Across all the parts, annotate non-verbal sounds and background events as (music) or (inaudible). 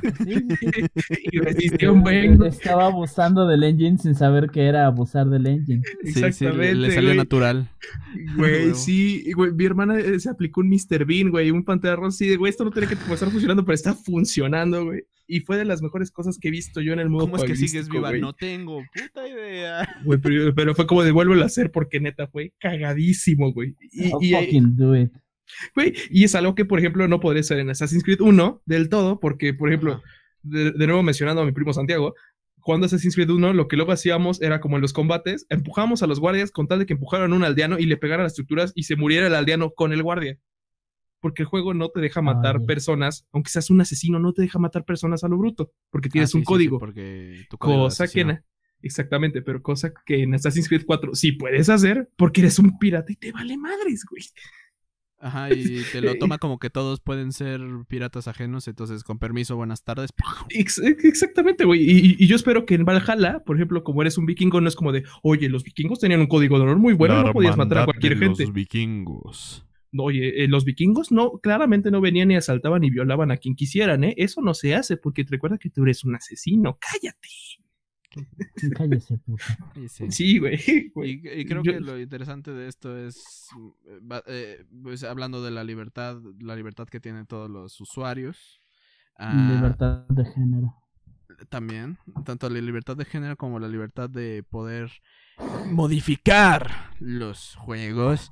(laughs) y resistió un buen. Estaba abusando del engine sin saber que era abusar del engine. Exactamente. le salió natural. Güey, sí, güey, mi hermana eh, se aplicó un Mr. Bean, güey, un pantera rosa así de, güey, esto no tiene que estar funcionando, pero está funcionando, güey. Y fue de las mejores cosas que he visto yo en el mundo. ¿Cómo es que sigues viva? No tengo puta idea. Güey, pero, fue como devuélvelo a hacer porque neta fue cagadísimo, güey. Y, fucking do it. Güey, y es algo que, por ejemplo, no podría ser en Assassin's Creed 1 del todo, porque, por ejemplo, de, nuevo mencionando a mi primo Santiago, cuando Assassin's Creed 1, lo que luego hacíamos era como en los combates, empujamos a los guardias con tal de que empujaran a un aldeano y le pegaran las estructuras y se muriera el aldeano con el guardia. Porque el juego no te deja matar personas, aunque seas un asesino, no te deja matar personas a lo bruto, porque tienes ah, un código. porque tu código cosa que Exactamente, pero cosa que en Assassin's Creed 4 sí puedes hacer porque eres un pirata y te vale madres, güey. Ajá, y te lo (laughs) toma como que todos pueden ser piratas ajenos, entonces con permiso, buenas tardes. (laughs) exactamente, güey. Y, yo espero que en Valhalla, por ejemplo, como eres un vikingo, no es como de, oye, los vikingos tenían un código de honor muy bueno, no podías matar a cualquier gente. Los vikingos. Oye, eh, los vikingos no, claramente no venían y asaltaban y violaban a quien quisieran, ¿eh? Eso no se hace porque te recuerda que tú eres un asesino. Cállate. Cállese, puta. Sí, (laughs) güey. Y, creo que lo interesante de esto es, eh, pues, hablando de la libertad, la libertad que tienen todos los usuarios. Ah, libertad de género. También, tanto la libertad de género como la libertad de poder modificar los juegos.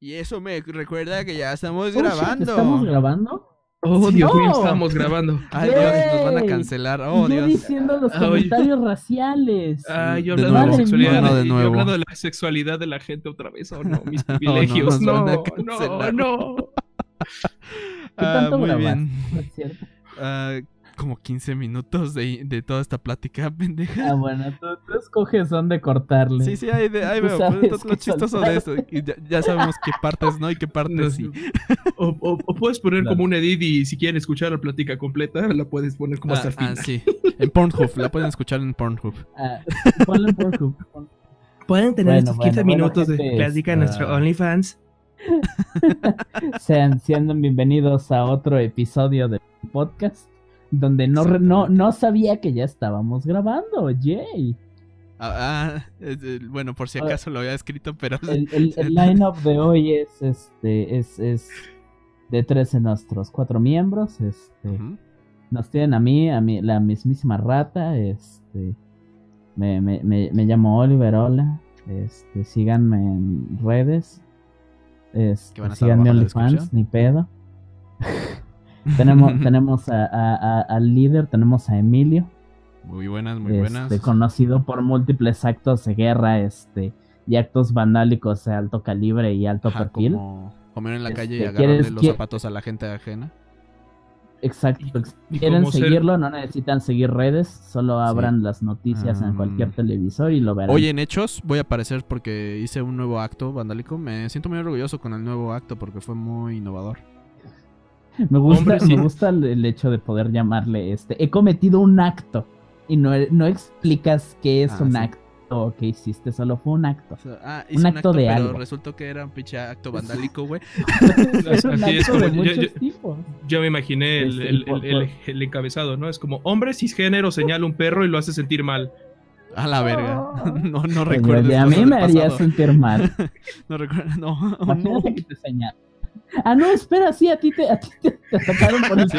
Y eso me recuerda que ya estamos oh, grabando. ¿Estamos grabando? Oh, Dios mío, estamos grabando. Ay, Dios, nos van a cancelar. Oh, Dios. diciendo los comentarios raciales. Ay, yo hablando de, la sexualidad. No, de nuevo. Yo hablando de la sexualidad de la gente otra vez. Oh, no, (laughs) mis privilegios. no, no, no, no, ¿Qué tanto ah, muy bien. cierto? Uh, como 15 minutos de, de, toda esta plática, (laughs) pendeja. Ah, bueno, tú, escoges dónde cortarle. Sí, sí, ahí, ahí veo. Pues, lo chistoso de esto. Y ya, sabemos qué partes no y qué partes sí. O, o, puedes poner como un edit y si quieren escuchar la plática completa, la puedes poner como hasta el ah, final. Ah, sí. En Pornhub, la pueden escuchar en Pornhub. Ah, ponla en Pornhub. Pueden tener estos 15 minutos de plática en nuestro OnlyFans. (laughs) Sean, sean bienvenidos a otro episodio del podcast donde no, no, no sabía que ya estábamos grabando, yay. Ah, ah bueno, por si acaso lo había escrito, pero... El, (laughs) el, line-up de hoy es, este, es, es de tres de nuestros cuatro miembros, este... Nos tienen a mí, a mí, la mismísima rata, este... Me, me, me, me llamo Oliver, hola. Este, síganme en redes. Este, síganme OnlyFans, ni pedo. Tenemos (laughs) tenemos al líder, tenemos a Emilio. Muy buenas, muy este, buenas. Conocido por múltiples actos de guerra este, y actos vandálicos de alto calibre y alto perfil. Como comer en la calle y este, agarrarle los zapatos a la gente ajena. Exacto. ¿Quieren seguirlo? No necesitan seguir redes, solo abran las noticias en cualquier televisor y lo verán. Hoy en Hechos voy a aparecer porque hice un nuevo acto vandálico. Me siento muy orgulloso con el nuevo acto porque fue muy innovador. (laughs) Me gusta, me gusta el hecho de poder llamarle este. He cometido un acto. Y no, no explicas qué es ah, un acto que hiciste, solo fue un acto. ah, un, acto, de pero resultó que era un pinche acto (laughs) vandálico, güey. (laughs) es como, yo, me imaginé el, el, encabezado, ¿no? Es como hombre cisgénero señala un perro y lo hace sentir mal. A la verga. No, no recuerdo. A mí me haría sentir mal. no recuerdo, no. Imagínate que te señala. Ah, no, espera, sí, a ti te, a ti te, atacaron por eso.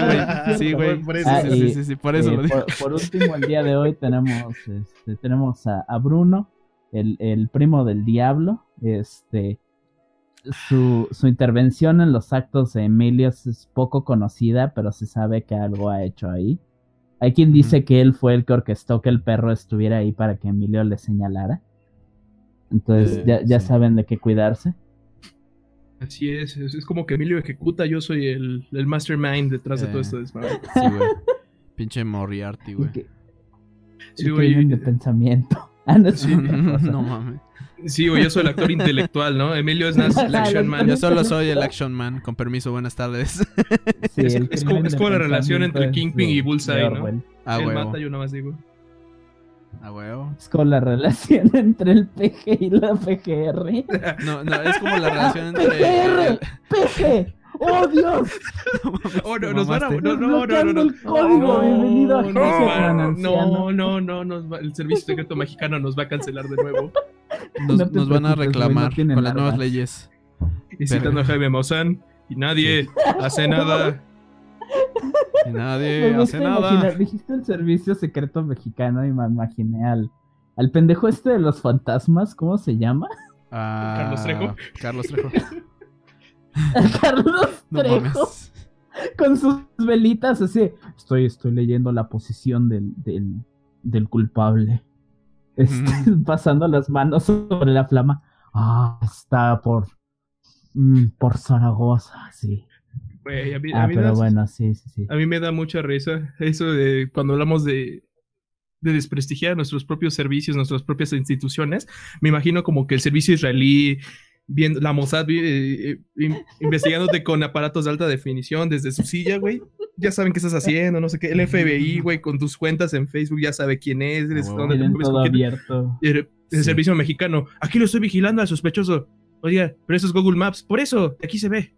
Sí, güey. por eso, sí, sí, sí, sí, por eso lo digo. Por, último, el día de hoy tenemos, este, tenemos a, a Bruno, el, el, primo del diablo. Este, su, su intervención en los actos de Emilio es poco conocida, pero se sabe que algo ha hecho ahí. Hay quien dice que él fue el que orquestó que el perro estuviera ahí para que Emilio le señalara. Entonces eh, ya, ya saben de qué cuidarse. Así es, es, como que Emilio ejecuta, yo soy el, el mastermind detrás de todo esto. Sí, güey. Pinche Moriarty, güey. Sí, güey. de pensamiento. (laughs) Ah, no, sí, no mames. Sí, güey, yo soy el actor intelectual, ¿no? Emilio es (laughs) el action man. Yo solo soy el action man, con permiso, buenas tardes. Sí, (laughs) es, como, es, como, la relación entre Kingpin y Bullseye, ¿no? Ah, Él mata, yo nada más digo. Ah, huevo. Es como la relación (laughs) entre el PG y la PGR. No, no, es como la relación entre. PGR, PG. ¡Oh, Dios! (laughs) oh, no, nos van a... No, no, no, no, el código, bienvenido a No, no, no, no, el Servicio Secreto Mexicano nos va a cancelar de nuevo. (laughs) Nos, nos van a reclamar con las nuevas leyes. Y citando a Jaime Maussan, y nadie hace nada. Y nadie hace nada. dijiste el Servicio Secreto Mexicano y me imaginé al, al pendejo este de los fantasmas, ¿cómo se llama? Carlos Trejo. Carlos Trejo. (laughs) Carlos Trejo. Con sus velitas así. Estoy, estoy leyendo la posición del, del, del culpable. Estoy (laughs) pasando las manos sobre la flama. Ah, está por. Mm, por Zaragoza, sí. Ah, pero bueno, sí, sí, sí. A mí me da mucha risa eso de cuando hablamos de, de desprestigiar nuestros propios servicios, nuestras propias instituciones. Me imagino como que el servicio israelí, viendo la Mossad eh, eh, investigándote con aparatos de alta definición desde su silla, güey. Ya saben qué estás haciendo, no sé qué. El FBI, güey, con tus cuentas en Facebook ya sabe quién es, dónde te abierto. El, servicio mexicano. Aquí lo estoy vigilando al sospechoso. Oiga, pero eso es Google Maps. Por eso, aquí se ve.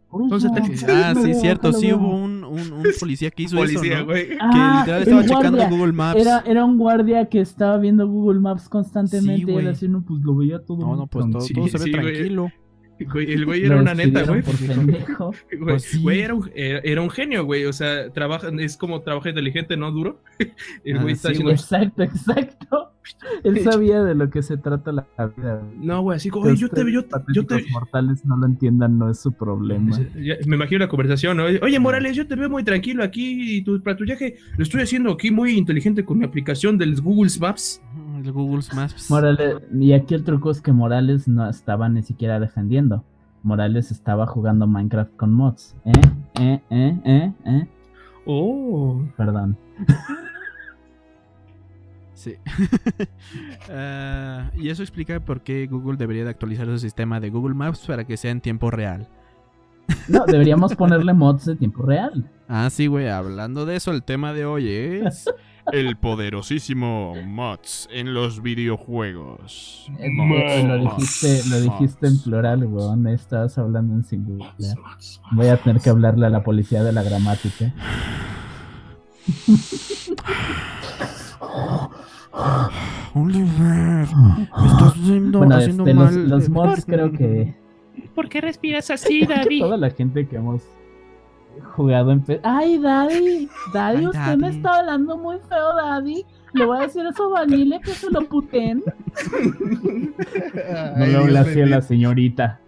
Ah, sí, cierto. Sí hubo un, un, policía que hizo eso, ¿no? Que ah, literal estaba checando Google Maps. Era, era un guardia que estaba viendo Google Maps constantemente y él así, no, pues lo veía todo. No, no, pues todo, todo se ve tranquilo el güey era una neta, (laughs) güey. Pues güey, era, un, era, un genio, güey. O sea, trabaja, es como trabaja inteligente, no duro. (laughs) el güey ah, está haciendo... Exacto, exacto. (laughs) Él sabía de lo que se trata la vida. No, güey, así como, oye, yo te yo, yo te mortales no lo entiendan, no es su problema. me imagino la conversación, ¿no? Oye, Morales, yo te veo muy tranquilo aquí y tu patrullaje lo estoy haciendo aquí muy inteligente con mi aplicación del Google Maps. El Google Maps. Morales, y aquí el truco es que Morales no estaba ni siquiera defendiendo. Morales estaba jugando Minecraft con mods. ¿Eh? ¿Eh? ¿Eh? ¿Eh? ¿Eh? Oh. Perdón. Sí. Ah, (laughs) y eso explica por qué Google debería de actualizar su sistema de Google Maps para que sea en tiempo real. No, deberíamos ponerle mods de tiempo real. Ah, sí, güey. Hablando de eso, el tema de hoy es (laughs) el poderosísimo mods en los videojuegos. lo dijiste, lo dijiste en plural, weón. Estás hablando en singular. Voy a tener que hablarle a la policía de la gramática. Oliver, me estás haciendo, bueno, haciendo este, mal. Los, los mods creo que. ¿Por qué respiras así, (laughs) Daddy? Toda la gente que hemos jugado en. Ay, Daddy, Daddy, usted me está hablando muy feo, Daddy. Le voy a decir eso a Vanille que se lo puten. (laughs) no le habla así a la señorita.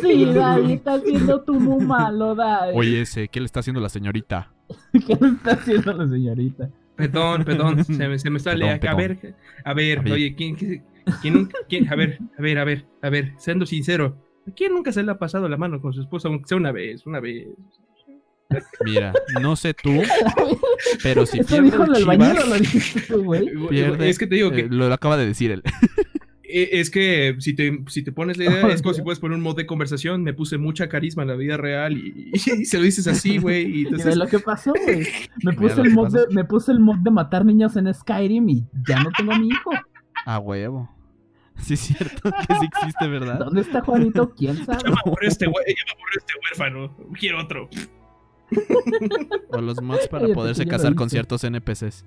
Sí, Daddy, está haciendo tú muy malo, Daddy. Oye, ese, ¿qué le está haciendo la señorita? (laughs) ¿Qué le está haciendo la señorita? Perdón, perdón, se me, se me sale A ver, a ver, oye, ¿quién, quién, quién, a ver, a ver, a ver, a ver, siendo sincero, ¿a quién nunca se le ha pasado la mano con su esposa, aunque sea una vez, una vez? Mira, no sé tú, (laughs) pero si pierde Chivas, lo (laughs) pierde, es que te digo que eh, lo acaba de decir él. (laughs) Eh, es que si te, si te pones la idea, es como si puedes poner un mod de conversación. Me puse mucha carisma en la vida real y, se lo dices así, güey. Y entonces... lo que pasó, güey. Me, puse el mod de, me puse el mod de matar niños en Skyrim y ya no tengo a mi hijo. A huevo. Sí, es cierto (laughs) que sí existe, ¿verdad? ¿Dónde está Juanito? ¿Quién (laughs) sabe? Llama por este, güey, llama por este huérfano. Quiero otro. O los mods para poderse casar con ciertos NPCs.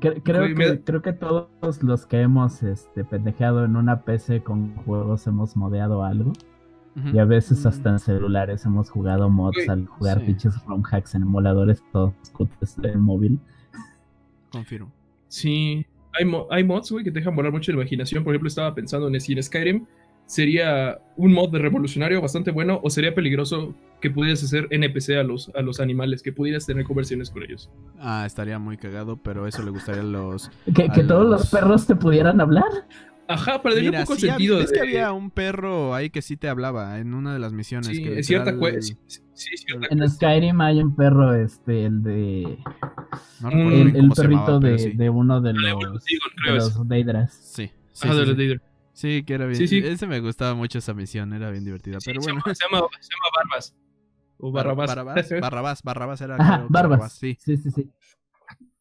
Creo, que, creo que todos los que hemos este, pendejeado en una PC con juegos hemos modeado algo. Y a veces hasta en celulares hemos jugado mods al jugar pinches ROM hacks en emuladores todos en móvil. Confirmo. Sí, hay, hay mods, güey, que te dejan volar mucho la imaginación. Por ejemplo, estaba pensando en decir Skyrim sería un mod de revolucionario bastante bueno o sería peligroso que pudieras hacer NPC a los, a los animales, que pudieras tener conversiones con ellos. Ah, estaría muy cagado, pero eso le gustaría a los... ¿Que, todos los perros te pudieran hablar? Ajá, pero un poco sentido. Es que había un perro ahí que sí te hablaba en una de las misiones. Sí, que es cierta, sí, En Skyrim hay un perro, este, el de... el, perrito de, de, uno de los, de los Deidras. Sí. sí, de los Deidras. Sí, que era bien. Sí, sí. Ese me gustaba mucho esa misión, era bien divertida. pero bueno. Se llama, se llama, Barbas. O Barrabás. Barrabás, Barrabás, Barrabás era. Ajá, Barbas. Sí. sí, sí, sí.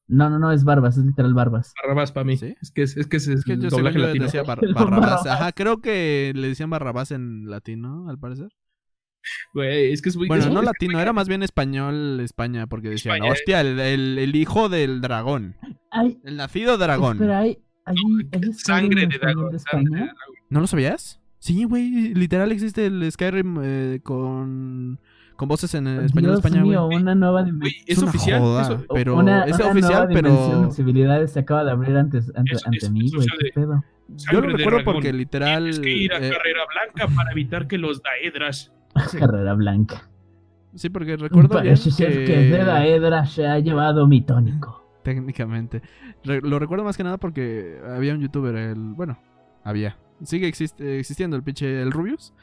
No, no, no, es Barbas, es literal Barbas. Barrabás para mí. ¿Sí? Es que es, es, que es, es que el doblaje latino. Decía (laughs) Barrabás. Ajá, creo que le decían Barrabás en latino, al parecer. Güey, es que es muy Bueno, no latino, era más bien español España, porque decían, hostia, el, hijo del dragón. el nacido dragón. Pero hay, hay, sangre de dragón. ¿No lo sabías? Sí, güey, literal existe el Skyrim eh, con con voces en español Dios España, mío, una nueva dimensión. Es, oficial, eso, pero es oficial, pero posibilidades se acaba de abrir antes, ante, mí, güey, qué pedo. Yo lo recuerdo porque literal Tienes que ir a eh, carrera blanca para evitar que los daedras (laughs) carrera blanca. Sí, porque recuerdo bien que... que de daedra se ha llevado mi tónico. (laughs) Técnicamente. lo recuerdo más que nada porque había un youtuber, el bueno, había. Sigue existiendo el pinche el Rubius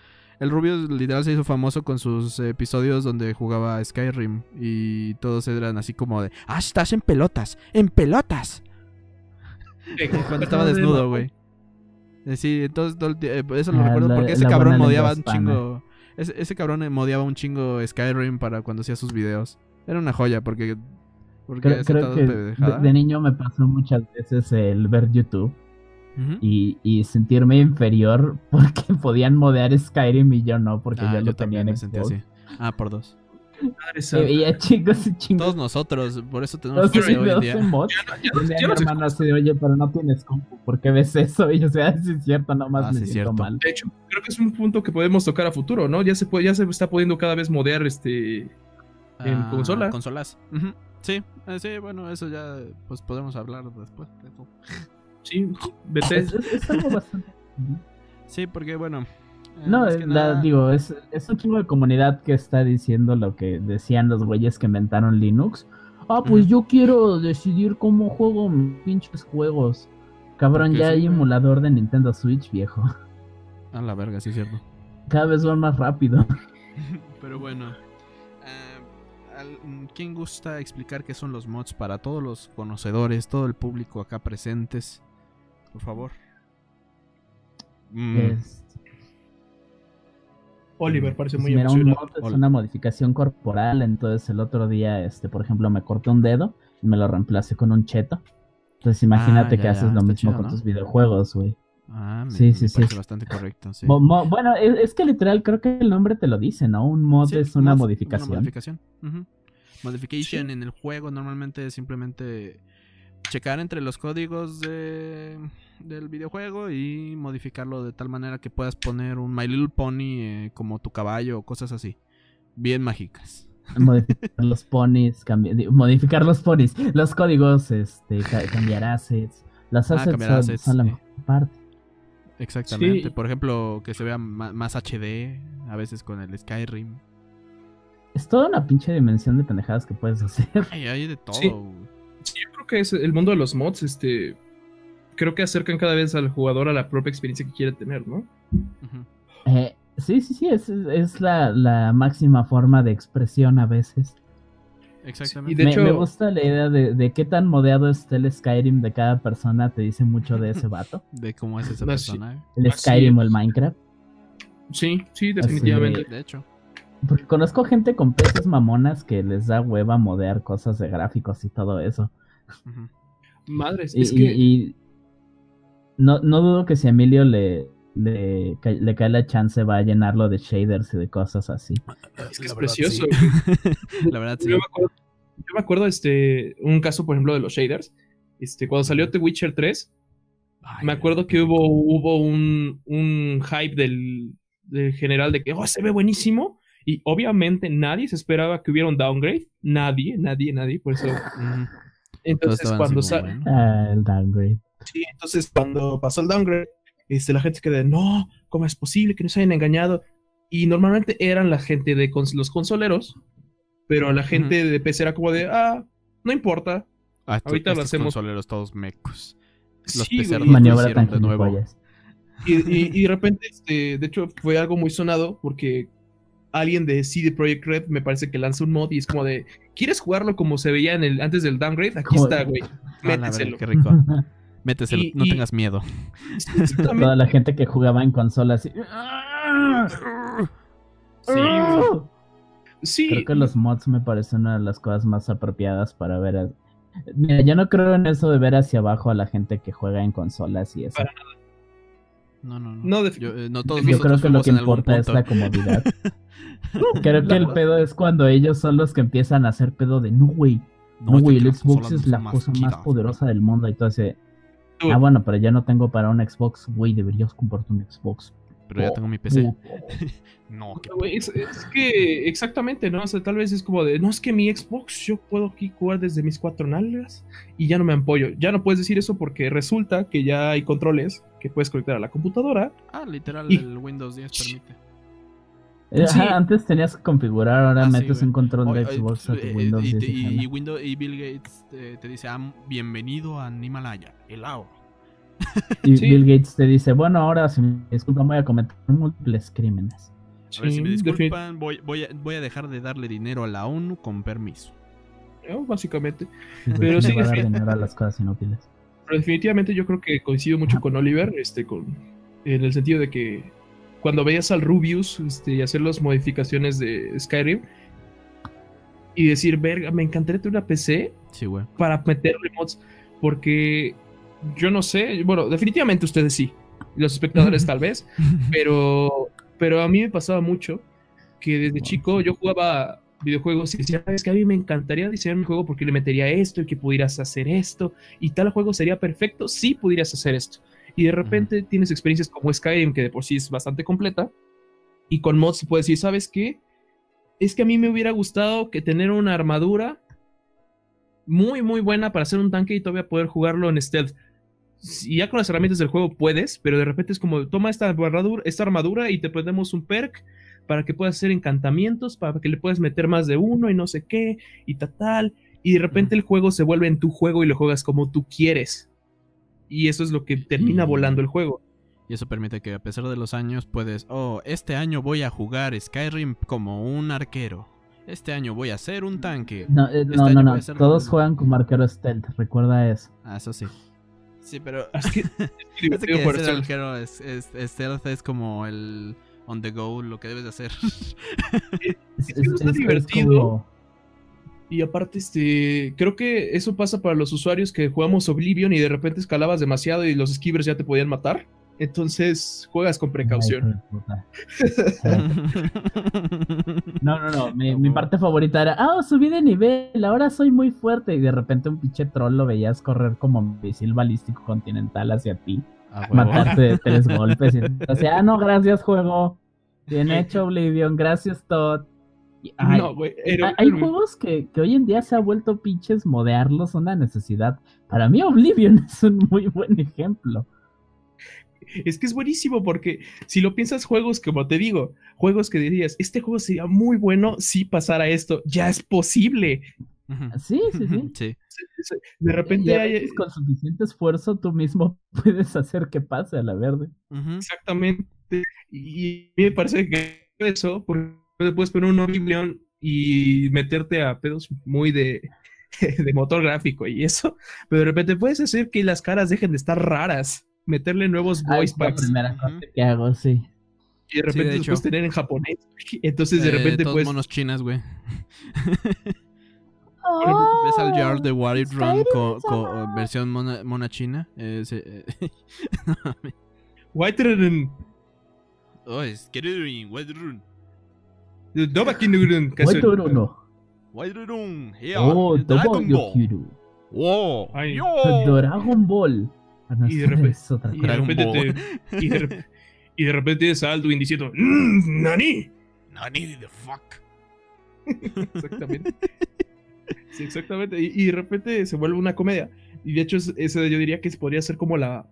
el Rubio literal se hizo famoso con sus episodios donde jugaba Skyrim y todos eran así como de, ah, estás en pelotas, en pelotas. (laughs) Cuando estaba desnudo, güey. Eh, sí, entonces eh, eso lo ah, recuerdo porque ese cabrón modiaba un chingo. Ese, cabrón modiaba un chingo Skyrim para cuando hacía sus videos. Era una joya porque... porque creo, que de niño me pasó muchas veces el ver YouTube y, sentirme inferior (laughs) porque podían modear Skyrim y yo no, porque ah, yo, lo tenía en me sentí así. Ah, por dos. Y veía chicos y chingos. Todos nosotros, por eso tenemos que hoy en día. Mods. mi hermano así, oye, pero no tienes compu, ¿por qué ves eso? Y yo, o sea, es cierto, nomás ah, me siento mal. De hecho, creo que es un punto que podemos tocar a futuro, ¿no? Ya se puede, ya se está pudiendo cada vez modear este en ah, consola. Consolas. Sí, eh, sí, bueno, eso ya pues podemos hablar después. (laughs) Sí, vete. Sí, porque bueno. Eh, no, digo, es, es un chingo de comunidad que está diciendo lo que decían los güeyes que inventaron Linux. Ah, pues yo quiero decidir cómo juego mis pinches juegos. Cabrón, ya hay emulador de Nintendo Switch, viejo. A la verga, sí es cierto. Cada vez van más rápido. (laughs) Pero bueno. Eh, ¿Quién gusta explicar qué son los mods para todos los conocedores, todo el público acá presentes? Por favor. Mm. Oliver parece muy Mira, un mod es una modificación corporal, entonces el otro día, este, por ejemplo, me corté un dedo y me lo reemplacé con un cheto. Entonces imagínate ah, que haces lo mismo con tus videojuegos, güey. Ah, sí, sí, sí. bastante correcto. bueno, es, que literal creo que el nombre te lo dice, ¿no? Un mod es una modificación. Una modificación. Modification en el juego normalmente es simplemente checar entre los códigos de, del videojuego y modificarlo de tal manera que puedas poner un My Little Pony eh, como tu caballo o cosas así. Bien mágicas. (laughs) Modificar los ponies, modificar los ponies, los códigos, este, cambiar assets. Las ah, assets, son, la parte. Exactamente. Por ejemplo, que se vea más HD, a veces con el Skyrim. Es toda una pinche dimensión de pendejadas que puedes hacer. hay de todo. Sí, yo creo que es el mundo de los mods, este, creo que acercan cada vez al jugador a la propia experiencia que quiere tener, ¿no? Eh, sí, sí, sí, es, la, máxima forma de expresión a veces. Exactamente. Y de me, hecho... me, gusta la idea de, qué tan modeado está el Skyrim de cada persona, te dice mucho de ese vato. (laughs) de cómo es esa persona. El Skyrim o el Minecraft. Sí, sí, definitivamente. de hecho. Porque conozco gente con peces mamonas que les da hueva modear cosas de gráficos y todo eso. Madres, y, es que... no, no dudo que si a Emilio le, le, cae la chance va a llenarlo de shaders y de cosas así. Es que es precioso. la verdad, sí. (laughs) Yo me acuerdo, yo me acuerdo este, un caso, por ejemplo, de los shaders. Este, cuando salió The Witcher 3, me acuerdo que hubo, hubo un, un hype del, del, general de que oh, se ve buenísimo. Y obviamente nadie se esperaba que hubiera un downgrade. Nadie, nadie, nadie. Por eso. (laughs) Entonces, cuando sale. Ah, el downgrade. Sí, entonces cuando pasó el downgrade, este, la gente se quedó, no, ¿cómo es posible que nos hayan engañado? Y normalmente eran la gente de los consoleros, pero la gente de PC era como de, ah, no importa. Ah, Ahorita lo hacemos. consoleros todos mecos. Los sí, maniobra de nuevo. Y, y, y, de repente, este, de hecho, fue algo muy sonado porque alguien de CD Projekt Red me parece que lanza un mod y es como de, ¿quieres jugarlo como se veía en el antes del downgrade? Aquí está, güey. Méteselo. qué rico. (laughs) Méteselo, no tengas miedo. (laughs) Toda la gente que jugaba en consolas. (laughs) Sí. sí. Creo que los mods me parecen una de las cosas más apropiadas para ver. Mira, yo no creo en eso de ver hacia abajo a la gente que juega en consolas y eso. No, no, no. no, yo, eh, no todos yo creo que lo que importa es la comodidad. (laughs) creo que el pedo es cuando ellos son los que empiezan a hacer pedo de no, güey. No, güey, el Xbox es la cosa más poderosa del mundo. Y todo ese. Ah, bueno, pero ya no tengo para un Xbox, güey. Deberías comprarte un Xbox. Pero ya tengo mi PC. no, (laughs) es, que exactamente, ¿no? O sea, tal vez es como de, no, es que mi Xbox yo puedo aquí jugar desde mis cuatro nalgas y ya no me apoyo. Ya no puedes decir eso porque resulta que ya hay controles que puedes conectar a la computadora. Ah, literal, el Windows 10 permite. Eh, antes tenías que configurar, ahora ah, metes un control de Xbox a tu eh, Windows. Y, y, Windows, y Bill Gates te, dice, ah, bienvenido a Himalaya, el agua. Y Bill Gates te dice, bueno, ahora si me disculpan voy a cometer múltiples crímenes. A ver, si me disculpan, voy, voy, a, voy, a, dejar de darle dinero a la ONU con permiso. básicamente. pero sí, dinero a las cosas inútiles. Pero definitivamente yo creo que coincido mucho con Oliver, este, con, en el sentido de que cuando veías al Rubius este, y hacer las modificaciones de Skyrim y decir, verga, me encantaría tener una PC para meterle mods, porque yo no sé, bueno, definitivamente ustedes sí, los espectadores (laughs) tal vez, pero, pero a mí me pasaba mucho que desde chico yo jugaba videojuegos y decía, es que a mí me encantaría diseñar un juego porque le metería esto y que pudieras hacer esto y tal juego sería perfecto si pudieras hacer esto. Y de repente tienes experiencias como Skyrim, que de por sí es bastante completa, y con mods puedes decir, ¿sabes qué? Es que a mí me hubiera gustado que tener una armadura muy, muy buena para hacer un tanque y todavía poder jugarlo en stealth y ya con las herramientas del juego puedes, pero de repente es como, toma esta armadura, esta armadura y te ponemos un perk para que puedas hacer encantamientos, para que le puedas meter más de uno y no sé qué, y tal, tal. Y de repente el juego se vuelve en tu juego y lo juegas como tú quieres. Y eso es lo que termina volando el juego. Y eso permite que a pesar de los años puedes, oh, este año voy a jugar Skyrim como un arquero. Este año voy a ser un tanque. No, eh, este no, no, todos juegan como arquero stealth, recuerda eso. Ah, eso sí. Sí, pero. (laughs) Es que. (laughs) es que es, stealth es como el on the go, lo que debes de hacer. es, (laughs) está divertido. Y aparte, este, creo que eso pasa para los usuarios que jugamos Oblivion y de repente escalabas demasiado y los skivers ya te podían matar. Entonces juegas con precaución. no, no, no. Mi, parte favorita era, ah, subí de nivel, ahora soy muy fuerte. Y de repente un pinche troll lo veías correr como misil balístico continental hacia ti. matarte de tres (laughs) golpes. Y, o sea, ah, no, gracias, juego. Bien hecho, Oblivion. Gracias, Todd. Hay, no, hay, juegos que, que, hoy en día se ha vuelto pinches modearlos una necesidad. Para mí, Oblivion (laughs) es un muy buen ejemplo es que es buenísimo porque si lo piensas, juegos, como te digo, juegos que dirías, este juego sería muy bueno si pasara esto, ya es posible. Sí, sí, sí. De repente hay... con suficiente esfuerzo tú mismo (laughs) puedes hacer que pase a la verde. Exactamente. Y me parece que eso, porque puedes poner un Oblivion y meterte a pedos muy de, (laughs) de motor gráfico y eso, pero de repente puedes hacer que las caras dejen de estar raras meterle nuevos voice packs. La primera cosa que hago, sí. Y de repente sí, después tener en japonés. Entonces de eh, repente todos monos chinas, güey. Oh, ¿Ves al Jar de What Run con, versión mona, mona china? Eh, (laughs) eh. White Run. Oh, es White Run. Doba Kinurun. White Run. White Run. Oh, Dragon Ball. Wow. Dragon Ball. Ah, (laughs) y de repente, y de repente, te, y, de, y de repente tienes a Alduin diciendo mmm, ¡Nani! ¡Nani the fuck! exactamente. Sí, exactamente. Y, de repente se vuelve una comedia. Y de hecho, eso yo diría que podría ser como la.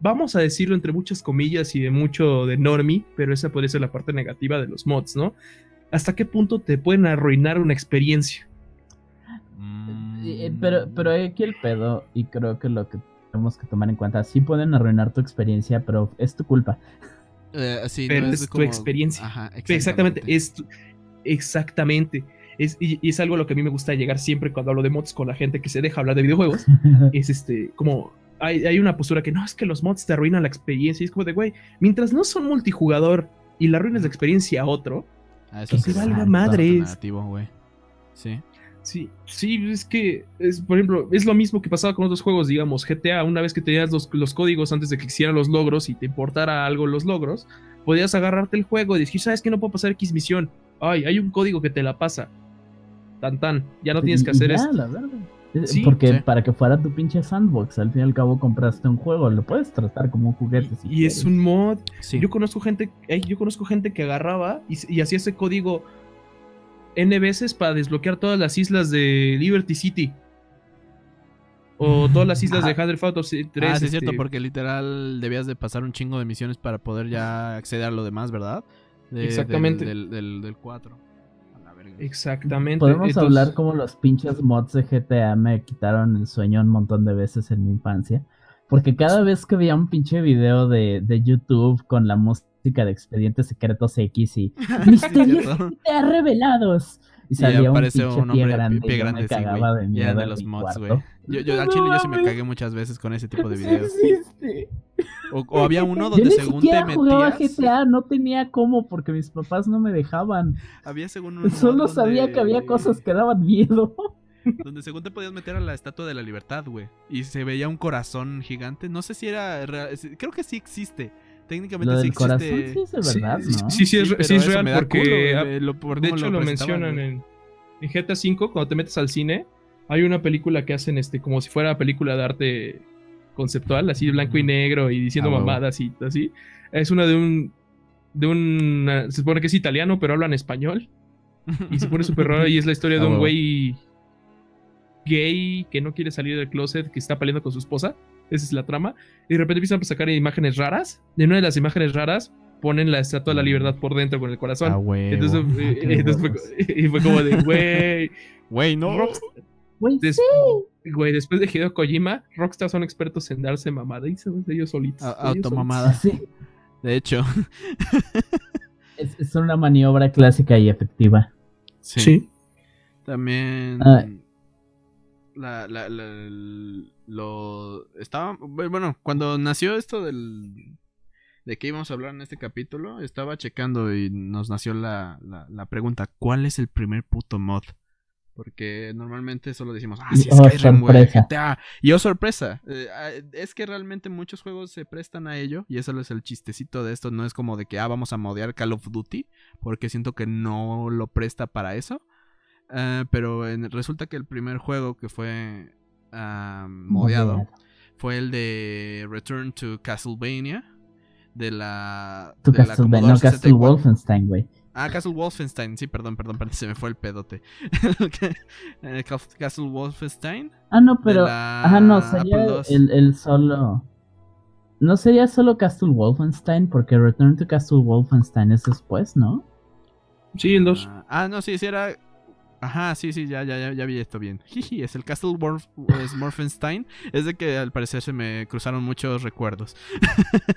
Vamos a decirlo entre muchas comillas y de mucho de normie, pero esa podría ser la parte negativa de los mods, ¿no? ¿Hasta qué punto te pueden arruinar una experiencia? Eh, pero, pero aquí el pedo, y creo que lo que tenemos que tomar en cuenta. Sí pueden arruinar tu experiencia, pero es tu culpa. Eh, pero es, tu experiencia. exactamente. es exactamente. Es, y, es algo a lo que a mí me gusta llegar siempre cuando hablo de mods con la gente que se deja hablar de videojuegos. (laughs) es este, como hay, hay, una postura que no es que los mods te arruinan la experiencia. Y es como de, güey, mientras no son multijugador y la arruines la experiencia a otro, ah, eso que valga madres. Sí. Sí, sí, es que, es, por ejemplo, es lo mismo que pasaba con otros juegos, digamos, GTA, una vez que tenías los, los códigos antes de que existieran los logros y te importara algo los logros, podías agarrarte el juego y decir, ¿sabes que no puedo pasar X misión? Ay, hay un código que te la pasa. Tan tan, ya no tienes que hacer eso. Sí, porque para que fuera tu pinche sandbox, al fin y al cabo compraste un juego, lo puedes tratar como un juguete. y es un mod. Yo conozco gente, yo conozco gente que agarraba y, y hacía ese código N veces para desbloquear todas las islas de Liberty City. O todas las islas de Hundred Auto 3. Ah, sí, es cierto, este, porque literal debías de pasar un chingo de misiones para poder ya acceder a lo demás, ¿verdad? Exactamente. Del, del, 4. Exactamente. Podemos hablar como los pinches mods de GTA me quitaron el sueño un montón de veces en mi infancia. Porque cada vez que veía un pinche video de, de YouTube con la música de Expedientes Secretos X y (laughs) misterios revelados. Y salía un, pinche un pie grande, pie grande me cagaba de miedo de los mods, güey. Yo, yo al chile yo sí me cagué muchas veces con ese tipo de videos. O, o, había (laughs) uno donde yo según te metías... jugaba GTA, no tenía cómo porque mis papás no me dejaban. Había según un Solo sabía que había cosas que daban miedo. (laughs) Donde según te podías meter a la Estatua de la Libertad, güey. Y se veía un corazón gigante. No sé si era real. Creo que sí existe. Técnicamente sí existe. sí es verdad, sí, ¿no? Sí, sí, es, real porque. de hecho, lo, mencionan en, en, GTA V, cuando te metes al cine, hay una película que hacen este como si fuera película de arte conceptual, así blanco y negro y diciendo ah, mamadas y así. Es una de un. de un. Se supone que es italiano, pero hablan español. (laughs) Y se pone súper raro y es la historia de un güey gay que no quiere salir del closet, que está peleando con su esposa. Esa es la trama. Y de repente empiezan a sacar imágenes raras. De una de las imágenes raras ponen la estatua de la libertad por dentro con el corazón. Ah, entonces, eh, fue, (laughs) y fue como de, güey. (laughs) Güey, no. Güey, Güey, después de Hideo Kojima, Rockstar son expertos en darse mamada. Y se ellos solitos. Automamada. Sí. De hecho. (laughs) es, es, una maniobra clásica y efectiva. Sí. También la, la, lo estaba bueno cuando nació esto del de qué íbamos a hablar en este capítulo estaba checando y nos nació la, la, pregunta ¿cuál es el primer puto mod? Porque normalmente solo decimos, ah, sí, oh, sorpresa. Y oh, sorpresa. Eh, ah, es que realmente muchos juegos se prestan a ello. Y eso es el chistecito de esto. No es como de que, ah, vamos a modear Call of Duty. Porque siento que no lo presta para eso. Ah, pero resulta que el primer juego que fue uh, modeado fue el de Return to Castlevania. De la. To Castlevania, no, Castle Wolfenstein, güey. Ah, Castle Wolfenstein, sí, perdón, perdón, perdón, (laughs) se me fue el pedote. (laughs) Eh, Castle Wolfenstein. Ah, no, pero. Ajá, no, sería el, el, solo. No sería solo Castle Wolfenstein, porque Return to Castle Wolfenstein es después, ¿no? Sí, el 2. Ah, ah, no, sí, sí era Ajá, sí, sí, ya, ya, ya vi esto bien. (laughs) es el Castle Morfenstein. Es de que al parecer se me cruzaron muchos recuerdos. (laughs)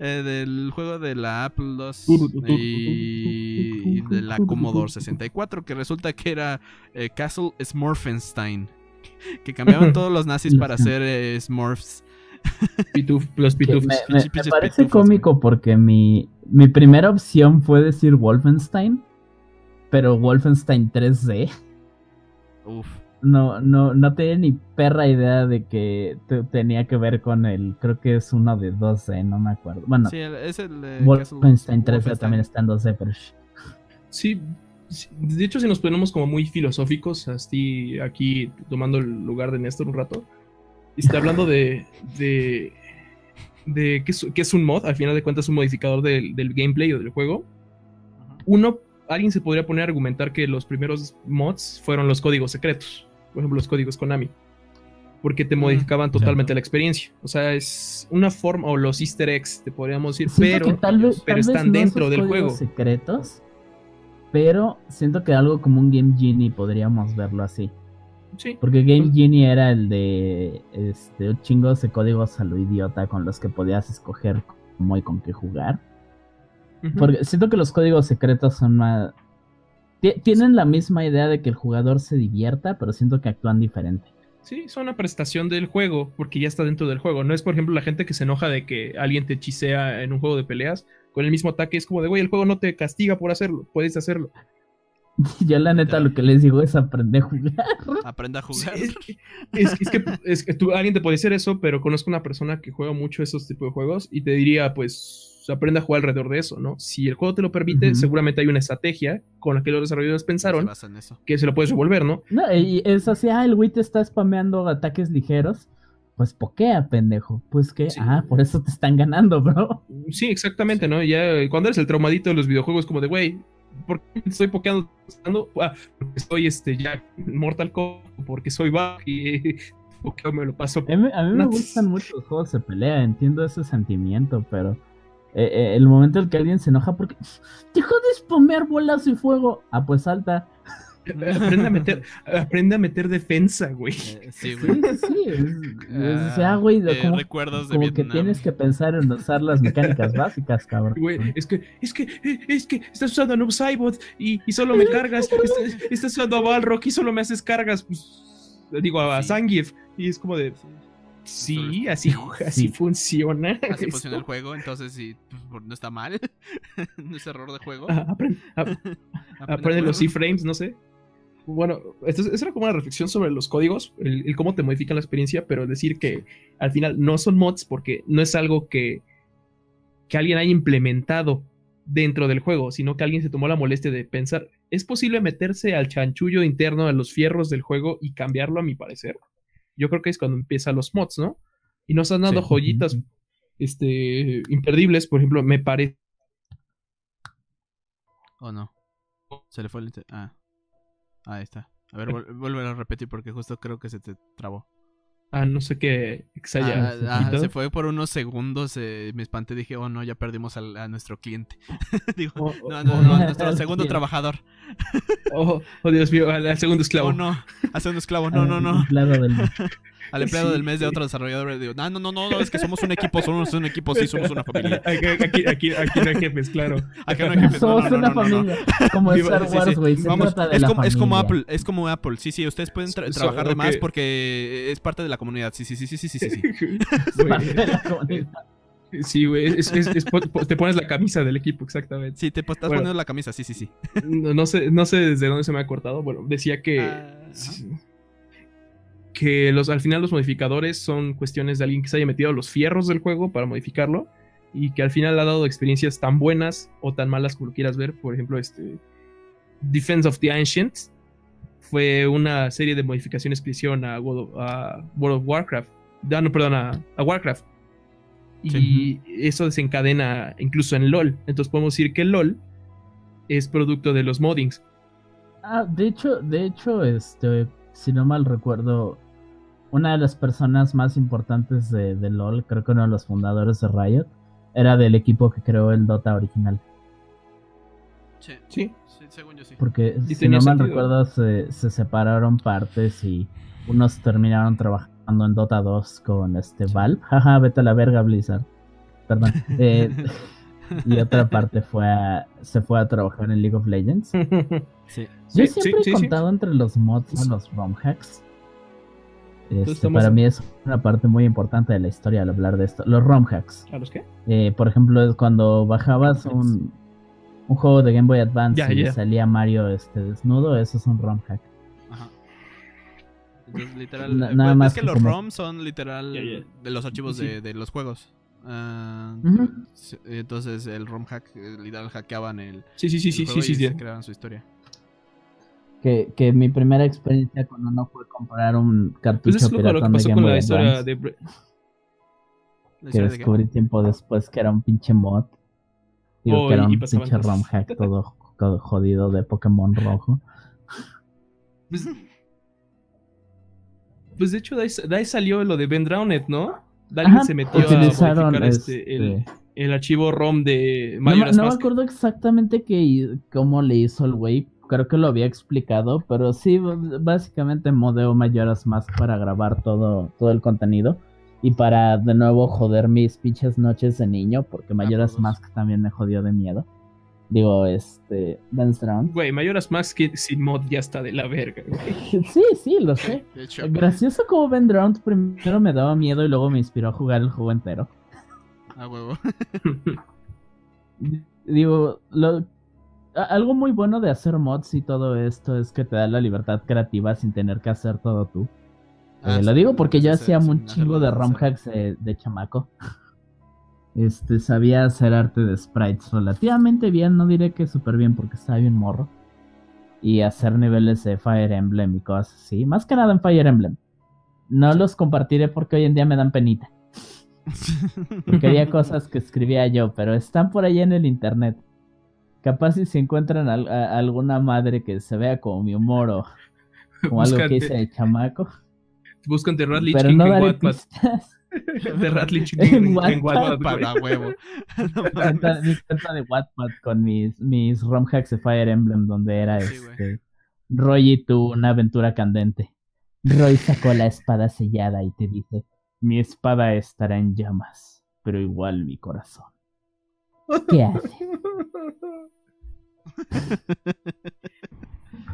Eh, del juego de la Apple II y, de la Commodore 64, que resulta que era eh, Castle Smurfenstein. (laughs) Que cambiaban todos los nazis para hacer eh, Smurfs. los pitufos. Me, parece cómico porque mi, mi primera opción fue decir Wolfenstein pero Wolfenstein 3D. Uf. No, no, no tenía ni perra idea de que tenía que ver con el, creo que es uno de 2D, no me acuerdo. Bueno, sí, es el Wolfenstein 3D también está en 2D, pero... Sí, de hecho si nos ponemos como muy filosóficos, así aquí tomando el lugar de Néstor un rato, y está hablando de, de, de qué, es, un mod, al final de cuentas un modificador del, del gameplay o del juego. Uno alguien se podría poner a argumentar que los primeros mods fueron los códigos secretos, por ejemplo, los códigos Konami, porque te mm, modificaban totalmente la experiencia. O sea, es una forma, o los easter eggs, te podríamos decir, pero, pero están dentro del juego. secretos, pero siento que algo como un Game Genie podríamos verlo así. Sí. Porque Game Genie era el de este, chingos de códigos a lo idiota con los que podías escoger cómo y con qué jugar. Porque siento que los códigos secretos son más... Tienen la misma idea de que el jugador se divierta, pero siento que actúan diferente. Sí, son una prestación del juego, porque ya está dentro del juego. No es, por ejemplo, la gente que se enoja de que alguien te hechicea en un juego de peleas con el mismo ataque. Es como de, güey, el juego no te castiga por hacerlo, puedes hacerlo. (laughs) Yo la neta lo que les digo es aprende a jugar. Aprende a jugar. es, que, es que tú, alguien te puede decir eso, pero conozco una persona que juega mucho esos tipos de juegos y te diría, pues, aprende a jugar alrededor de eso, ¿no? Si el juego te lo permite, seguramente hay una estrategia con la que los desarrolladores pensaron que se lo puedes devolver, ¿no? No, y es así, ah, el Wii te está spameando ataques ligeros pues pokea, pendejo. Pues que, ah, por eso te están ganando, (laughs) bro. Sí, exactamente, ¿no? Ya cuando eres el traumadito de los videojuegos, como de, güey, ¿por qué estoy pokeando? Ah, porque soy este ya Mortal Kombat, porque soy bug y pokeo me lo paso. A mí, me gustan mucho los juegos de pelea, entiendo ese sentimiento, pero eh, eh, el momento en que alguien se enoja porque dejó de spamear bolas y fuego, ah, pues salta. Aprende a meter, (laughs) aprende a meter defensa, güey. Eh, (laughs) sí, güey. Sí, o sea, güey, eh, como, recuerdos de como que tienes que pensar en usar las mecánicas básicas, cabrón. Güey, es que, es que, es que estás usando a Noob Saibot y, y solo me cargas. estás, usando a Balrock y solo me haces cargas. Pues, digo, a Zangief. Y es como de. Sí, así, así funciona. (laughs) Así funciona el juego, entonces sí, pues, no está mal. (laughs) no es error de juego. (laughs) aprende, aprende los iframes, no sé bueno, esto, era como una reflexión sobre los códigos, el, cómo te modifican la experiencia, pero decir que al final no son mods porque no es algo que, que alguien haya implementado dentro del juego, sino que alguien se tomó la molestia de pensar, ¿es posible meterse al chanchullo interno de los fierros del juego y cambiarlo a mi parecer? Yo creo que es cuando empiezan los mods, ¿no? Y nos han dado joyitas este, imperdibles, por ejemplo, me parece... ¿O no? Se le fue el... Ah. Ahí está. A ver, vuelve a repetir porque justo creo que se te trabó. Ah, no sé qué ah, ah, se fue por unos segundos, eh, me espanté, dije, oh no, ya perdimos a nuestro cliente. (laughs) Digo, oh, oh, no, no, oh, no, a nuestro segundo trabajador. oh, oh, Dios mío, al, segundo (laughs) esclavo. Oh, no, al segundo esclavo, no, no, no. (laughs) al empleado del mes de otro desarrollador. Digo, no, no, no, no, es que somos un equipo, somos un equipo, sí, somos una familia. (laughs) Aquí, aquí, aquí, no hay jefes, claro. Aquí no hay jefes. Somos una familia. Como Star Wars, güey. es, como, es como Apple, es como Apple. Sí, sí, ustedes pueden trabajar de más porque es parte de la comunidad. Sí, sí, sí, sí, sí, sí. sí. Sí, (laughs) güey, te pones la camisa del equipo, exactamente. Sí, te estás poniendo la camisa, sí, sí, sí. No, sé, no sé desde dónde se me ha cortado. Bueno, decía que. Ah, que los, al final los modificadores son cuestiones de alguien que se haya metido a los fierros del juego para modificarlo y que al final ha dado experiencias tan buenas o tan malas como lo quieras ver. Por ejemplo, este Defense of the Ancients fue una serie de modificaciones que hicieron a World of, Warcraft. Ah, no, perdón, a, Warcraft. Y eso desencadena incluso en LOL. Entonces podemos decir que LOL es producto de los moddings. Ah, de hecho, de hecho, este, si no mal recuerdo, una de las personas más importantes de, LOL, creo que uno de los fundadores de Riot, era del equipo que creó el Dota original. Sí, sí, según yo sí. Porque si no mal recuerdo, se, separaron partes y unos terminaron trabajando en Dota 2 con este Valve. (laughs) Jaja, vete a la verga, Blizzard. Perdón. (laughs) Eh, y otra parte fue se fue a trabajar en League of Legends. (laughs) Sí. Yo siempre he contado entre los mods a los ROM hacks. Este, para mí es una parte muy importante de la historia al hablar de esto. Los ROM hacks. ¿A los qué? Eh, por ejemplo, es cuando bajabas un, un, juego de Game Boy Advance y salía Mario este, desnudo, eso es un ROM hack. Ajá. Entonces, literal. nada más es que, los ROM son literal de los archivos de, de, los juegos. Uh, Entonces el ROM hack, eh, literal hackeaban el. Sí, sí, sí, sí, sí, sí, creaban su historia que, que mi primera experiencia cuando no fue comprar un cartucho pues pirata de Game Boy Advance, de... que descubrí tiempo después que era un pinche mod. Digo oh, que era un pinche ROM hack todo, jodido de Pokémon rojo. Pues, pues de hecho de ahí, salió lo de Ben Drowned, ¿no? Alguien se metió a modificar este, el, este el, archivo ROM de Majora's No, no me acuerdo exactamente que, cómo le hizo el güey, creo que lo había explicado, pero sí, básicamente modeo Mayoras Mask para grabar todo, todo el contenido. Y para de nuevo joder mis pinches noches de niño, porque Mayoras Mask también me jodió de miedo. Digo, este, Ben Drowned. Güey, Mayoras Mask sin mod ya está de la verga, (laughs) Sí, sí, lo sé. Gracioso como Ben Drowned primero me daba miedo y luego me inspiró a jugar el juego entero. A huevo. (laughs) Digo, lo, algo muy bueno de hacer mods y todo esto es que te da la libertad creativa sin tener que hacer todo tú. Ah, eh, lo digo porque yo hacía un chingo de ROM hacks de, chamaco. Este, sabía hacer arte de sprites relativamente bien, no diré que súper bien porque estaba bien morro. Y hacer niveles de Fire Emblem y cosas así. Más que nada en Fire Emblem. No los compartiré porque hoy en día me dan penita. (laughs) Porque había cosas que escribía yo, pero están por ahí en el internet. Capaz si se encuentran alguna madre que se vea como mi humor o como algo que hice de chamaco. Buscan The Radley Pero no en Wattpad. The (laughs) Radley en, en, Wattpad. Para (laughs) (laughs) huevo. mi cuenta de Wattpad con mis, mis ROM hacks de Fire Emblem donde era este... Roy y tú, una aventura candente. Roy sacó la espada sellada y te dice, mi espada estará en llamas, pero igual mi corazón. ¿Qué hace?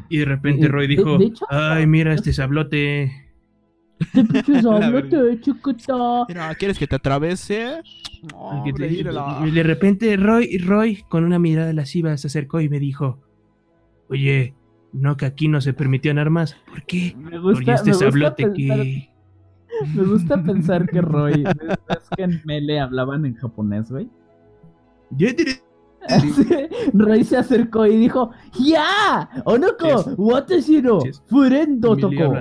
Y de repente Roy dijo, ay, mira este sablote. Este sablote, (laughs) chiquita. Mira, ¿quieres que te atravese? y de repente Roy, Roy, con una mirada lasciva, se acercó y me dijo, oye, no que aquí no se permitían armas. ¿Por qué? Me gusta, este sablote que... Me gusta pensar que (laughs) Roy, es que en Mele hablaban en japonés, güey? (laughs) Roy se acercó y dijo, ¡Ya! ¡Onoko! ¡Watashiro! ¡Furendo toko!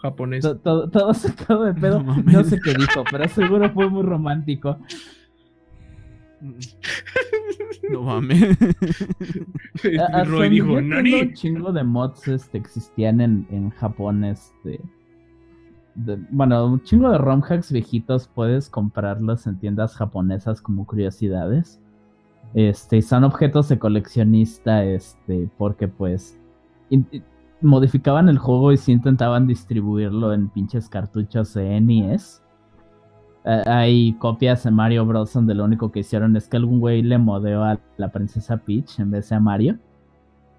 Japonés. Todo, todo, sacado de pedo. (laughs) No, sé qué dijo, pero seguro fue muy romántico. No mames. (laughs) Roy dijo, ¿Nani? Un chingo de mods este, existían en, en Japón, este bueno, un chingo de ROM hacks viejitos puedes comprarlos en tiendas japonesas como curiosidades. Este, son objetos de coleccionista, este, porque pues modificaban el juego y sí intentaban distribuirlo en pinches cartuchos de NES. hay copias de Mario Bros. donde lo único que hicieron es que algún güey le modeó a la princesa Peach en vez de a Mario.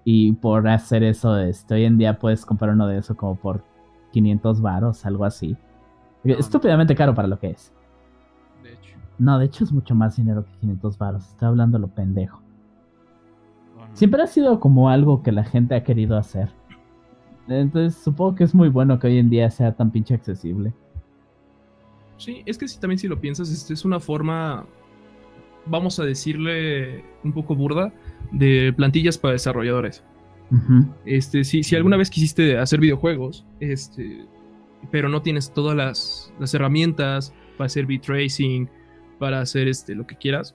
Y por hacer eso, este, hoy en día puedes comprar uno de eso como por 500 varos, algo así. Estúpidamente caro para lo que es. De hecho. No, de hecho es mucho más dinero que 500 varos. Estoy hablando lo pendejo. Siempre ha sido como algo que la gente ha querido hacer. Entonces supongo que es muy bueno que hoy en día sea tan pinche accesible. Sí, es que si también si lo piensas, este es una forma, vamos a decirle un poco burda, de plantillas para desarrolladores. Este, si, si alguna vez quisiste hacer videojuegos, este, pero no tienes todas las, herramientas para hacer beat tracing, para hacer este, lo que quieras,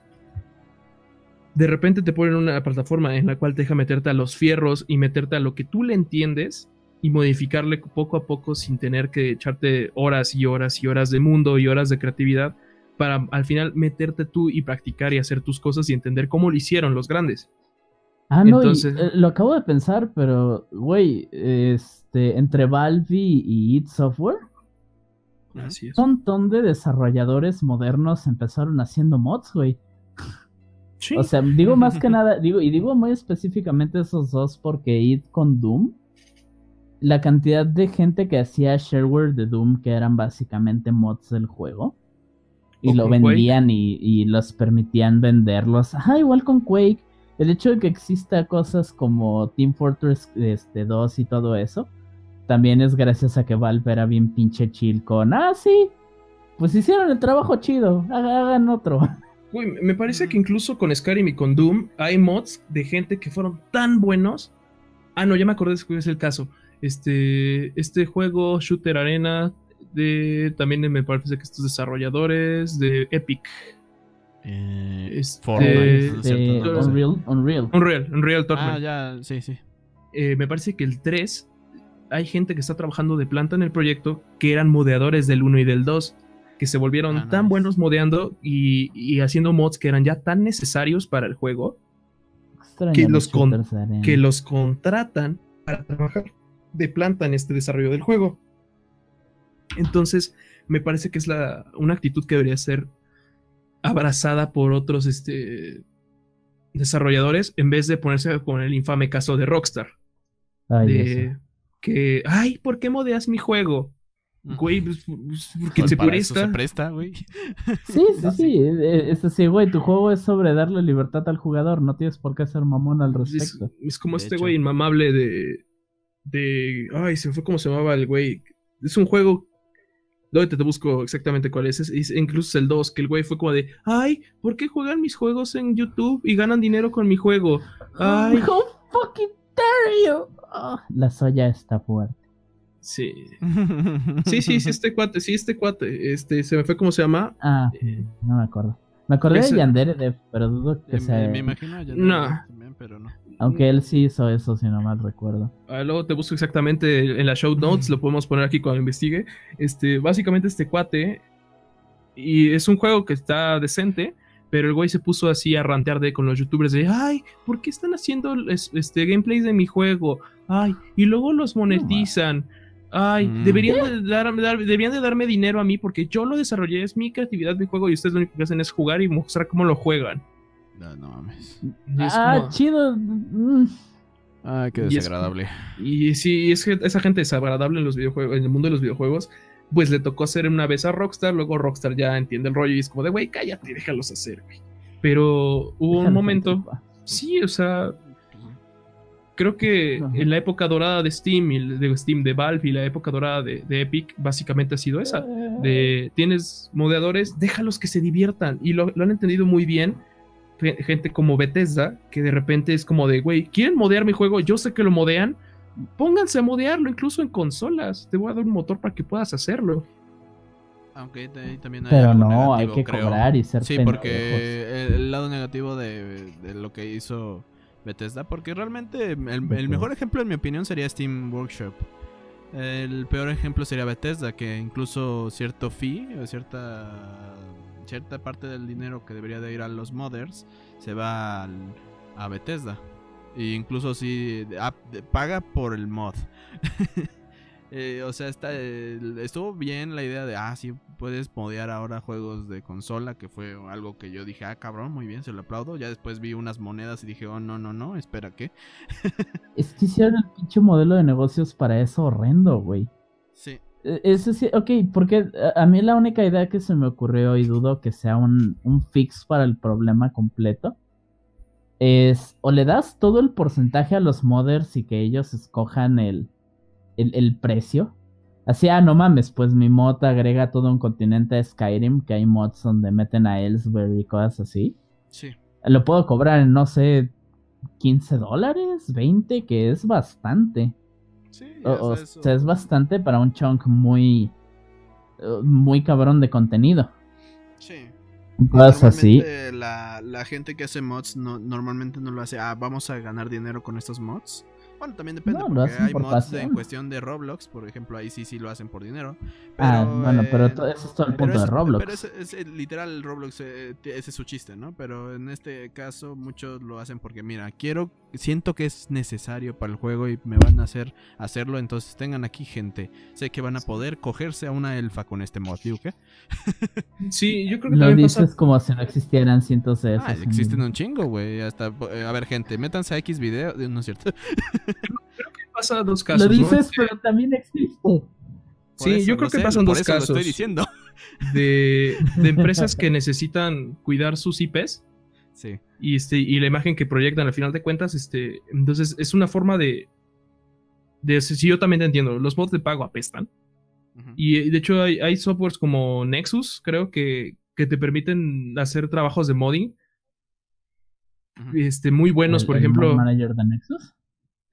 de repente te ponen una plataforma en la cual te deja meterte a los fierros y meterte a lo que tú le entiendes y modificarle poco a poco sin tener que echarte horas y horas y horas de mundo y horas de creatividad para al final meterte tú y practicar y hacer tus cosas y entender cómo lo hicieron los grandes. Ah, no, eh, lo acabo de pensar, pero, güey, este, entre Valve y, It Software, un montón de desarrolladores modernos empezaron haciendo mods, güey. O sea, digo más que (laughs) nada, digo, y digo muy específicamente esos dos porque It con Doom, la cantidad de gente que hacía shareware de Doom, que eran básicamente mods del juego, y lo vendían y, y, los permitían venderlos. Ajá, igual con Quake el hecho de que exista cosas como Team Fortress este, 2 y todo eso, también es gracias a que Valve era bien pinche chill con, ah, sí, pues hicieron el trabajo chido, hagan otro. (laughs) Uy, me parece que incluso con Skyrim y con Doom hay mods de gente que fueron tan buenos. Ah, no, ya me acordé de que es el caso. Este, este juego, Shooter Arena, de, también me parece que estos desarrolladores de Epic, eh, este, este Unreal, Unreal. Unreal, Unreal Ah, ya, sí, sí. Eh, me parece que el 3 hay gente que está trabajando de planta en el proyecto que eran modeadores del 1 y del 2, que se volvieron ah, tan buenos modeando y, haciendo mods que eran ya tan necesarios para el juego que los, que los contratan para trabajar de planta en este desarrollo del juego. Entonces, me parece que es la, una actitud que debería ser abrazada por otros este, desarrolladores en vez de ponerse con el infame caso de Rockstar. Ay, de que, ay, ¿por qué modeas mi juego? Güey, pues, pues porque se presta. se presta, güey. (laughs) Sí, sí, sí. Es así, güey, tu juego es sobre darle libertad al jugador. No tienes por qué ser mamón al respecto. Es, como este güey inmamable de. De. Ay, se fue como se llamaba el güey. Es un juego. ¿Dónde te, busco exactamente cuál es? es? Incluso es el 2, que el güey fue como de. Ay, ¿por qué juegan mis juegos en YouTube y ganan dinero con mi juego? Ay. (laughs) How fucking dare you? Ah, la soya está fuerte. Sí. Sí, sí, sí, este cuate, sí, este cuate. Este, se me fue cómo se llama. Ah, eh, no me acuerdo. Me acordé de Yandere, pero dudo que sea. Me imagino no. también, pero no. Aunque él sí hizo eso, si no mal recuerdo. Ah, luego te busco exactamente en la show notes, (laughs) lo podemos poner aquí cuando investigue. Este, básicamente este cuate. Y es un juego que está decente. Pero el güey se puso así a rantear de con los youtubers de, ay, ¿por qué están haciendo este gameplays de mi juego? Ay, y luego los monetizan. Ay, mm. deberían, de darme, deberían de darme dinero a mí porque yo lo desarrollé, es mi creatividad, mi juego y ustedes lo único que hacen es jugar y mostrar cómo lo juegan. No, no mames. Ah, chido. Mm. Ah, qué desagradable. Y, sí, es que esa gente desagradable en los videojuegos, en el mundo de los videojuegos, pues le tocó hacer una vez a Rockstar, luego Rockstar ya entiende el rollo y es como de, güey, cállate, déjalos hacer, güey. Pero hubo un momento, sí, o sea, creo que en la época dorada de Steam, y de Steam de Valve y la época dorada de, Epic, básicamente ha sido esa. De tienes modeadores, déjalos que se diviertan. Y lo, han entendido muy bien. Gente como Bethesda, que de repente es como de, güey, ¿quieren modear mi juego? Yo sé que lo modean. Pónganse a modearlo, incluso en consolas. Te voy a dar un motor para que puedas hacerlo. Aunque también hay Pero no, hay que cobrar y ser Sí, porque el, lado negativo de lo que hizo Bethesda, porque realmente el, mejor ejemplo en mi opinión sería Steam Workshop. El peor ejemplo sería Bethesda, que incluso cierto fee o cierta cierta parte del dinero que debería de ir a los modders se va a Bethesda. E incluso si paga por el mod. (laughs) Eh, o sea, está, estuvo bien la idea de, ah, sí, puedes modear ahora juegos de consola, que fue algo que yo dije, ah, cabrón, muy bien, se lo aplaudo. Ya después vi unas monedas y dije, oh, no, no, no, espera, ¿qué? (laughs) es que hicieron el pinche modelo de negocios para eso horrendo, güey. Sí. E, eso sí, ok, porque a mí la única idea que se me ocurrió y dudo que sea un, un fix para el problema completo es o le das todo el porcentaje a los modders y que ellos escojan el el, precio. Así, ah, no mames, pues mi mod agrega todo un continente a Skyrim, que hay mods donde meten a Ellsbury y cosas así. Sí. Lo puedo cobrar en, no sé, 15 dólares, 20, que es bastante. Sí, o, sea, es bastante para un chunk muy, muy cabrón de contenido. Sí. Cosas así. La, la, gente que hace mods no, normalmente no lo hace, ah, vamos a ganar dinero con estos mods. Bueno, también depende, porque hay mods en cuestión de Roblox, por ejemplo, ahí sí sí lo hacen por dinero. ah, bueno, pero eso es todo el punto de Roblox. Pero es, es, literal, Roblox, eh, ese es su chiste, ¿no? Pero en este caso, muchos lo hacen porque, mira, quiero, siento que es necesario para el juego y me van a hacer hacerlo, entonces tengan aquí gente. Sé que van a poder cogerse a una elfa con este mod, ¿digo qué? sí, yo creo que Lo dices como si no existieran cientos de ah, existen un chingo, güey. Hasta, eh, a ver, gente, métanse a X video, no es cierto. creo (laughs) que pasa dos casos. Lo dices, pero también existe. sí, yo creo que pasan dos casos. estoy diciendo. De, (laughs) empresas que necesitan cuidar sus IPs. Sí. Y, este, y la imagen que proyectan al final de cuentas, este, entonces es una forma de, de si yo también te entiendo, los mods de pago apestan. Y de hecho hay, hay, softwares como Nexus, creo que, que te permiten hacer trabajos de modding. Este, muy buenos, por ejemplo. manager de Nexus?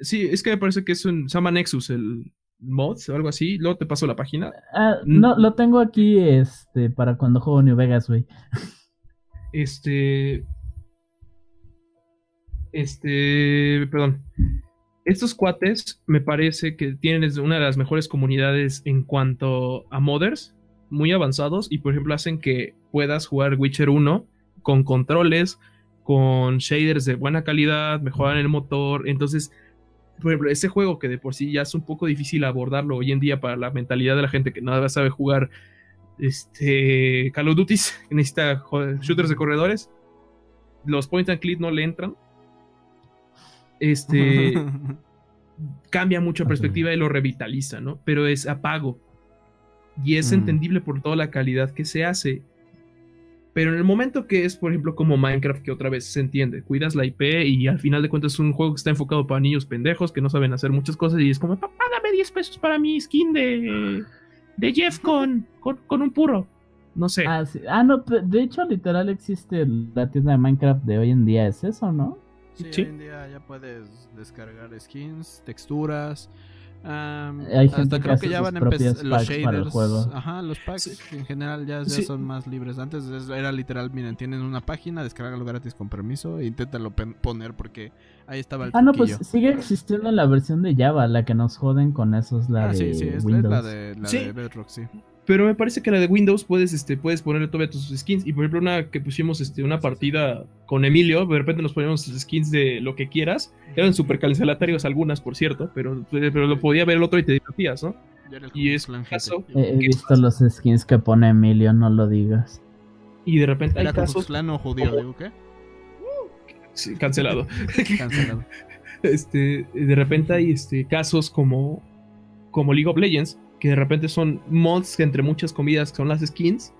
Sí, es que me parece que es un. Se llama Nexus el mods o algo así. Luego te paso la página. Ah, no, lo tengo aquí este, para cuando juego New Vegas, güey. Este. Este. Perdón. Estos cuates me parece que tienen una de las mejores comunidades en cuanto a modders, muy avanzados, y por ejemplo hacen que puedas jugar Witcher 1 con controles, con shaders de buena calidad, mejoran el motor, entonces por ejemplo, ese juego que de por sí ya es un poco difícil abordarlo hoy en día para la mentalidad de la gente que nada sabe jugar este Call of Duty, que (laughs) necesita shooters de corredores, los point and click no le entran. Este (laughs) cambia mucho la perspectiva y lo revitaliza, ¿no? Pero es apago. y es mm. entendible por toda la calidad que se hace. Pero en el momento que es, por ejemplo, como Minecraft, que otra vez se entiende, cuidas la IP y al final de cuentas es un juego que está enfocado para niños pendejos que no saben hacer muchas cosas y es como, papá, dame 10 pesos para mi skin de, de Jeff con, con, un puro. No sé. Ah, ah, no, de hecho, literal existe la tienda de Minecraft de hoy en día, ¿es eso, no? Sí, hoy en día ya puedes descargar skins, texturas, hay gente creo que, ya van a empezar los shaders. Ajá, los packs en general ya, son más libres. Antes era literal, miren, tienen una página, descargalo gratis con permiso e inténtalo poner porque ahí estaba el Ah, no, pues sigue existiendo la versión de Java, la que nos joden con eso es la ah, de sí, sí, es la de, la de Bedrock, sí. Pero me parece que la de Windows puedes, este, puedes ponerle todavía tus skins. Y por ejemplo, una que pusimos este, una partida con Emilio, de repente nos poníamos skins de lo que quieras. Eran súper cancelatarios algunas, por cierto, pero, pero lo podía ver el otro y te divertías, ¿no? Y es caso. He, visto los skins que pone Emilio, no lo digas. Y de repente hay casos. judío, digo, ¿qué? Sí, cancelado. cancelado. (laughs) este, de repente hay este, casos como, como League of Legends que de repente son mods que entre muchas comidas son las skins,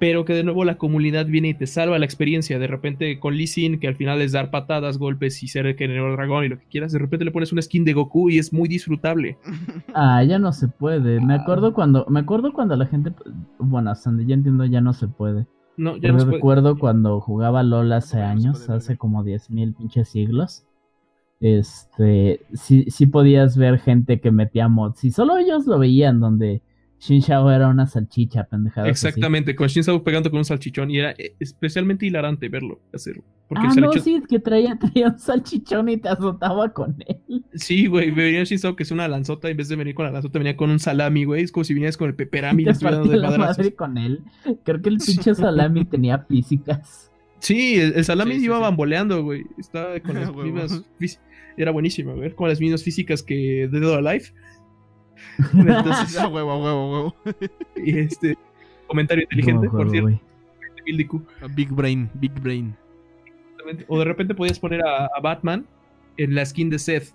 pero que de nuevo la comunidad viene y te salva la experiencia. De repente con Lee Sin, que al final es dar patadas, golpes y ser el generador dragón y lo que quieras, de repente le pones una skin de Goku y es muy disfrutable. (laughs) Ah, ya no se puede. Me acuerdo cuando, me acuerdo cuando la gente, bueno, hasta donde ya entiendo ya no se puede. No, ya no se recuerdo cuando jugaba LOL hace años, hace como 10.000 pinches siglos este, sí, sí podías ver gente que metía mods y solo ellos lo veían donde Shin Shao era una salchicha pendejada. Exactamente, con Shin Shao pegando con un salchichón y era especialmente hilarante verlo hacerlo. ah, no, sí, que traía, (laughs) traía, un salchichón y te azotaba con él. Sí, güey, venía Shin Shao que es una lanzota, en vez de venir con la lanzota venía con un salami, güey, es como si vinieras con el peperami (laughs) y te de la madre con él. Creo que el (laughs) pinche salami tenía físicas. Sí, el, salami iba bamboleando, güey. Estaba (laughs) con las mismas. Era buenísimo, ver, con las mismas físicas que Dead or Alive. (laughs) Entonces, a huevo, huevo, huevo. (laughs) y este comentario inteligente, por cierto. Big Brain, Big Brain. O de repente podías poner a, Batman en la skin de Seth.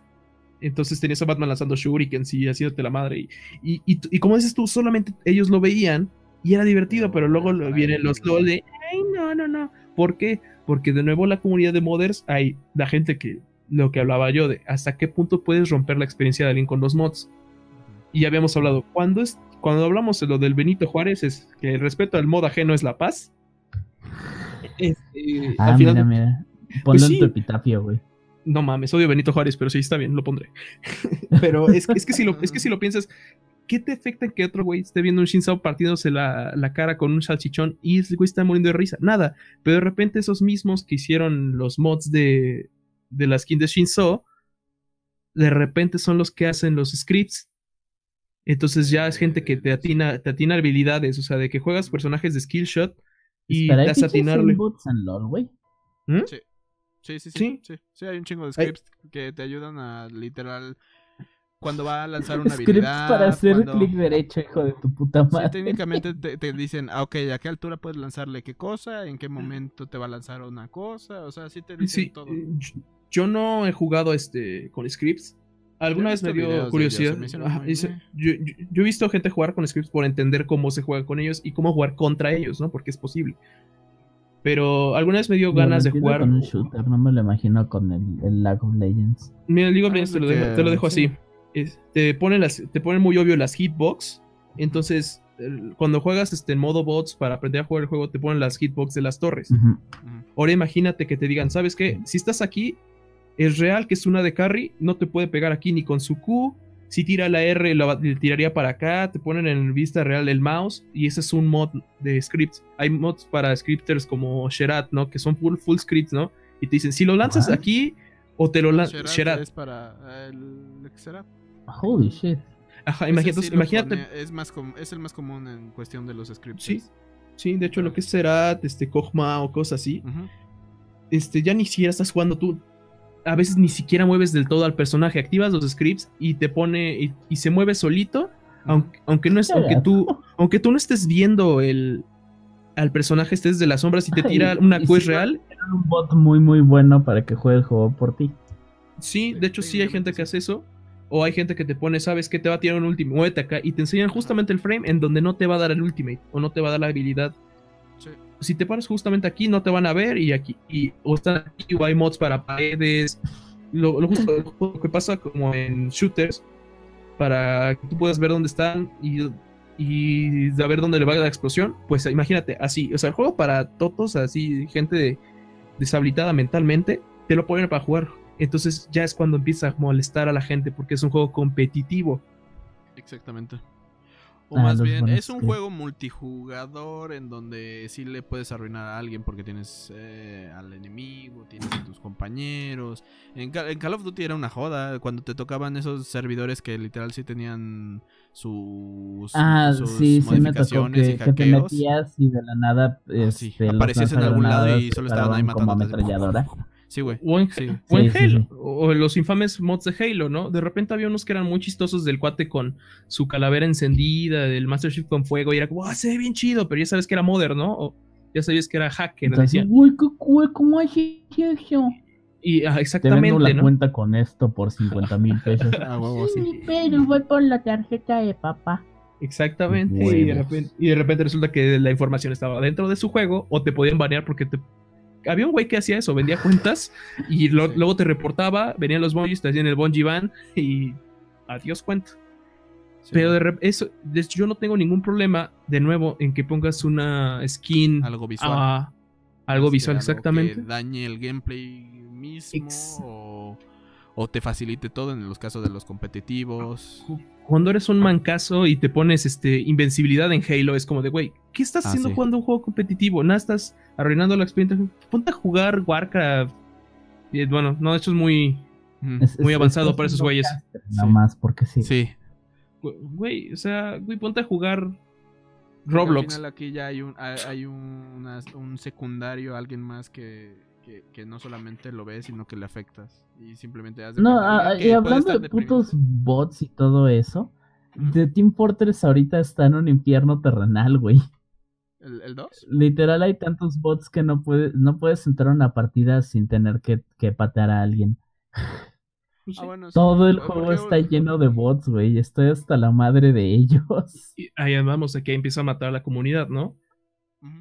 Entonces tenías a Batman lanzando shurikens y haciéndote la madre. Y, y, y, como dices tú, solamente ellos lo veían y era divertido, pero luego vienen los LOL de, ay, no, no, no. ¿Por qué? Porque de nuevo la comunidad de modders hay la gente que, lo que hablaba yo de hasta qué punto puedes romper la experiencia de alguien con los mods. Y ya habíamos hablado, cuando, es, cuando hablamos de lo del Benito Juárez, es que el respeto al mod ajeno es la paz. (laughs) Este, ah, mira, mira. Ponlo pues en tu epitafio, güey. No mames, odio Benito Juárez, pero sí, está bien, lo pondré. (laughs) pero es, es, que si lo, es que si lo piensas, ¿qué te afecta que otro güey esté viendo un Shinzao partiéndose la, la, cara con un salchichón y ese güey está muriendo de risa? Nada. Pero de repente esos mismos que hicieron los mods de, de la skin de Shinzo, de repente son los que hacen los scripts. Entonces ya es gente que te atina, te atina habilidades, o sea, de que juegas personajes de skill shot y te das atinarle. ¿Mm? Sí. Sí, sí, sí, sí. sí. hay un chingo de scripts que te ayudan a literal cuando va a lanzar una habilidad. para hacer clic derecho, hijo de tu puta madre. Sí, técnicamente (laughs) te, dicen, ah, ok, a qué altura puedes lanzarle qué cosa, en qué momento te va a lanzar una cosa, o sea, sí te dicen todo. Eh, yo no he jugado este con scripts. Alguna vez me dio curiosidad. yo, he visto gente jugar con scripts por entender cómo se juega con ellos y cómo jugar contra ellos, ¿no? Porque es posible. Pero alguna vez me dio ganas de jugar. Con un shooter, no me lo imagino con el, el Lag of Legends. Mira, el League of Legends te, lo dejo, te lo dejo así. Te, ponen las, te ponen muy obvio las hitbox. Entonces, cuando juegas este, en modo bots para aprender a jugar el juego, te ponen las hitbox de las torres. Ahora imagínate que te digan, ¿sabes qué? Si estás aquí, es real que es una de carry, no te puede pegar aquí ni con su Q. Si tira la R, lo tiraría para acá. Te ponen en vista real el mouse. Y ese es un mod de scripts. Hay mods para scripters como Sherat, ¿no? Que son full, full scripts, ¿no? Y te dicen, si lo lanzas aquí o te lo lanzas. Sherat, es para el Holy shit. Ajá, imagínate. imagínate es, más es el más común en cuestión de los scripts. Sí, sí, de hecho, lo que es Sherat, este, Kog'Ma o cosas así. Este, ya ni siquiera estás jugando tú a veces ni siquiera mueves del todo al personaje, activas los scripts y te pone y, se mueve solito, aunque, aunque no es, aunque tú, aunque tú no estés viendo el al personaje estés de las sombras y te tira una quest real. un bot muy muy bueno para que juegue el juego por ti. Sí, de hecho sí hay gente que hace eso. O hay gente que te pone, sabes que te va a tirar un ultimate, muévete acá y te enseñan justamente el frame en donde no te va a dar el ultimate o no te va a dar la habilidad. Si te paras justamente aquí, no te van a ver y aquí, y, o están aquí, o hay mods para paredes. Lo, lo justo lo que pasa como en shooters, para que tú puedas ver dónde están y, y saber dónde le va la explosión, pues imagínate, así, o sea, el juego para totos, así, gente deshabilitada mentalmente, te lo ponen para jugar entonces ya es cuando empieza a molestar a la gente porque es un juego competitivo. Exactamente. O ah, más bien, es un juego multijugador en donde sí le puedes arruinar a alguien porque tienes eh, al enemigo, tienes a tus compañeros. En, Call of Duty era una joda cuando te tocaban esos servidores que literal sí tenían sus, ah, sí, modificaciones sí me tocó que, te metías y de la nada ah, este, aparecías en algún lado y solo estaban ahí matando. Sí, güey. O en, Halo. O los infames mods de Halo, ¿no? De repente había unos que eran muy chistosos del cuate con su calavera encendida, del Master Chief con fuego, y era como, ah, se ve bien chido, pero ya sabes que era modern, ¿no? O ya sabías que era hacker. Entonces, cool, ¿cómo hay eso? Y ah, exactamente. Te la cuenta con esto por 50 mil pesos. (laughs) ah, sí, pero voy por la tarjeta de papá. Exactamente. Y de, repente, y de, repente, resulta que la información estaba dentro de su juego o te podían banear porque te había un güey que hacía eso, vendía cuentas y (laughs) luego te reportaba, venían los bonjis, te hacían el bonji van y adiós cuenta. Pero de eso, yo no tengo ningún problema, de nuevo, en que pongas una skin. Algo visual. algo visual, exactamente. Que dañe el gameplay mismo o, o, te facilite todo en los casos de los competitivos cuando eres un mancazo y te pones este, invencibilidad en Halo, es como de, güey, ¿qué estás ah, haciendo jugando un juego competitivo? Nada, estás arruinando la experiencia. Ponte a jugar Warcraft. Y, bueno, no, esto es muy, muy avanzado para esos güeyes. Nada más porque sí. Sí. Güey, o sea, güey, ponte a jugar Roblox. Al final aquí ya hay un, hay un secundario, alguien más que que, no solamente lo ves, sino que le afectas. Y simplemente haces. No, ah, y hablando de putos bots y todo eso, de Team Fortress ahorita está en un infierno terrenal, güey. ¿El 2? Literal hay tantos bots que no puedes, no puedes entrar a una partida sin tener que, que patear a alguien. Pues ah, todo el juego está lleno de bots, güey. Estoy hasta la madre de ellos. Y ahí vamos, aquí empieza a matar a la comunidad, ¿no?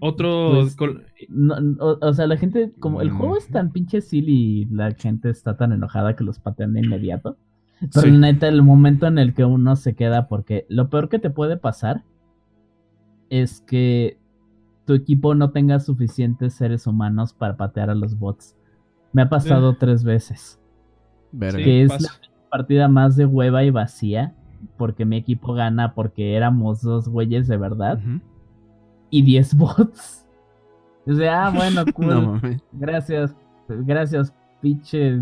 Otro. Pues, o, sea, la gente, como el juego es tan pinche silly y la gente está tan enojada que los patean de inmediato. Pero neta, el momento en el que uno se queda, porque lo peor que te puede pasar es que tu equipo no tenga suficientes seres humanos para patear a los bots. Me ha pasado tres veces. que es la partida más de hueva y vacía, porque mi equipo gana porque éramos dos güeyes de verdad y 10 (laughs) bots. O sea, ah, bueno, (laughs) cool. gracias, gracias, pinche,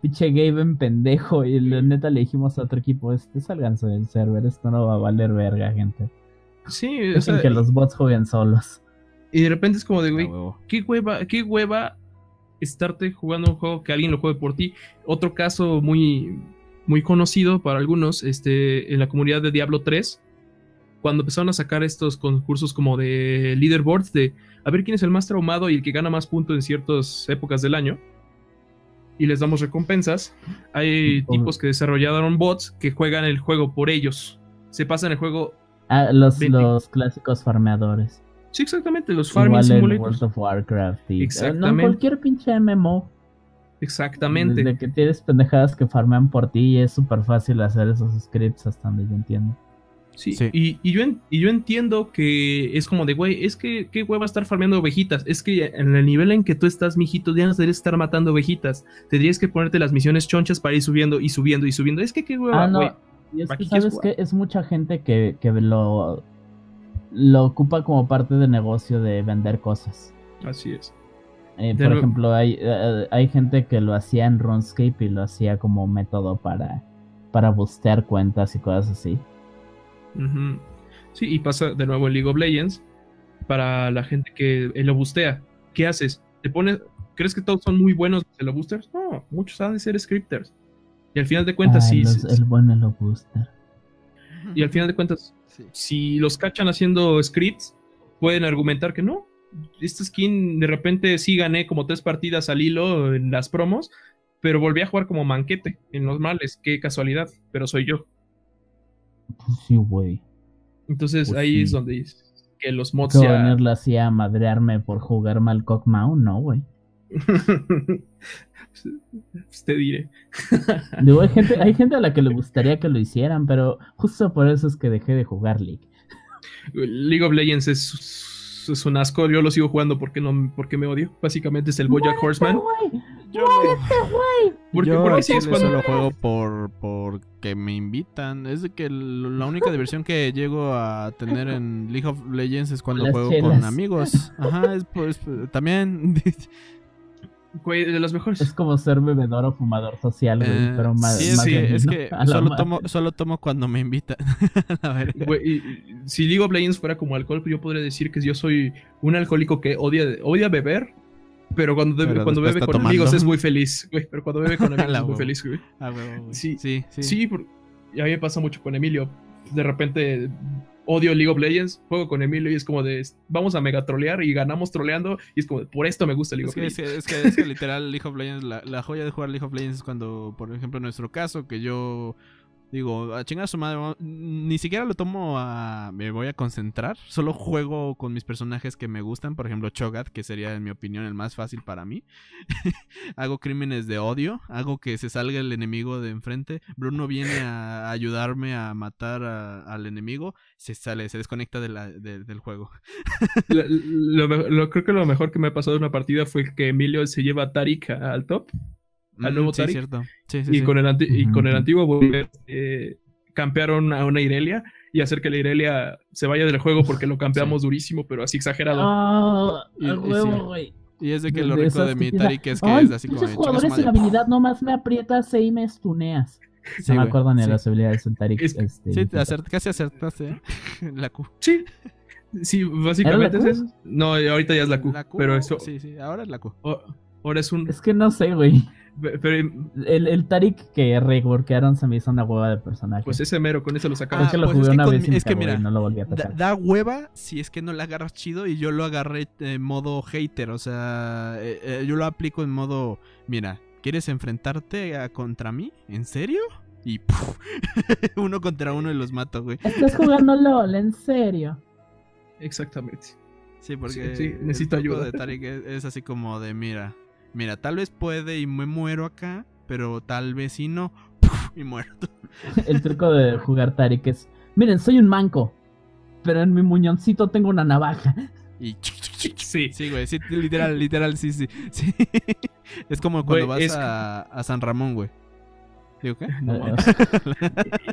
pinche Gaben pendejo. Y la neta le dijimos a otro equipo, este, salganse del server, esto no va a valer verga, gente. Sí, o sea, que los bots jueguen solos. Y de repente es como de, güey, qué hueva, qué hueva estarte jugando un juego que alguien lo juegue por ti. Otro caso muy, muy conocido para algunos, este, en la comunidad de Diablo 3, cuando empezaron a sacar estos concursos como de leaderboards, de a ver quién es el más traumado y el que gana más puntos en ciertas épocas del año, y les damos recompensas, hay tipos que desarrollaron bots que juegan el juego por ellos. Se pasan el juego. Ah, los, los clásicos farmeadores. Sí, exactamente, los farming simulators. World of Warcraft y Exactamente. No, cualquier pinche MMO. Exactamente. De que tienes pendejadas que farmean por ti y es súper fácil hacer esos scripts hasta donde yo entiendo. Sí, Y, y, yo y yo entiendo que es como de, güey, es que qué güey va a estar farmeando ovejitas. Es que en el nivel en que tú estás, mijito, ya no deberías estar matando ovejitas. Tendrías que ponerte las misiones chonchas para ir subiendo y subiendo y subiendo. Es que qué güey ah, no. Y es que sabes que es mucha gente que, que lo, lo ocupa como parte de negocio de vender cosas. Así es. Eh, por ejemplo, hay, eh, hay gente que lo hacía en RuneScape y lo hacía como método para, para bustear cuentas y cosas así. Sí, y pasa de nuevo en League of Legends para la gente que lo bustea. ¿Qué haces? ¿Te pones, ¿Crees que todos son muy buenos lo boosters? No, muchos han de ser scripters. Y al final de cuentas, sí. el buen Elo booster. Y al final de cuentas, si los cachan haciendo scripts, pueden argumentar que no. Esta skin de repente sí gané como tres partidas al hilo en las promos, pero volví a jugar como manquete en los males, qué casualidad, pero soy yo. Pues sí, güey. Entonces Pues ahí es donde dice que los mods ¿Qué ya... venirlo así a madrearme por jugar mal Cockmount? No, güey. (laughs) Pues te diré. (laughs) Digo, hay gente, hay gente a la que le gustaría que lo hicieran, pero justo por eso es que dejé de jugar League. League of Legends es, es un asco, yo lo sigo jugando porque no porque me odio. Básicamente es el Bojack Horseman. Güey, Yo, ¿Por qué- yo por qué al sigues chile jugando? solo juego por porque me invitan. Es de que la única diversión que llego a tener en League of Legends es cuando Las juego chelas. con amigos. Ajá, es pues también. (laughs) Güey, de los mejores. Es como ser bebedor o fumador social, güey, Eh, pero más, sí, es más que, dañino es que a la solo madre. tomo, solo tomo cuando me invitan. (laughs) A ver. Güey, si League of Legends fuera como alcohol, pues yo podría decir que yo soy un alcohólico que odia, odia beber, pero cuando, bebe- Pero cuando bebe con tomando. amigos es muy feliz, güey. Pero cuando bebe con (laughs) amigos es muy feliz, güey. Ah, huevo, güey. Sí, sí, sí. Sí, por- y a mí me pasa mucho con Emilio. De repente odio League of Legends, juego con Emilio y es como de vamos a mega trolear y ganamos troleando y es como de, por esto me gusta League Es of que, es, Legends. que, es, que, es que literal League of Legends, la, la joya de jugar League of Legends es cuando, por ejemplo, en nuestro caso, que yo digo, a chingar a su madre, ni siquiera lo tomo a... me voy a concentrar, solo juego con mis personajes que me gustan, por ejemplo, Cho'Gath, que sería en mi opinión el más fácil para mí. (laughs) hago crímenes de odio, hago que se salga el enemigo de enfrente, Bruno viene a ayudarme a matar al enemigo, se sale, se desconecta de del juego. (laughs) Lo, creo que lo mejor que me ha pasado en una partida fue que Emilio se lleva a Tarik al top ¿Al nuevo Mm, sí, Tarik? cierto. Sí, sí, y, sí. Con el anti- y con el antiguo volver, eh, campearon a una Irelia y hacer que la Irelia se vaya del juego porque lo campeamos durísimo, pero así exagerado. Ah, Y- a y huevo, sí. güey. Y es de que De- lo de rico de que mi Tarik es que Ay, es así como de jugadores sin habilidad, nomás me aprietas y me estuneas. Sí, no me acuerdo ni de sí. las habilidades del Tarik. Es- este, Sí, te viejito. acert- casi acertaste, ¿eh? (laughs) La Q. Sí. Sí, básicamente ¿Era es eso. No, ahorita ya es la Q. La Q, pero eso. Sí, sí, ahora es la Q. o- ahora es un. Es que no sé, güey. Pero El, el Tarik que reworkearon se me hizo una hueva de personaje. pues ese mero, con eso lo sacamos. Ah, que lo pues jugué es que una con- vez es que mira, y no lo volví a Da, tocar. da hueva si es que no la agarras chido y yo lo agarré en modo hater. O sea, eh, eh, yo lo aplico en modo, mira, ¿quieres enfrentarte a, contra mí? ¿En serio? Y ¡puf! (laughs) uno contra uno y los mato, güey. Estás jugando LOL, (laughs) en serio. Exactamente. Sí, porque Sí, necesito ayuda. de Tarik es, es así como de, mira, mira, tal vez puede y me muero acá, pero tal vez y no, ¡puf! (laughs) y muero. (laughs) El truco de jugar Tarik es: Miren, soy un manco, pero en mi muñoncito tengo una navaja. (laughs) Y Sí. sí, güey, sí, literal, literal, sí, sí, sí. Es como cuando Güey, vas es- a, a San Ramón, güey. ¿Digo qué? No,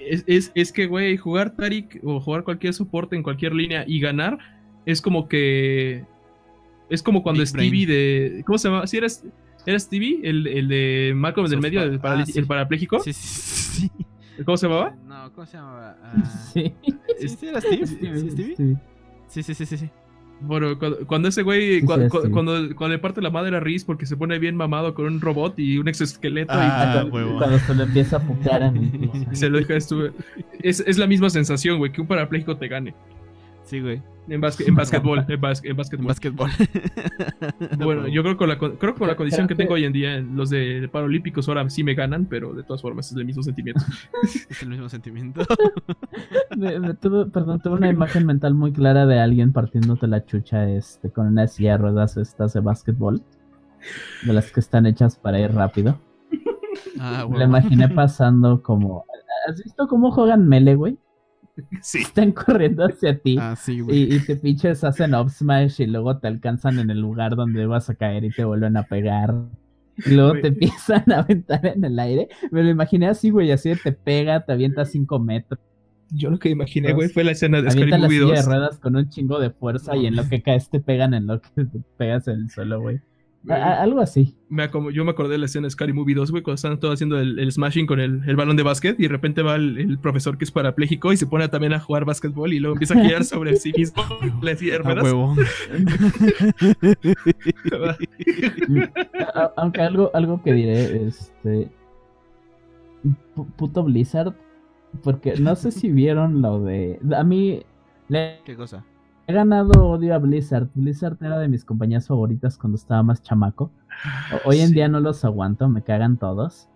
es, es, es que, güey, jugar Tarik o jugar cualquier soporte en cualquier línea y ganar es como que. Es como cuando Big Stevie de. ¿Cómo se llama? ¿Sí eres, ¿Era Stevie? El, el de Malcolm del medio, el, parali- Ah, sí. el parapléjico. Sí, sí, sí. (laughs) ¿Cómo se llamaba? No, ¿cómo se llamaba? Ah, (laughs) Sí. ¿Sí, sí era Steve? ¿Sí, Sí, Stevie? sí. Sí, sí, sí, sí. Bueno, cuando, cuando ese güey, cuando, cuando le parte la madre a Riz porque se pone bien mamado con un robot y un exoesqueleto Ah, Cuando- huevo. Cuando se le empieza a putear en el piso. (laughs) y se lo deja estuve. Es, es la misma sensación, güey, que un parapléjico te gane. Sí, güey. En, basque- en básquetbol, en, bas- en En básquetbol. básquetbol. (laughs) Bueno, yo creo que con la, creo que con la condición que tengo hoy en día, los de Paralímpicos ahora sí me ganan, pero de todas formas es el mismo sentimiento. (laughs) Es el mismo sentimiento. (laughs) Me- me tuve- perdón, tuve una imagen mental muy clara de alguien partiéndote la chucha este, con una silla de ruedas estas de básquetbol. De las que están hechas para ir rápido. Ah, La huevo. imaginé pasando como... ¿Has visto cómo juegan Melee, güey? (laughs) Sí. Están corriendo hacia ti. Ah, sí. Y, y te pinches hacen up smash y luego te alcanzan en el lugar donde vas a caer y te vuelven a pegar. Y luego Güey. te empiezan a aventar en el aire. Me lo imaginé así, güey, así de te pega, te avienta 5 metros. Yo lo que imaginé, güey, fue la escena de Scary Movie silla de 2. ruedas con un chingo de fuerza y en lo que caes te pegan en lo que te pegas en el suelo, güey. Algo así. Me yo me acordé de la escena de Scary Movie 2, güey, cuando están todos haciendo el, el smashing con el, el balón de básquet y de repente va el, el profesor que es parapléjico y se pone también a jugar básquetbol y luego empieza a girar sobre sí mismo la silla de A ruedas. huevo. (laughs) A- Aunque algo, algo que diré, este. pu- Puto Blizzard. Porque no sé si vieron lo de. A mí le ¿Qué cosa? He ganado odio a Blizzard. Blizzard era de mis compañías favoritas cuando estaba más chamaco. Hoy en día no los aguanto, me cagan todos.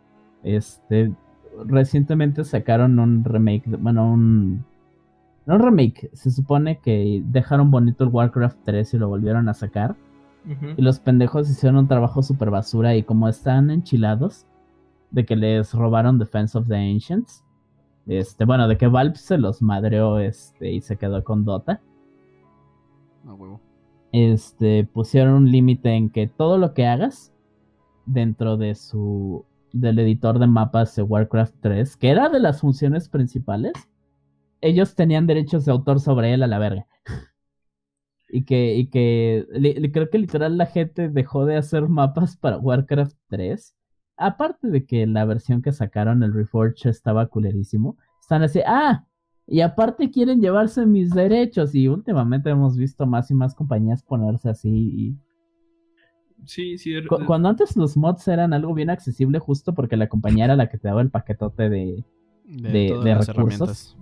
Este, recientemente sacaron un remake, bueno, un... No un remake, se supone que dejaron bonito el Warcraft 3 y lo volvieron a sacar. Y los pendejos hicieron un trabajo super basura y como están enchilados de que les robaron Defense of the Ancients. Este, bueno, de que Valve se los madreó este, y se quedó con Dota. Este, pusieron un límite en que todo lo que hagas dentro de su del editor de mapas de Warcraft 3, que era de las funciones principales, ellos tenían derechos de autor sobre él a la verga. (laughs) y que, y que creo que literal la gente dejó de hacer mapas para Warcraft 3. Aparte de que la versión que sacaron, el Reforge, estaba culerísimo. Están así, ah, y aparte quieren llevarse mis derechos. Y últimamente hemos visto más y más compañías ponerse así y Sí, sí. Cuando antes los mods eran algo bien accesible justo porque la compañía era la que te daba el paquetote de, de, recursos.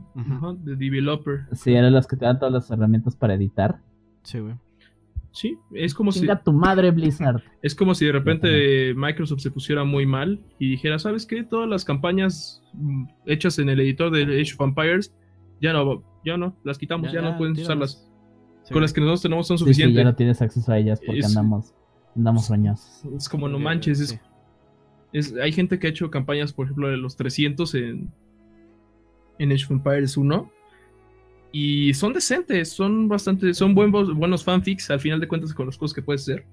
de developer. Sí, eran las que te dan todas las herramientas para editar. Sí, güey. Sí, es como si... tu madre Blizzard. (laughs) Es como si de repente Microsoft se pusiera muy mal y dijera, ¿sabes qué? Todas las campañas mm, hechas en el editor de Age of Empires, ya no, ya no, las quitamos, ya, no pueden usarlas. Con las que nosotros tenemos son suficientes. ya no tienes acceso a ellas porque andamos Andamos rañados. Es como no manches. Es, hay gente que ha hecho campañas, por ejemplo, de los 300 en, en Age of Empires 1. Y son decentes, son bastante, son buenos, buenos fanfics al final de cuentas con las cosas que puedes hacer.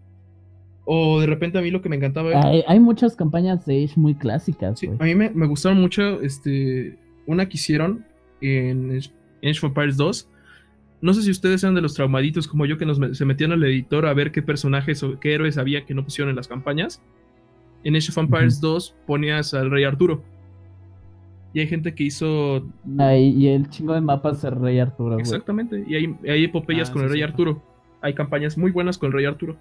O de repente a mí lo que me encantaba hay, hay, muchas campañas de Age muy clásicas. Sí, a mí me, me, gustaron mucho este, una que hicieron en Age of Empires 2 no sé si ustedes eran de los traumaditos como yo que nos, se metían al editor a ver qué personajes o qué héroes había que no pusieron en las campañas. En Age of Empires 2 ponías al rey Arturo. Y hay gente que hizo. y el chingo de mapas del rey Arturo. Exactamente. Y hay, hay epopeyas ah, con el rey Arturo. Hay campañas muy buenas con el rey Arturo.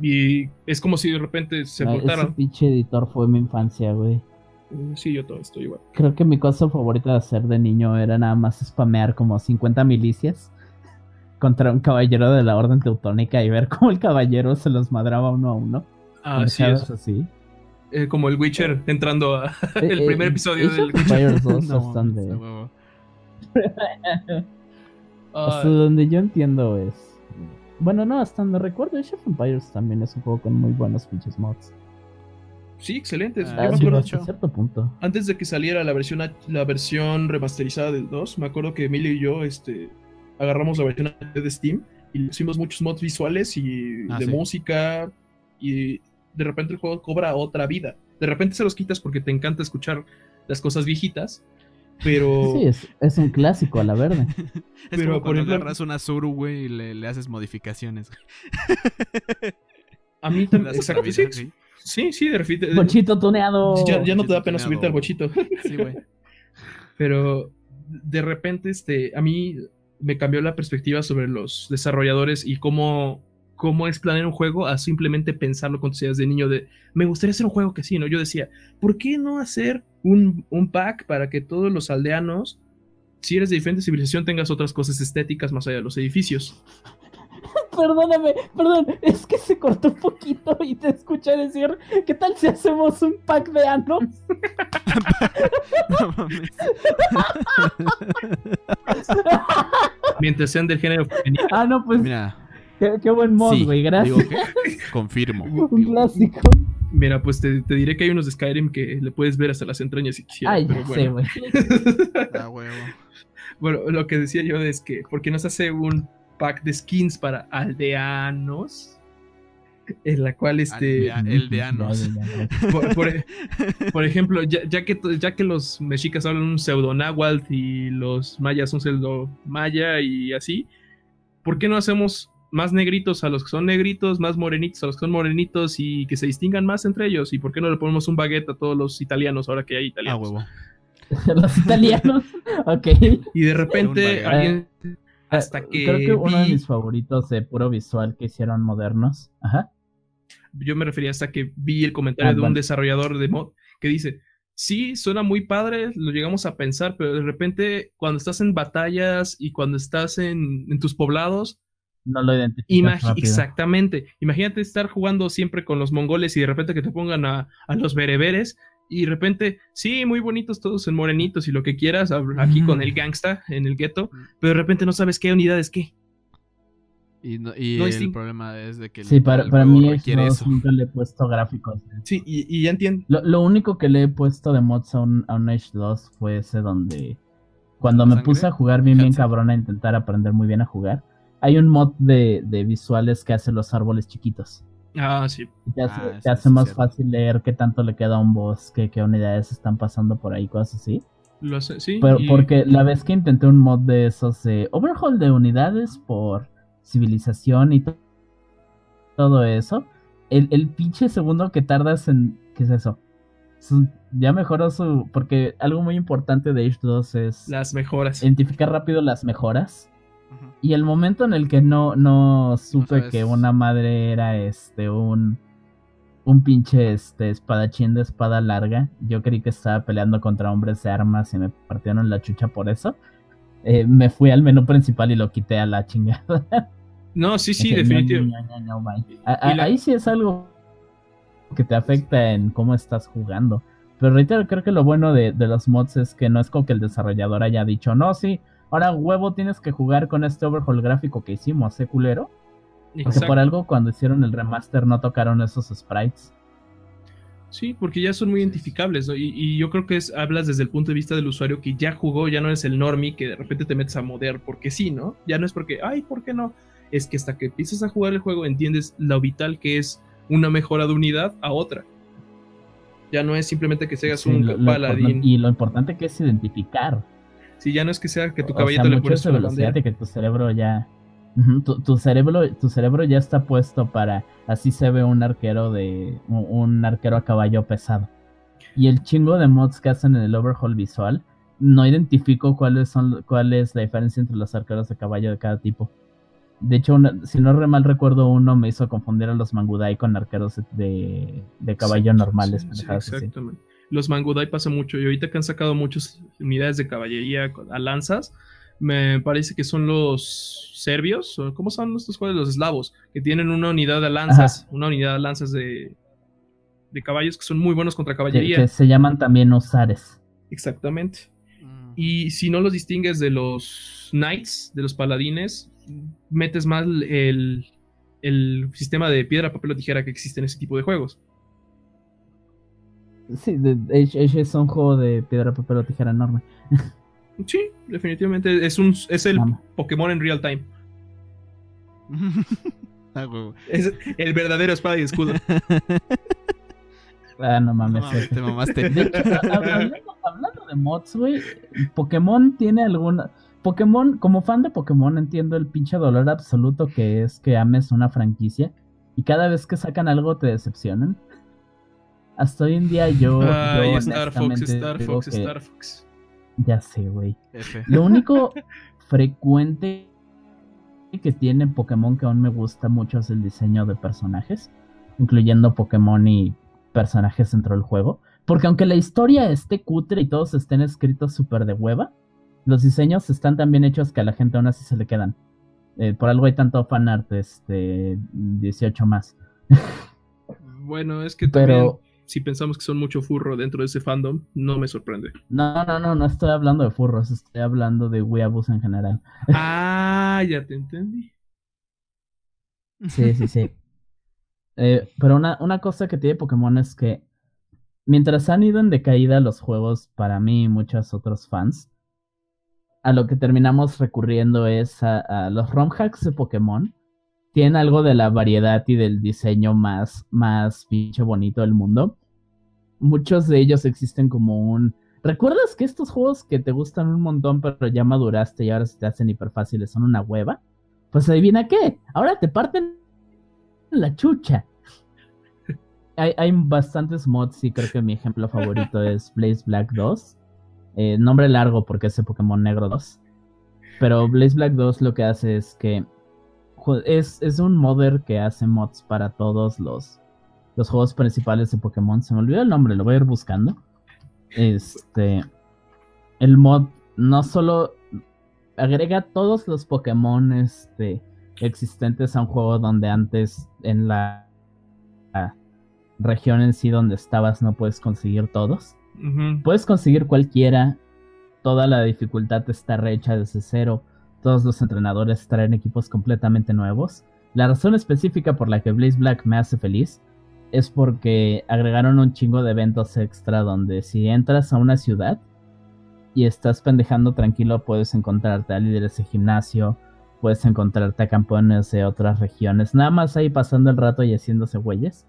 Y es como si de repente se ah, Ese pinche editor fue mi infancia, güey. Sí, yo todo estoy igual. Creo que mi cosa favorita de hacer de niño era nada más spamear como 50 milicias contra un caballero de la Orden Teutónica y ver cómo el caballero se los madraba uno a uno. Ah, sí. así. Eh, como el Witcher entrando a eh, (laughs) el primer eh, episodio del Witcher. 2 (laughs) hasta donde yo entiendo es. Bueno, no, hasta donde recuerdo, Age of Empires también es un juego con muy buenos pinches mods. Sí, excelentes. Ah, cierto punto. Antes de que saliera la versión, la versión remasterizada del 2, me acuerdo que Emilio y yo este, agarramos la versión de Steam y hicimos muchos mods visuales y ah, de música y de repente el juego cobra otra vida. De repente se los quitas porque te encanta escuchar las cosas viejitas, pero... (laughs) Sí, es, un clásico a la verde. (laughs) pero por ejemplo... agarras una Zuru, güey, y le, haces modificaciones. a mí también... (laughs) Exacto, sí. Sí, sí, de repente. Bochito tuneado. Ya, no te da pena subirte al bochito. (laughs) Sí, güey. Pero de repente, este, a mí me cambió la perspectiva sobre los desarrolladores y cómo, cómo es planear un juego a simplemente pensarlo cuando seas de niño de, me gustaría hacer un juego que sí, ¿no? Yo decía, ¿por qué no hacer un, un pack para que todos los aldeanos, si eres de diferente civilización, tengas otras cosas estéticas más allá de los edificios? Perdóname, perdón, es que se cortó un poquito y te escuché decir, ¿qué tal si hacemos un pack de anos? no mames. Mientras sean del género femenino. Ah, no, pues. Mira. Qué, buen mod, güey, gracias. Confirmo. (laughs) Un clásico. Mira, pues te, diré que hay unos de Skyrim que le puedes ver hasta las entrañas si quisieras. Ay, pero bueno. güey. (laughs) ah, huevo. Bueno, lo que decía yo es que, ¿por qué no se hace un pack de skins para aldeanos. En la cual este. aldeanos. (laughs) Por, ejemplo, ya, que, ya que los mexicas hablan un pseudo náhuatl y los mayas un pseudo maya y así, ¿por qué no hacemos más negritos a los que son negritos, más morenitos a los que son morenitos y que se distingan más entre ellos? ¿Y por qué no le ponemos un baguette a todos los italianos ahora que hay italianos? huevo. (laughs) los italianos, (laughs) ok. Y de repente alguien hasta eh, que. Creo que uno de mis favoritos de puro visual que hicieron modernos. Ajá. Yo me refería hasta que vi el comentario ah, de un desarrollador de mod que dice: Sí, suena muy padre, lo llegamos a pensar, pero de repente cuando estás en batallas y cuando estás en, tus poblados, no lo identificas. exactamente. Imagínate estar jugando siempre con los mongoles y de repente que te pongan a, los bereberes y de repente, sí, muy bonitos todos en morenitos y lo que quieras, aquí con el gangsta en el gueto, pero de repente no sabes qué unidad es qué. Y, el problema es de que sí, para, para mí no, nunca le he puesto gráficos. Sí, y, ya entiendo. Lo, único que le he puesto de mods a un, a un Age 2 fue ese donde cuando me puse a jugar bien bien cabrón a intentar aprender muy bien a jugar, hay un mod de, visuales que hace los árboles chiquitos. Ah, sí. te hace, ah, más fácil leer qué tanto le queda a un bosque, qué unidades están pasando por ahí, cosas así. Lo sé, sí. Pero, Porque la vez que intenté un mod de esos de overhaul de unidades por civilización y todo eso, el, el pinche segundo que tardas en... ¿Qué es eso? ya mejoró su. Porque algo muy importante de Age 2 es. Las mejoras. Identificar rápido las mejoras. Y el momento en el que no, no supe que una madre era este un. Un pinche este, espadachín de espada larga. Yo creí que estaba peleando contra hombres de armas y me partieron la chucha por eso. Eh, me fui al menú principal y lo quité a la (laughs) chingada. No, sí, sí, definitivamente. Ahí sí es algo que te afecta en cómo estás jugando. Pero reitero, creo que lo bueno de, los mods es que no es como que el desarrollador haya dicho, no, sí, ahora huevo tienes que jugar con este overhaul gráfico que hicimos, ¿eh, culero? Porque por algo cuando hicieron el remaster no tocaron esos sprites. Sí, porque ya son muy identificables, ¿no? y, yo creo que es, hablas desde el punto de vista del usuario que ya jugó, ya no es el normie que de repente te metes a modear porque sí, ¿no? Ya no es porque, ay, ¿por qué no? Es que hasta que empiezas a jugar el juego entiendes lo vital que es una mejora de unidad a otra. Ya no es simplemente que seas un paladín. y lo importante que es identificar. Sí, ya no es que sea que tu caballito le pones velocidad de que tu cerebro ya tu, cerebro tu cerebro ya está puesto para así se ve un arquero de un arquero a caballo pesado. Y el chingo de mods que hacen en el overhaul visual no identifico cuáles son cuál es la diferencia entre los arqueros de caballo de cada tipo. De hecho, si no re mal recuerdo, uno me hizo confundir a los Mangudai con arqueros de, caballo normales. exactamente. Los Mangudai pasa mucho y ahorita que han sacado muchas unidades de caballería a lanzas, me parece que son los serbios, ¿cómo son estos juegos? Los eslavos, que tienen una unidad de lanzas, una unidad de lanzas de, de caballos que son muy buenos contra caballería. Que, se llaman también osares. Exactamente. Mm. Y si no los distingues de los knights, de los paladines, metes más el, sistema de piedra, papel o tijera que existe en ese tipo de juegos. Sí, Age es un juego de piedra, papel o tijera enorme. Sí, definitivamente es un es el Pokémon en real time. (laughs) Ah, es el verdadero espada y escudo. Ah, no mames. hablando, de mods, güey, Pokémon tiene alguna. Pokémon, como fan de Pokémon, entiendo el pinche dolor absoluto que es que ames una franquicia y cada vez que sacan algo te decepcionan. Hasta hoy en día yo. Ay, Star Fox, Star Fox, Star Fox. Ya sé, güey. Lo único (laughs) frecuente que tiene Pokémon que aún me gusta mucho es el diseño de personajes, incluyendo Pokémon y personajes dentro del juego. Porque aunque la historia esté cutre y todos estén escritos súper de hueva, los diseños están tan bien hechos que a la gente aún así se le quedan. Eh, por algo hay tanto fanart, este, 18 más. Bueno, es que también, si pensamos que son mucho furro dentro de ese fandom, no me sorprende. No, no, no, no estoy hablando de furros, estoy hablando de weeaboos en general. Ah, ya te entendí. Sí, sí, sí. (laughs) Eh, pero una, una cosa que tiene Pokémon es que mientras han ido en decaída los juegos para mí y muchos otros fans, a lo que terminamos recurriendo es a, los ROM hacks de Pokémon. Tienen algo de la variedad y del diseño más, más pinche bonito del mundo. Muchos de ellos existen como un. ¿Recuerdas que estos juegos que te gustan un montón, pero ya maduraste y ahora se te hacen hiper fáciles son una hueva? Pues adivina qué, ahora te parten la chucha. hay, hay bastantes mods y creo que mi ejemplo favorito es Blaze Black 2 eh, nombre largo porque es el Pokémon Negro 2. Pero Blaze Black 2 lo que hace es que es, es un modder que hace mods para todos los, los juegos principales de Pokémon. Se me olvidó el nombre, lo voy a ir buscando. Este. El mod no solo agrega todos los Pokémon este, existentes a un juego donde antes en la, región en sí donde estabas no puedes conseguir todos. Puedes conseguir cualquiera, toda la dificultad está rehecha desde cero, todos los entrenadores traen equipos completamente nuevos. La razón específica por la que Blaze Black me hace feliz es porque agregaron un chingo de eventos extra donde si entras a una ciudad y estás pendejando tranquilo puedes encontrarte a líderes de gimnasio, puedes encontrarte a campeones de otras regiones, nada más ahí pasando el rato y haciéndose güeyes.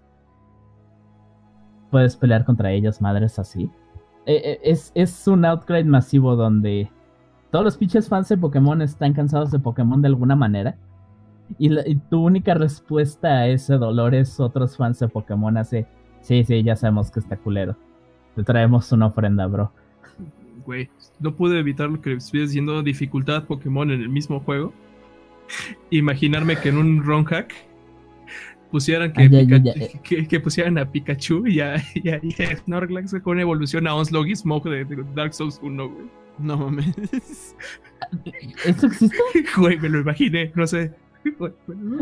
Puedes pelear contra ellos, madres así. Eh, eh, es, es un outgrade masivo donde todos los pinches fans de Pokémon están cansados de Pokémon de alguna manera. Y, tu única respuesta a ese dolor es otros fans de Pokémon hace, sí, sí, ya sabemos que está culero. Te traemos una ofrenda, bro. Güey, no pude evitar lo que estoy diciendo, dificultad Pokémon en el mismo juego. (laughs) Imaginarme que en un ROM hack pusieran que, ah, que, pusieran a Pikachu y a, y a, Snorlax con evolución a Onslaught y Smoke de, Dark Souls 1, güey. No mames. ¿Eso existe? (laughs) Güey, me lo imaginé, no sé.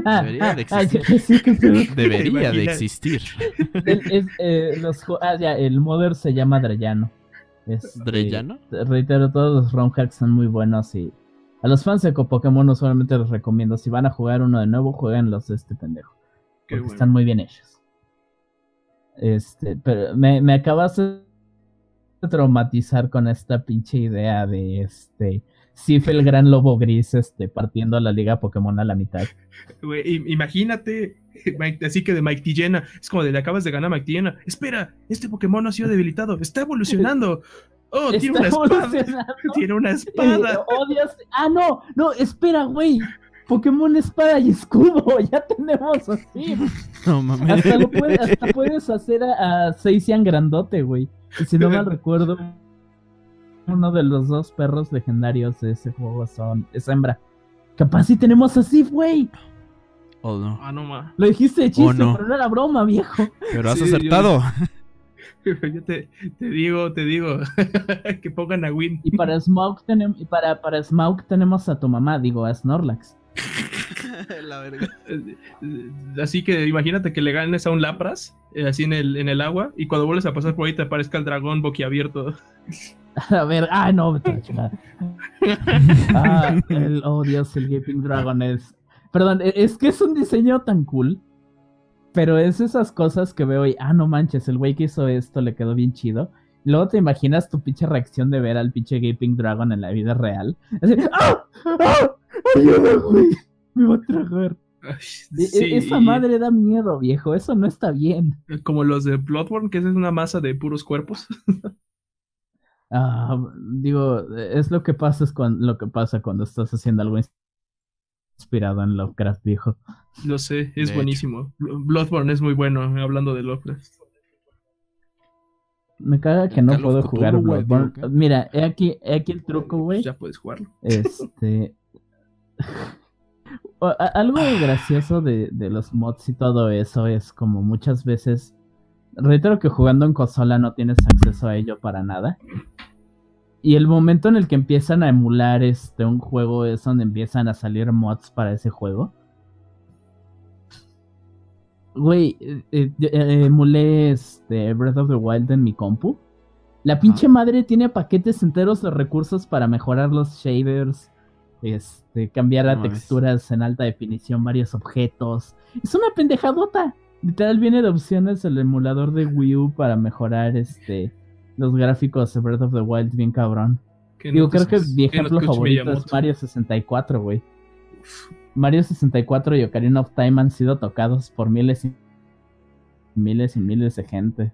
Ah, Debería ah, de existir. (laughs) Debería de existir. El, eh, los, ah, ya, el modder se llama Drellano. ¿Drellano? Reitero, todos los ROM hacks son muy buenos y a los fans de Pokémon no solamente les recomiendo, si van a jugar uno de nuevo, jueguen los de este pendejo están muy bien hechos. Este, pero me, me acabas de traumatizar con esta pinche idea de este Sif el gran lobo gris este partiendo a la liga Pokémon a la mitad. imagínate, (laughs) así que de Mike Tillena, es como de le acabas de ganar Mike Tillena. Espera, este Pokémon no ha sido debilitado, está evolucionando. (laughs) Oh, tiene una espada. (laughs) Tiene una espada. Oh, ah, no, no, espera, güey. Pokémon Espada y Escudo, (laughs) ya tenemos así. (laughs) No mames. Hasta, lo hasta puedes hacer a, a Seisian grandote, güey. Y si no mal recuerdo, uno de los dos perros legendarios de ese juego son es hembra. Capaz si tenemos así, güey. Oh, no. Ah, no, ma. Lo dijiste de chiste, pero no era broma, viejo. Pero has acertado. (laughs) Yo, te, te, digo, te digo, que pongan a Win. Y para Smoke tenemos, y para, para Smoke tenemos a tu mamá, digo, a Snorlax. (laughs) la verga. Así que imagínate que le ganes a un Lapras, eh, así en el, en el agua, y cuando vuelves a pasar por ahí te aparezca el dragón boquiabierto. (laughs) A ver, ah, no, (laughs) ah, el, oh Dios, el Gaping Dragon es. Perdón, e, es que es un diseño tan cool. Pero es esas cosas que veo y, ah, no manches, el güey que hizo esto le quedó bien chido. luego te imaginas tu pinche reacción de ver al pinche Gaping Dragon en la vida real. Así, ¡ah! ¡ah! ¡Ayuda, güey! Me va a tragar. E, e, esa madre da miedo, viejo. Eso no está bien. Como los de Bloodborne, que es una masa de puros cuerpos. (laughs) ah, digo, es lo que pasa es cuando, lo que pasa cuando estás haciendo algo inspirado en Lovecraft, viejo. Lo sé, es buenísimo. Bloodborne es muy bueno, hablando de Lovecraft. Me caga que no puedo jugar Bloodborne. Mira, he aquí, he aquí el truco, güey. Ya puedes jugarlo. Este. (laughs) Algo gracioso de, los mods y todo eso es como muchas veces, reitero que jugando en consola no tienes acceso a ello para nada. Y el momento en el que empiezan a emular este un juego es donde empiezan a salir mods para ese juego. Güey, eh, eh, eh, emulé este Breath of the Wild en mi compu. La pinche madre tiene paquetes enteros de recursos para mejorar los shaders, este, cambiar a texturas en alta definición, varios objetos. Es una pendejadota. Literal viene de opciones el emulador de Wii U para mejorar este los gráficos de Breath of the Wild bien cabrón. Digo, creo que mi ejemplo favorito es Mario 64, güey. Mario 64 y Ocarina of Time han sido tocados por miles y miles y miles de gente.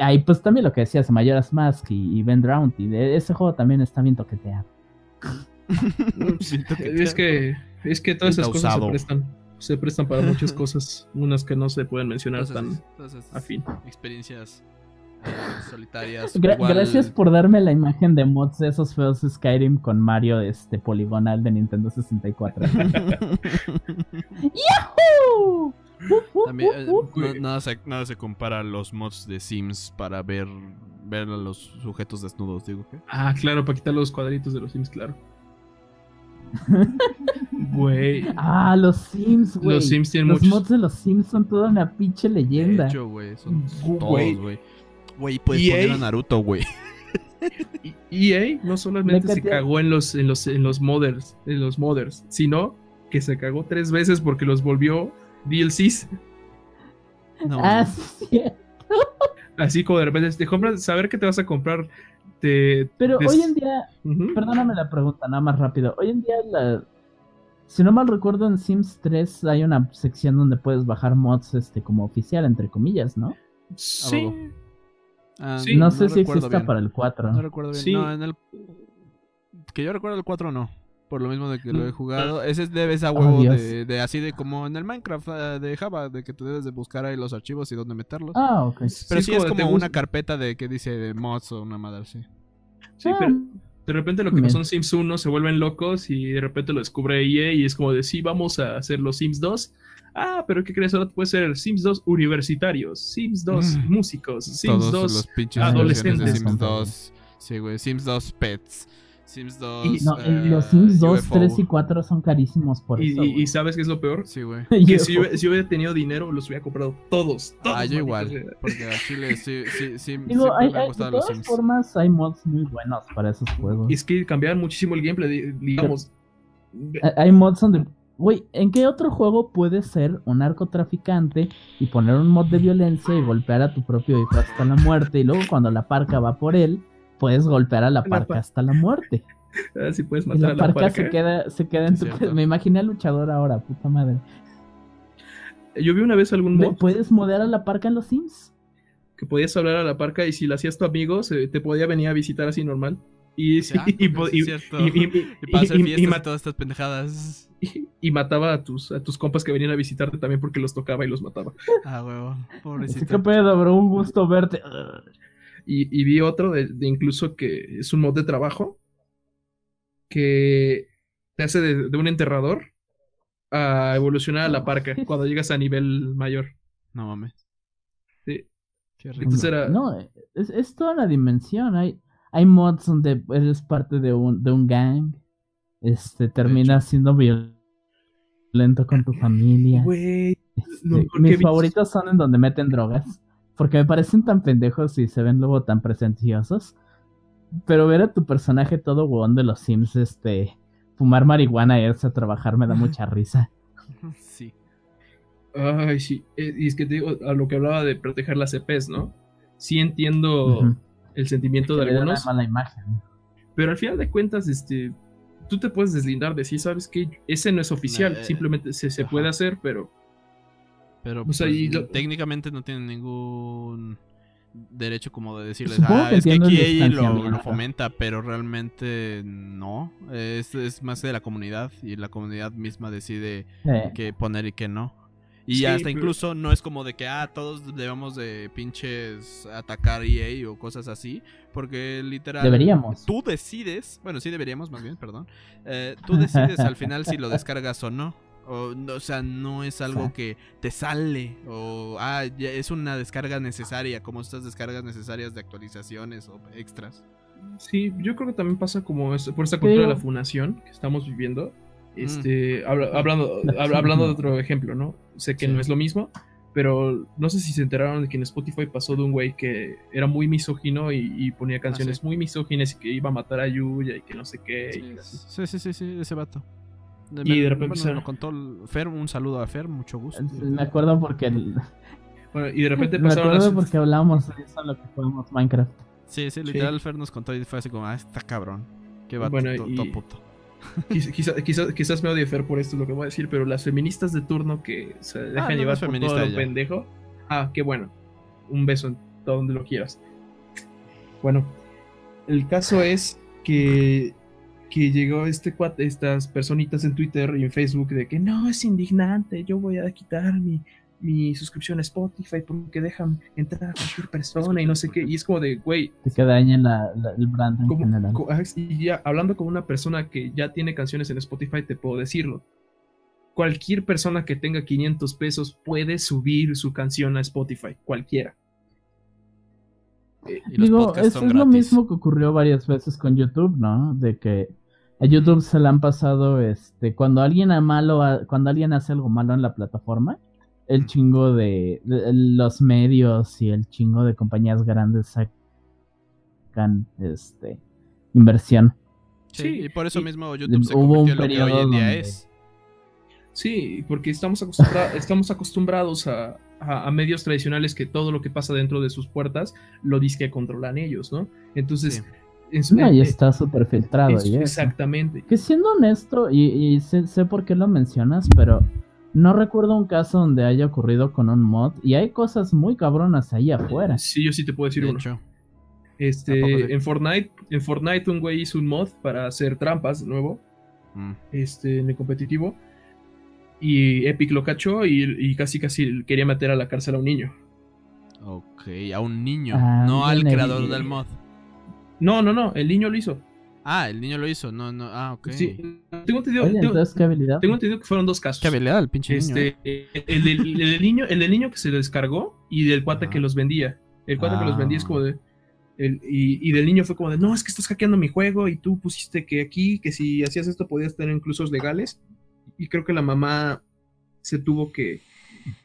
Ahí pues también lo que decías, Mayoras Mask y, y Ben Drowned. Y ese juego también está bien toqueteado. (laughs) es que es que todas esas cosas se prestan se prestan para muchas (laughs) cosas, unas que no se pueden mencionar tan a fin. Experiencias eh, solitarias. Gracias por darme la imagen de mods de esos feos Skyrim con Mario este poligonal de Nintendo 64. (laughs) ¡Yahoo! También, eh, nada, se, nada se compara a los mods de Sims para ver, ver a los sujetos desnudos, digo. Ah, claro, para quitar los cuadritos de los Sims, claro. Güey. Ah, los Sims, güey. Los Sims tienen Los muchos. mods de los Sims son toda una pinche leyenda. De hecho, güey, son Güey. todos, güey. Güey, puedes EA. poner a Naruto, güey. (laughs) Y EA no solamente La se cagó en los, en los, en los modders, en los modders, sino que se cagó tres veces porque los volvió DLCs. No, ah, sí, cierto. Así como de repente te compras, saber que te vas a comprar. Te, Pero des- hoy en día, Ujú. perdóname la pregunta, nada más rápido. Hoy en día, la... si no mal recuerdo, en Sims 3 hay una sección donde puedes bajar mods este como oficial, entre comillas, ¿no? Sí. Ah, Sí, no sé si exista bien. para el 4. No recuerdo bien. Sí. No, en el. Que yo recuerdo el 4 no. Por lo mismo de que lo he Mm. jugado. Ese debe a Oh, huevo de, de así de como en el Minecraft eh, de Java, de que tú debes de buscar ahí los archivos y dónde meterlos. Ah, ok. Pero Sí, es como una carpeta de que dice mods o una madre así. Sí, Ah. pero de repente lo que pasó en Sims 1 se vuelven locos y de repente lo descubre EA y es como de sí, vamos a hacer los Sims 2. Ah, pero ¿qué crees? Ahora puede ser Sims 2 universitarios, Sims 2 Mm. músicos, Sims Todos 2 los pinches adolescentes. Sims Son 2. Sí, güey. Sims 2 Pets. Sims 2. Y- No, eh, los Sims 2, UFO. 3 y 4 son carísimos por Y, eso. y-. ¿sabes qué es lo peor? Sí, güey. Que si, hubiera, si hubiera tenido dinero, los hubiera comprado todos. todos Ah, yo igual. sea. Porque a Chile (laughs) sí, sí, sí. Digo, hay, me hay- de los todas Sims. formas hay mods muy buenos para esos juegos. Y es que cambiaron muchísimo el gameplay, di- digamos. Hay- Hay mods donde... Güey, ¿en qué otro juego puedes ser un narcotraficante y poner un mod de violencia y golpear a tu propio hijo hasta la muerte? Y luego cuando la parca va por él, puedes golpear a la parca pa- hasta la muerte. (laughs) Ah, si puedes Y matar la a la parca parca. se queda, se queda en tu... cierto. Me imaginé al luchador ahora, puta madre. Yo vi una vez algún mod ¿Puedes modear a la parca en los Sims? que podías hablar a la parca y si la hacías tu amigo, se- te podía venir a visitar así normal. Y, Sí, ah, y, y- todas estas pendejadas. y- (laughs) y mataba a tus, a tus compas que venían a visitarte también porque los tocaba y los mataba. Ah, huevo. Así Pobrecito. pedo, bro, un gusto verte. Y, y vi otro de, de incluso que es un mod de trabajo que te hace de, de un enterrador a evolucionar a la parca cuando llegas a nivel mayor. No mames. Sí. Entonces era... No, es, es toda una dimensión. Hay, hay mods donde eres parte de un, de un gang. Este, terminas siendo violento con tu familia. Güey, Este, mis vi- favoritos son en donde meten drogas. Porque me parecen tan pendejos y se ven luego tan presenciosos. Pero ver a tu personaje todo huevón de los Sims, este, fumar marihuana e irse a trabajar me da (laughs) mucha risa. Sí. Ay, sí. Eh, Y es que te digo, a lo que hablaba de proteger las EPs, ¿no? Sí entiendo el sentimiento de Que una algunos, mala imagen. pero al final de cuentas, este, tú te puedes deslindar de sí, ¿sabes que Ese no es oficial, Eh, simplemente se, se puede hacer, pero Pero O sea, pues, lo- técnicamente no tienen ningún derecho como de decirles, Supongo ah, que es que aquí ella lo, lo fomenta, pero realmente no. Es, es más de la comunidad y la comunidad misma decide Eh, qué poner y qué no. Y Sí, hasta pero- incluso no es como de que, ah, todos debemos de pinches atacar EA o cosas así, porque literal... Deberíamos. Tú decides, bueno, sí deberíamos más bien, perdón. Eh, tú decides al final si lo (laughs) descargas o no. O, no, o sea, no es algo Sí. que te sale. O, ah, ya es una descarga necesaria, como estas descargas necesarias de actualizaciones o extras. sí, yo creo que también pasa como es- por esta cultura de la funación que estamos viviendo. Mm. Este, habla- hablando, (laughs) La habla- hablando de otro ejemplo, ¿no? Sé que Sí. no es lo mismo, pero no sé si se enteraron de que en Spotify pasó de un güey que era muy misógino y, y ponía canciones Ah, sí. muy misóginas y que iba a matar a Yuya y que no sé qué. y. Sí, sí, sí, sí, ese vato. Y de repente bueno, empezaron- me contó Fer, un saludo a Fer, mucho gusto. me acuerdo porque el- Bueno, y de repente (laughs) me pasaron acuerdo las- porque hablábamos de eso en lo que jugamos Minecraft. Sí, sí, literal Fer nos contó y fue así como, ah, está cabrón. Qué vato, Bueno, y- to puto. (laughs) Quiz- quizá- quizá- quizás me odie Fer por esto lo que voy a decir, pero las feministas de turno que se dejan Ah, no, no llevar es por todo lo pendejo. Ah, qué bueno. Un beso en todo donde lo quieras. Bueno, el caso es que, que llegó este cuate, estas personitas en Twitter y en Facebook de que no, es indignante, yo voy a quitar mi, mi suscripción a Spotify porque dejan entrar a cualquier persona y no sé qué. Y es como de, güey, Te que dañen la, la- el brand en como- general. co- y ya hablando con una persona que ya tiene canciones en Spotify, te puedo decirlo. Cualquier persona que tenga 500 pesos puede subir su canción a Spotify, cualquiera. Y los Digo, podcasts es, lo mismo que ocurrió varias veces con YouTube, ¿no? De que A YouTube se le han pasado, este, cuando alguien malo, cuando alguien hace algo malo en la plataforma, el chingo de, los medios y el chingo de compañías grandes sacan, este, inversión. Sí, y por eso mismo YouTube se hubo un periodo lo que hoy en día es. Sí, porque estamos, acostumbrados, estamos acostumbrados a, medios tradicionales que todo lo que pasa dentro de sus puertas lo que controlan ellos, ¿no? Entonces, no, y está súper filtrado. exactamente. Que siendo honesto, y, sé, por qué lo mencionas, pero no recuerdo un caso donde haya ocurrido con un mod. Y hay cosas muy cabronas ahí afuera. Sí, yo sí te puedo decir uno. Este, en Fortnite, en Fortnite un güey hizo un mod para hacer trampas de nuevo. Mm. Este, en el competitivo. Y Epic lo cachó y, casi casi quería meter a la cárcel a un niño. Ok, a un niño, ah, no al creador del mod. No, no, no, el niño lo hizo. Ah, el niño lo hizo, no, no, ah, ok. Sí, tengo entendido, ¿qué habilidad? Tengo entendido que fueron dos casos. ¿Qué habilidad el pinche niño? Este, eh? el, del, niño, el del niño que se descargó y del cuate que los vendía. El cuate que los vendía es como de... El, y, y, del niño fue como de, no, es que estás hackeando mi juego y tú pusiste que aquí, que si hacías esto podías tener incluso legales. Y creo que la mamá se tuvo que,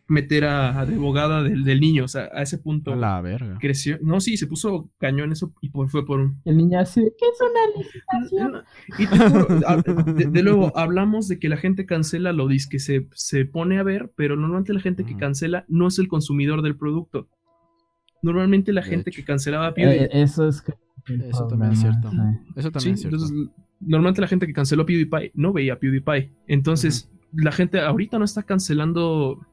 meter a, de abogada del, del, niño, o sea, a ese punto. A la verga. Creció. No, sí, se puso cañón eso y fue por un. El niño así, ¿qué es una licitación? Y de, luego, hablamos de que la gente cancela lo dice que se, se pone a ver, pero normalmente la gente que cancela no es el consumidor del producto. Normalmente la gente que cancelaba PewDiePie. Eh, eso es que. Eso también es cierto. Eso también es cierto. Entonces, normalmente la gente que canceló PewDiePie no veía PewDiePie. Entonces, la gente ahorita no está cancelando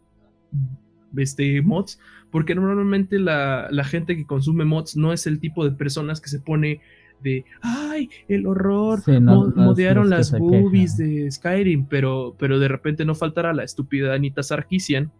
este, mods, porque normalmente la, gente que consume mods no es el tipo de personas que se pone de, ay, el horror, modearon las boobies de Skyrim, pero, pero de repente no faltará la estúpida Anita Sarkisian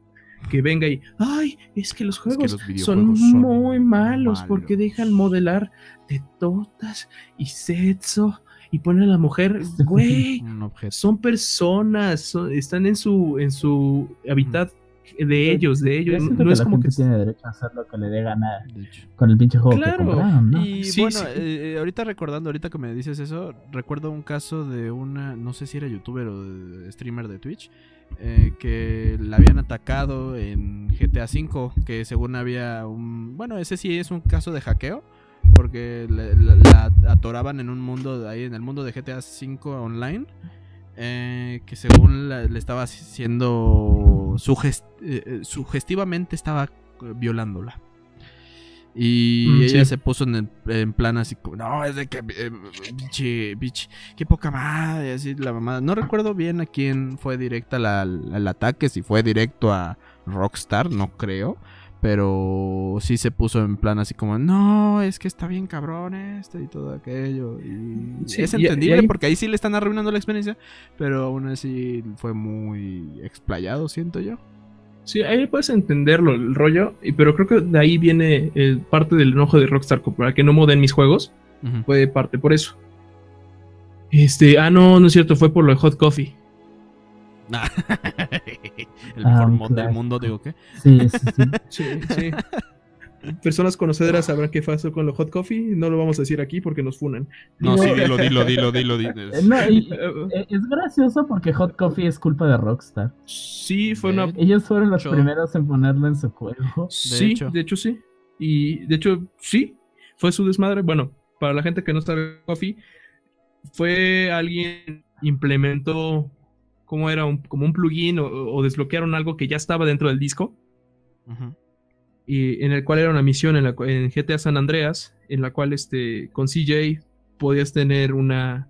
que venga y, ay, es que los juegos son, muy malos, porque dejan modelar de totas y sexo y ponen a la mujer, (laughs) güey, son personas, están en su, en su hábitat de ellos, de ellos. No, es como que tiene derecho a hacer lo que le dé gana con el pinche juego que compraron, ¿no? Y bueno, eh, ahorita recordando, ahorita que me dices eso, recuerdo un caso de una, no sé si era youtuber o streamer de Twitch, eh, que la habían atacado en GTA V, que según había un, bueno, ese sí es un caso de hackeo. Porque la, atoraban en un mundo, ahí en el mundo de GTA V online, eh, que según le estaba haciendo sugest eh, eh, sugestivamente estaba violándola. Y mm, ella se puso en, en, plan así como, no, es de que, biche, biche, qué poca madre, así la mamá. No recuerdo bien a quién fue directa la, el ataque, si fue directo a Rockstar, no creo. Pero sí se puso en plan así como, no, es que está bien cabrón este y todo aquello. Y es entendible porque ahí sí le están arruinando la experiencia, pero aún así fue muy explayado, siento yo. Sí, ahí puedes entenderlo, el rollo, pero creo que de ahí viene eh, parte del enojo de Rockstar, para que no moden mis juegos, fue parte por eso. Este, ah, no, no es cierto, fue por lo de Hot Coffee. (laughs) (laughs) el mejor ah, mod del mundo, digo que. Sí, (laughs) sí, sí. sí, Personas conocedoras sabrán qué pasó con los hot coffee. No lo vamos a decir aquí porque nos funan. No, sí, dilo, dilo, dilo, dilo. dilo. (laughs) Eh, es gracioso porque hot coffee es culpa de Rockstar. Sí, fue una. Ellos fueron los primeros en ponerlo en su juego. Sí, de hecho sí. Y de hecho sí, fue su desmadre. Bueno, para la gente que no sabe coffee, fue alguien implementó como era un, como un plugin o, desbloquearon algo que ya estaba dentro del disco. Y en el cual era una misión en, la, en GTA San Andreas, en la cual este, con CJ podías tener una,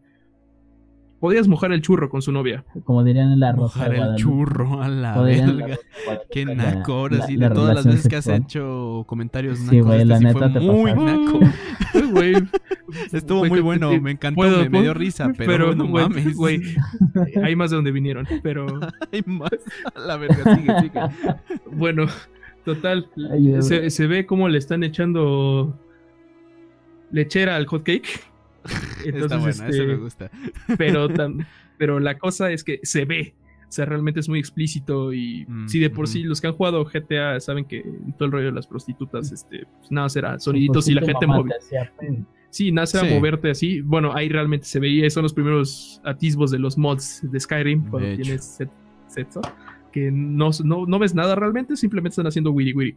podías mojar el churro con su novia. Como dirían en la rosa. Mojar el churro a la verga. Qué naco, así de todas las veces que has hecho comentarios nacos. Sí, güey, la neta te muy naco. (laughs) Estuvo muy bueno, me encantó, me, dio risa, pero, no mames. Güey, (laughs) hay más de donde vinieron, pero... (laughs) hay más. A la verga, (laughs) sigue, sigue. Bueno, total, se, se ve como le están echando lechera al hot cake Está bueno, eso me este, gusta. Pero, pero la cosa es que se ve. O sea, realmente es muy explícito y mm, si de por sí los que han jugado GTA saben que todo el rollo de las prostitutas, este, pues nada, será soniditos y la gente móvil. Sí, nace a moverte así. Bueno, ahí realmente se veía, son los primeros atisbos de los mods de Skyrim cuando tienes sexo. Que no, no, ves nada realmente, simplemente están haciendo wiri wiri.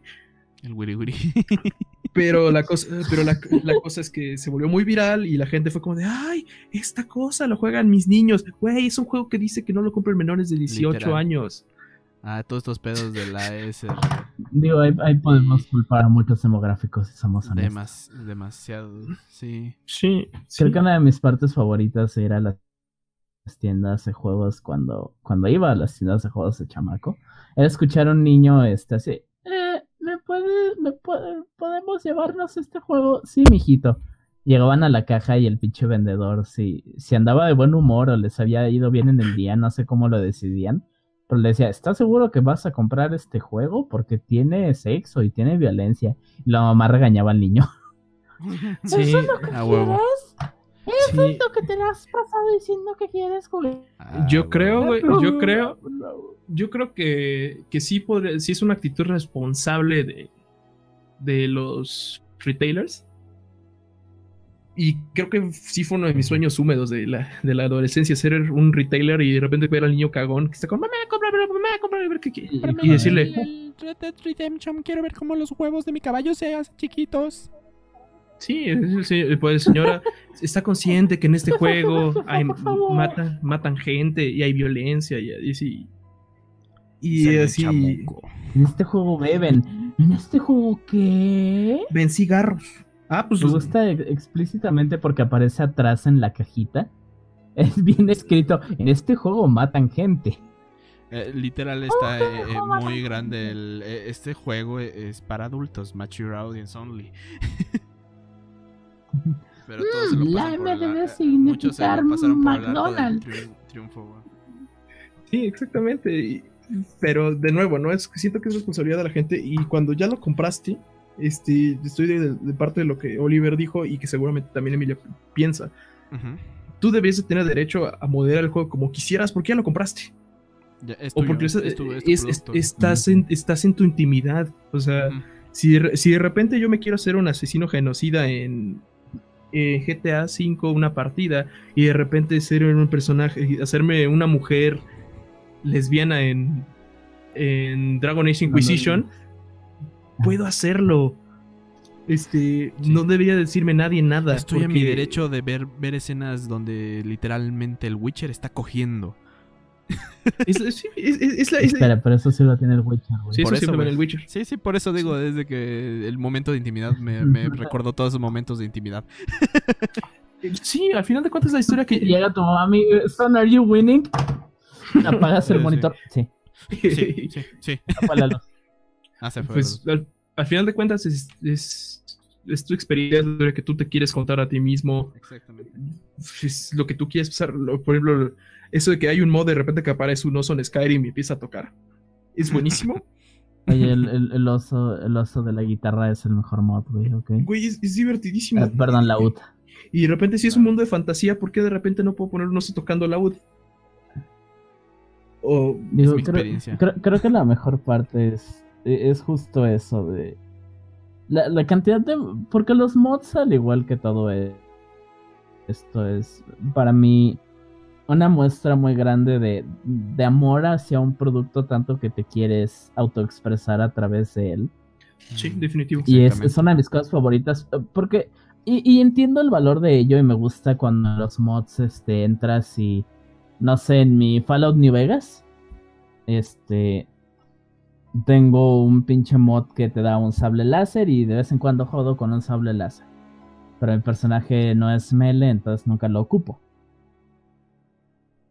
El wiri wiri. (laughs) Pero la cosa, (laughs) pero la, cosa es que se volvió muy viral y la gente fue como de, ay, esta cosa lo juegan mis niños. Güey, es un juego que dice que no lo compren menores de 18 años. Ah, todos estos pedos de la S. Digo, ahí, podemos culpar a muchos demográficos si somos honestos. demasiado, sí. Sí. Creo que una de mis partes favoritas era las tiendas de juegos cuando, cuando iba a las tiendas de juegos de chamaco. Era escuchar a un niño este, así, ¿me puede, me puede, podemos llevarnos este juego? Sí, mijito. Llegaban a la caja y el pinche vendedor, si, si andaba de buen humor o les había ido bien en el día, no sé cómo lo decidían pero le decía, ¿estás seguro que vas a comprar este juego? Porque tiene sexo y tiene violencia. Y la mamá regañaba al niño. Sí, ¿Eso es lo que quieres? ¿Eso es lo que te has pasado diciendo que quieres jugar? Ah, yo creo, güey, yo creo, yo creo que, que sí, podría, sí es una actitud responsable de, de los retailers y creo que sí fue uno de mis sueños húmedos de la, de la adolescencia, ser un retailer y de repente ver al niño cagón que está con mamá, cómprame, mamá, cómprame, ver qué quiere. Y, decirle... El Red Redemption, quiero ver cómo los huevos de mi caballo sean chiquitos. Sí, pues señora (laughs) está consciente que en este juego (laughs) hay, matan, matan gente y hay violencia y, y, y así. En este juego beben. ¿En este juego qué? Ven cigarros. Ah, pues. Me gusta explícitamente porque aparece atrás en la cajita. (laughs) Es bien escrito. En este juego matan gente. Eh, literal está eh, eh, muy grande. El, este juego es para adultos, mature audience only. Pero todos se lo pasan por el, muchos se pasaron por McDonald's. el triunfo. Sí, exactamente. Pero de nuevo, no es siento que es responsabilidad de la gente y cuando ya lo compraste, este, estoy de, parte de lo que Oliver dijo y que seguramente también Emilia piensa. Tú debías de tener derecho a, moderar el juego como quisieras porque ya lo compraste. o porque estás, en, estás en tu intimidad. O sea, si, de repente yo me quiero hacer un asesino genocida en, GTA V, una partida, y de repente ser un personaje, hacerme una mujer lesbiana en, en Dragon Age Inquisition puedo hacerlo. Este, no debería decirme nadie nada. Estoy en mi derecho de ver, ver escenas donde literalmente el Witcher está cogiendo. Es, la, Espera, pero eso sí lo tiene el Witcher, Sí, por eso, el Witcher. Sí, sí, por eso digo, desde que el momento de intimidad me, (laughs) me recordó todos esos momentos de intimidad. sí, al final de cuentas la historia que... Llega tu mami, son, are you winning? Apagas el monitor. Sí. Sí, sí, (laughs) sí. (laughs) Ah, pues, al, final de cuentas es, es, tu experiencia que tú te quieres contar a ti mismo. Exactamente. Es lo que tú quieres pasar. Por ejemplo, eso de que hay un mod de repente que aparece un oso en Skyrim y empieza a tocar. Es buenísimo. (laughs) Oye, el, oso, el oso de la guitarra es el mejor mod, güey, ok. Güey, es, divertidísimo. Ah, perdón, la UT. Y de repente, si es un mundo de fantasía, ¿por qué de repente no puedo poner un oso tocando la UT? O es mi creo, experiencia. creo, que la mejor parte es e, es justo eso de... La, cantidad de... Porque los mods, al igual que todo es, esto es, para mí, una muestra muy grande de, de amor hacia un producto tanto que te quieres autoexpresar a través de él. Sí, definitivo. Y es, es, una de mis cosas favoritas. Eh, porque... Y, y, entiendo el valor de ello y me gusta cuando los mods este, entras y... No sé, en mi Fallout New Vegas. Este tengo un pinche mod que te da un sable láser y de vez en cuando jodo con un sable láser. Pero el personaje no es melee, entonces nunca lo ocupo.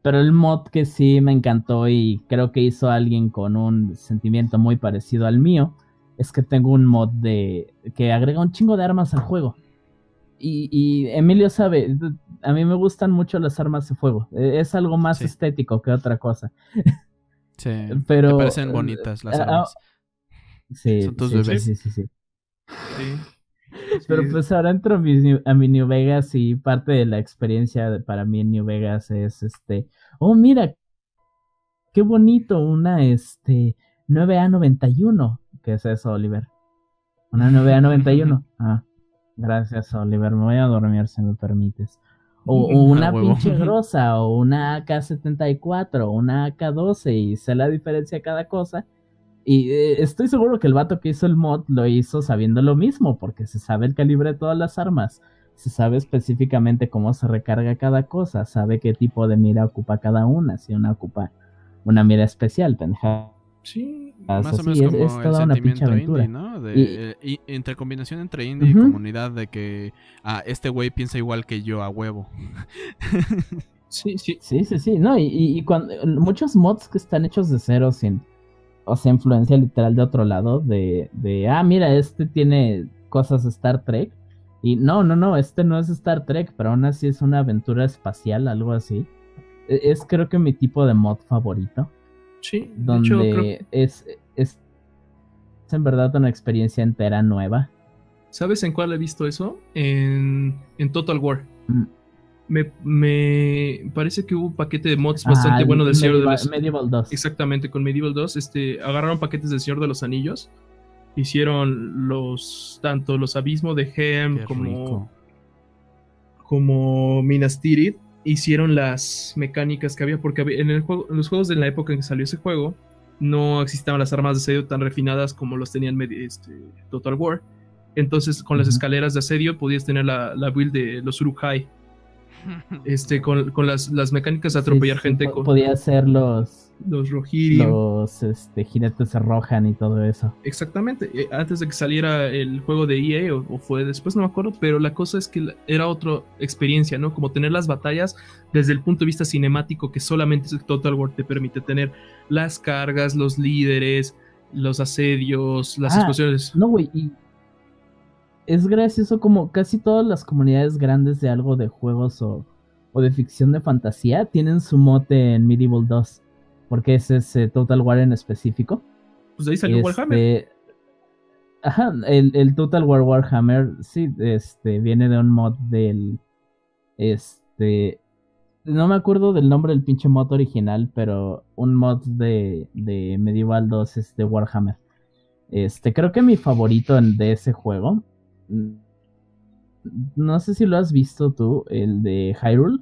Pero el mod que sí me encantó y creo que hizo alguien con un sentimiento muy parecido al mío es que tengo un mod de que agrega un chingo de armas al juego. Y, Emilio sabe, a mí me gustan mucho las armas de fuego. E, es algo más estético que otra cosa. Sí, (laughs) pero, me parecen bonitas las eh, armas. sí, Son tus bebés. Sí, sí, sí. Pero pues ahora entro a mi, New Vegas y parte de la experiencia para mí en New Vegas es este, oh mira, qué bonito, una este 9A91, ¿qué es eso, Oliver? Una 9A91. (laughs) Ah. Gracias, Oliver. Me voy a dormir si me permites. O, (laughs) una pinche (laughs) grosa, o una AK-74, o una AK-12, y sé la diferencia de cada cosa. Y eh, estoy seguro que el vato que hizo el mod lo hizo sabiendo lo mismo, porque se sabe el calibre de todas las armas, se sabe específicamente cómo se recarga cada cosa, sabe qué tipo de mira ocupa cada una, si una ocupa una mira especial, pendeja. Sí, más o menos como es, toda una pinche aventura. Indie, ¿no? De, y, entre combinación entre indie y comunidad de que ah, este güey piensa igual que yo a huevo. sí, sí. Sí, sí, sí. No, y, y, cuando muchos mods que están hechos de cero sin o sea, influencia literal de otro lado, de, de, ah, mira, este tiene cosas Star Trek. Y no, no, no, este no es Star Trek, pero aún así es una aventura espacial, algo así. E, es creo que mi tipo de mod favorito. Sí, donde es, es, en verdad una experiencia entera nueva. ¿Sabes en cuál he visto eso? En, en Total War. Mm. Me, me, parece que hubo un paquete de mods bastante bueno del Señor de los Medieval 2. Exactamente, con Medieval 2. Este, agarraron paquetes del Señor de los Anillos. Hicieron los tanto los abismos de Hem como, como Minas Tirith hicieron las mecánicas que había, porque en, el juego, en los juegos de la época en que salió ese juego, no existían las armas de asedio tan refinadas como los tenían este, Total War. Entonces, con las escaleras de asedio podías tener la, la build de los Uruk-hai, este, con, las, mecánicas de atropellar gente. Con, podía ser los. Los Rohirrim. Los este, jinetes se rojan y todo eso. Exactamente. Eh, antes de que saliera el juego de EA, o, fue después, no me acuerdo, pero la cosa es que era otra experiencia, ¿no? Como tener las batallas desde el punto de vista cinemático que solamente Total War te permite tener. Las cargas, los líderes, los asedios, las ah, explosiones. No, güey, y es gracioso como casi todas las comunidades grandes de algo de juegos o, de ficción de fantasía tienen su mote en Medieval 2. Porque es ese Total War en específico. Pues de ahí salió Warhammer. Este, ajá, el, Total War Warhammer, sí, este, viene de un mod del. Este. No me acuerdo del nombre del pinche mod original, pero un mod de, de Medieval 2 es de Warhammer. Este, creo que mi favorito de ese juego no sé si lo has visto tú, el de Hyrule.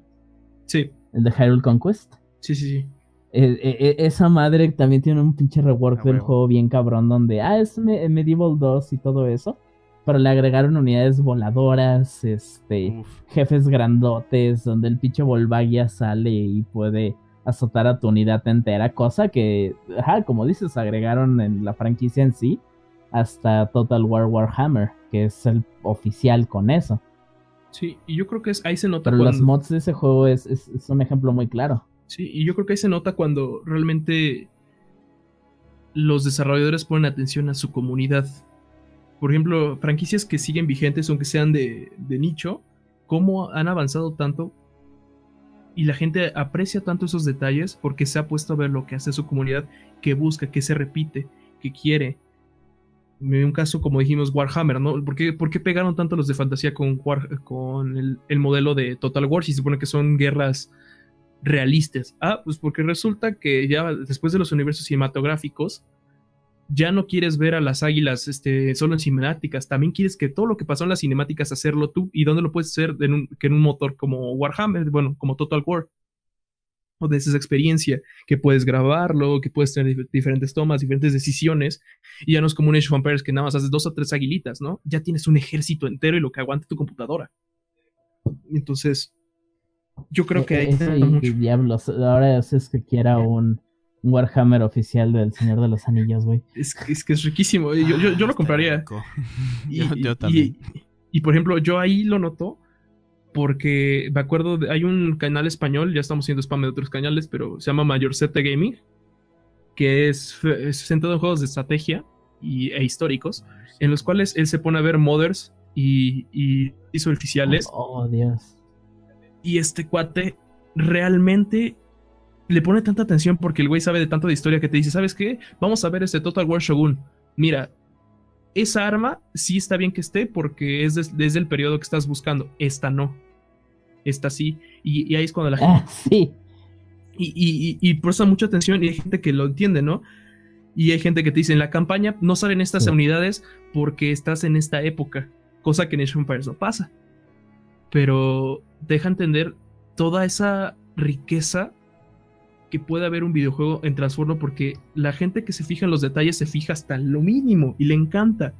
Sí. El de Hyrule Conquest. Sí, sí, sí. E, e, e, esa madre también tiene un pinche rework del juego bien cabrón donde, ah, es Medieval 2 y todo eso. Pero le agregaron unidades voladoras, este, jefes grandotes, donde el pinche Volvagia sale y puede azotar a tu unidad entera, cosa que, ajá, como dices, agregaron en la franquicia en sí hasta Total War Warhammer, que es el oficial con eso. Sí, y yo creo que es, ahí se nota. Pero los mods de ese juego es, un ejemplo muy claro. Sí, y yo creo que ahí se nota cuando realmente los desarrolladores ponen atención a su comunidad. Por ejemplo, franquicias que siguen vigentes, aunque sean de, de nicho, cómo han avanzado tanto y la gente aprecia tanto esos detalles porque se ha puesto a ver lo que hace su comunidad, que busca, que se repite, que quiere un caso, como dijimos, Warhammer, ¿no? ¿Por qué, pegaron tanto los de fantasía con, con el, modelo de Total War si se supone que son guerras realistas? Ah, pues porque resulta que ya después de los universos cinematográficos, ya no quieres ver a las águilas este, solo en cinemáticas, también quieres que todo lo que pasó en las cinemáticas hacerlo tú. ¿Y dónde lo puedes hacer? Que en un motor como Warhammer, bueno, como Total War o de esa experiencia, que puedes grabarlo, que puedes tener diferentes tomas, diferentes decisiones, y ya no es como un Age of Empires que nada más haces dos o tres aguilitas, ¿no? Ya tienes un ejército entero y lo que aguante tu computadora. Entonces, yo creo que hay diablos, ahora es que quiera un, Warhammer oficial del Señor de los Anillos, güey. Es, es, que es riquísimo, yo, yo, lo compraría. (laughs) yo, también. y, por ejemplo, yo ahí lo noto porque me acuerdo, de, hay un canal español, ya estamos haciendo spam de otros canales, pero se llama Mayor Set Gaming, que es, centrado en juegos de estrategia y, e históricos, en los cuales él se pone a ver modders y, y hizo oficiales. Oh, oh, Dios. Y este cuate realmente le pone tanta atención porque el güey sabe de tanto de historia que te dice, ¿sabes qué? Vamos a ver este Total War Shogun. Mira, esa arma sí está bien que esté porque es desde el periodo que estás buscando. Esta no está así. Y, ahí es cuando la (laughs) gente. Ah, sí. Y, y, y, presta mucha atención y hay gente que lo entiende, ¿no? Y hay gente que te dice, en la campaña no salen estas unidades porque estás en esta época. cosa que en Age Empires no pasa. Pero deja entender toda esa riqueza que puede haber un videojuego en Transformo porque la gente que se fija en los detalles se fija hasta lo mínimo y le encanta.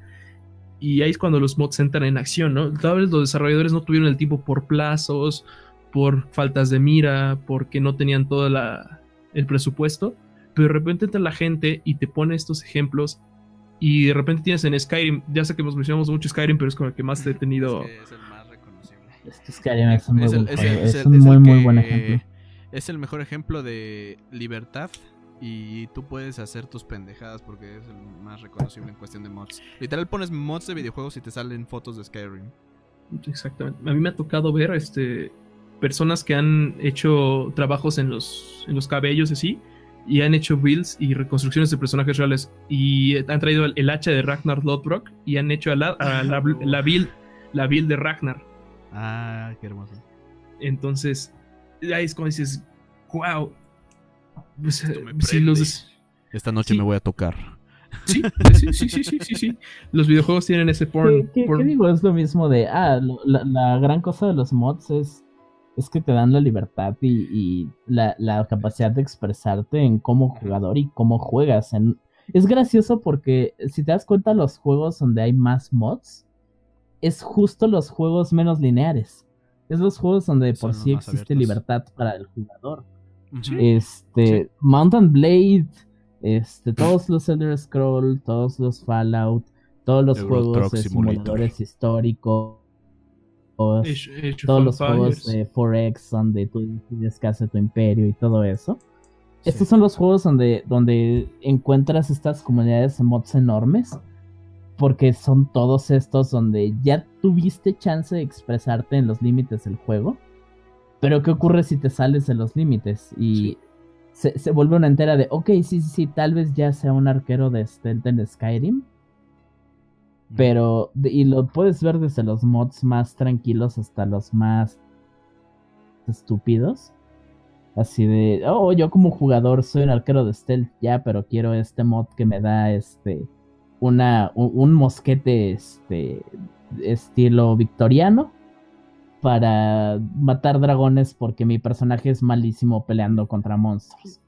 Y ahí es cuando los mods entran en acción, ¿no? Tal vez los desarrolladores no tuvieron el tiempo por plazos, por faltas de mira, porque no tenían todo el presupuesto, pero de repente entra la gente y te pone estos ejemplos y de repente tienes en Skyrim, ya sé que hemos mencionado mucho Skyrim, pero es con el que más he tenido... (laughs) Es, el más reconocible. Es que Skyrim es un, muy, es muy, muy buen ejemplo. Es el mejor ejemplo de libertad y tú puedes hacer tus pendejadas porque es el más reconocible en cuestión de mods. Literal pones mods de videojuegos y te salen fotos de Skyrim. Exactamente. A mí me ha tocado ver este personas que han hecho trabajos en los, en los cabellos así y han hecho builds y reconstrucciones de personajes reales y han traído el, hacha de Ragnar Lodbrok y han hecho la, la, build la build de Ragnar. Ah, qué hermoso. Entonces, ahí es como dices, wow. Pues, Esta noche me voy a tocar. Sí, sí, sí, sí, sí, sí, Los videojuegos tienen ese porn. ¿Qué, digo? Es lo mismo de, ah, la, gran cosa de los mods es, es que te dan la libertad y, la, capacidad de expresarte en cómo jugador y cómo juegas. En... Es gracioso porque si te das cuenta, los juegos donde hay más mods es justo los juegos menos lineares. Es los juegos donde por sí existe libertad para el jugador. Este, Mountain Blade, este, todos los Elder Scroll, todos los Fallout, todos los juegos de simuladores históricos, todos los juegos de Forex donde tú tienes que hacer tu imperio y todo eso. Estos son los juegos donde, donde encuentras estas comunidades de mods enormes. Porque son todos estos donde ya tuviste chance de expresarte en los límites del juego. Pero ¿qué ocurre si te sales de los límites? Y se, vuelve una entera de, ok, sí, sí, sí, tal vez ya sea un arquero de stealth en Skyrim. Pero, y lo puedes ver desde los mods más tranquilos hasta los más estúpidos. Así de, oh, yo como jugador soy un arquero de stealth ya, pero quiero este mod que me da este, una, un mosquete este, estilo victoriano para matar dragones porque mi personaje es malísimo peleando contra monstruos.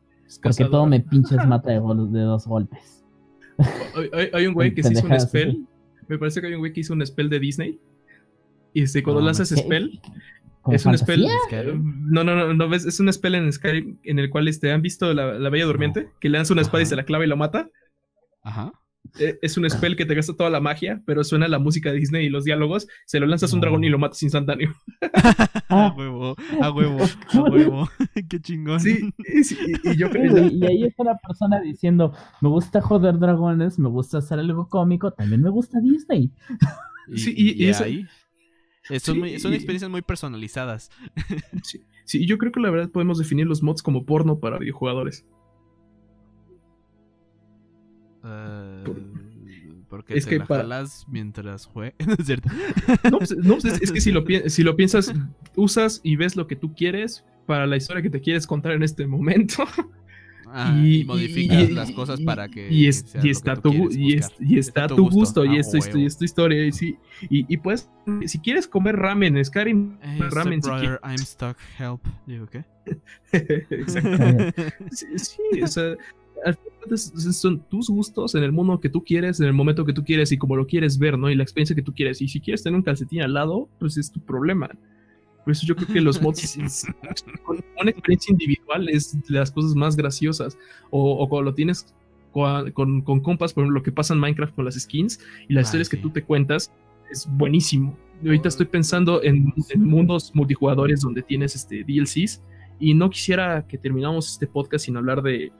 porque todo me pinches mata (laughs) de, dos golpes. Hay, un güey (laughs) que se hizo un spell. Me parece que hay un güey que hizo un spell de Disney. Y este, cuando lanzas spell, es un spell. No, no, no, no, ves, es un spell en Skyrim en el cual este, han visto la, la Bella Durmiente, que le lanza una espada y se la clava y lo mata. Ajá. Eh, es un spell que te gasta toda la magia, pero suena la música de Disney y los diálogos, se lo lanzas a un dragón y lo matas instantáneo. (laughs) a huevo, a huevo, a huevo. (laughs) Qué chingón. Sí, y, yo Y ahí está la persona diciendo, me gusta joder dragones, me gusta hacer algo cómico, también me gusta Disney. sí, y, ahí... Son, son, experiencias muy personalizadas. (laughs) Sí, sí, yo creo que la verdad podemos definir los mods como porno para videojugadores. Uh, porque es que la mientras juegas, (laughs) es cierto? No, pues, no pues, es, que si lo, (laughs) si lo piensas, usas y ves lo que tú quieres para la historia que te quieres contar en este momento. Ah, y, modificas las cosas para que y, está tu y, está tu gusto, y, es, y es tu historia y y, pues si quieres comer ramen Skyrim ramen si I'm stuck help. Digo qué (laughs) sí, sí, o sea son tus gustos en el mundo que tú quieres, en el momento que tú quieres y como lo quieres ver, ¿no? Y la experiencia que tú quieres. Y si quieres tener un calcetín al lado, pues es tu problema. Por eso yo creo que los (laughs) mods con una experiencia individual es de las cosas más graciosas. O, o cuando lo tienes con, con, compas, por ejemplo, lo que pasa en Minecraft con las skins y las historias que tú te cuentas, es buenísimo. ahorita estoy pensando en, en, mundos multijugadores donde tienes este DLCs y no quisiera que terminamos este podcast sin hablar de,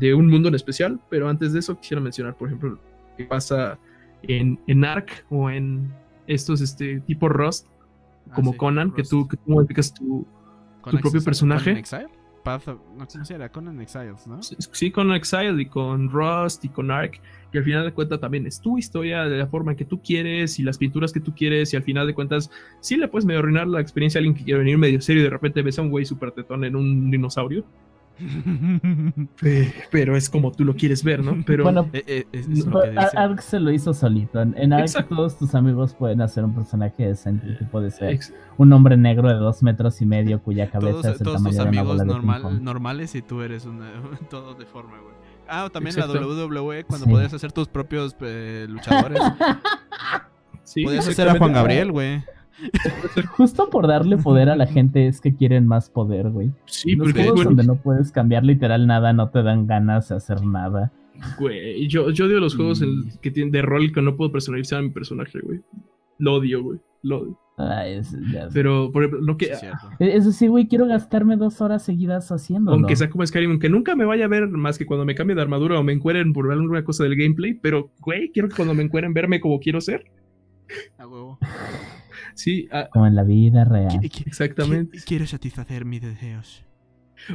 de un mundo en especial, pero antes de eso quisiera mencionar, por ejemplo, qué pasa en, en Ark o en estos este, tipo Rust, ah, como Conan, que tú, que tú modificas tu, tu propio personaje. Exile? Path no sé si era Conan Exiles, ¿no? Sí, con Exile y con Rust y con Ark, que al final de cuentas también es tu historia de la forma en que tú quieres y las pinturas que tú quieres y al final de cuentas sí le puedes medio arruinar la experiencia a alguien que quiere venir medio serio y de repente ves a un güey súper tetón en un dinosaurio (laughs) pero es como tú lo quieres ver, ¿no? Pero bueno, eh, eh, Ark se lo hizo solito. En Ark todos tus amigos pueden hacer un personaje decente que puede ser un hombre negro de dos metros y medio cuya cabeza es el tamaño de una bola normal, normales y tú eres un (laughs) todo deforme, güey. Ah, también la WWE cuando podías hacer tus propios eh, luchadores. (laughs) sí, podías hacer a Juan Gabriel, güey. Justo por darle poder a la (laughs) gente es que quieren más poder, güey. Sí, Los juegos donde no puedes cambiar literal nada no te dan ganas de hacer nada. Güey, yo, yo odio los juegos que tienen de rol que no puedo personalizar a mi personaje, güey. Lo odio, güey. Lo odio. Ah, Pero, por ejemplo, no que. E, eso sí, güey, quiero gastarme dos horas seguidas haciendo. Aunque sea como Skyrim, aunque nunca me vaya a ver más que cuando me cambie de armadura o me encueren por ver alguna cosa del gameplay. Pero, güey, quiero que cuando me encueren verme como quiero ser. A huevo. (laughs) Sí. como en la vida real. Exactamente. Quiero satisfacer mis deseos.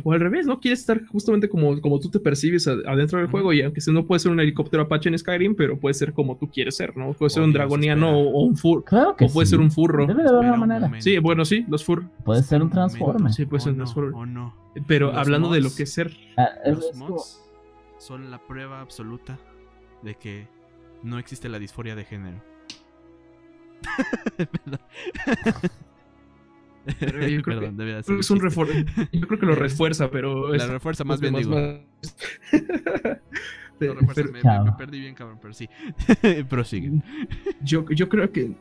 O al revés, ¿no? Quieres estar justamente como, como tú te percibes adentro del juego y aunque no puede ser un helicóptero Apache en Skyrim, pero puede ser como tú quieres ser, ¿no? Puede ser un dragoniano o, un furro. Claro que o puede ser un furro. Debe de haber una manera. Sí, bueno, sí, los furros. Puede ser un transforme. Sí, puede ser un transforme. no. Pero hablando de lo que es ser. Ah, los mods son la prueba absoluta de que no existe la disforia de género. Yo (laughs) creo que es un Yo creo que lo (laughs) refuerza, pero. La refuerza más bien, digo. (laughs) me, perdí bien, cabrón, pero sí. Prosigue. Yo, yo creo que,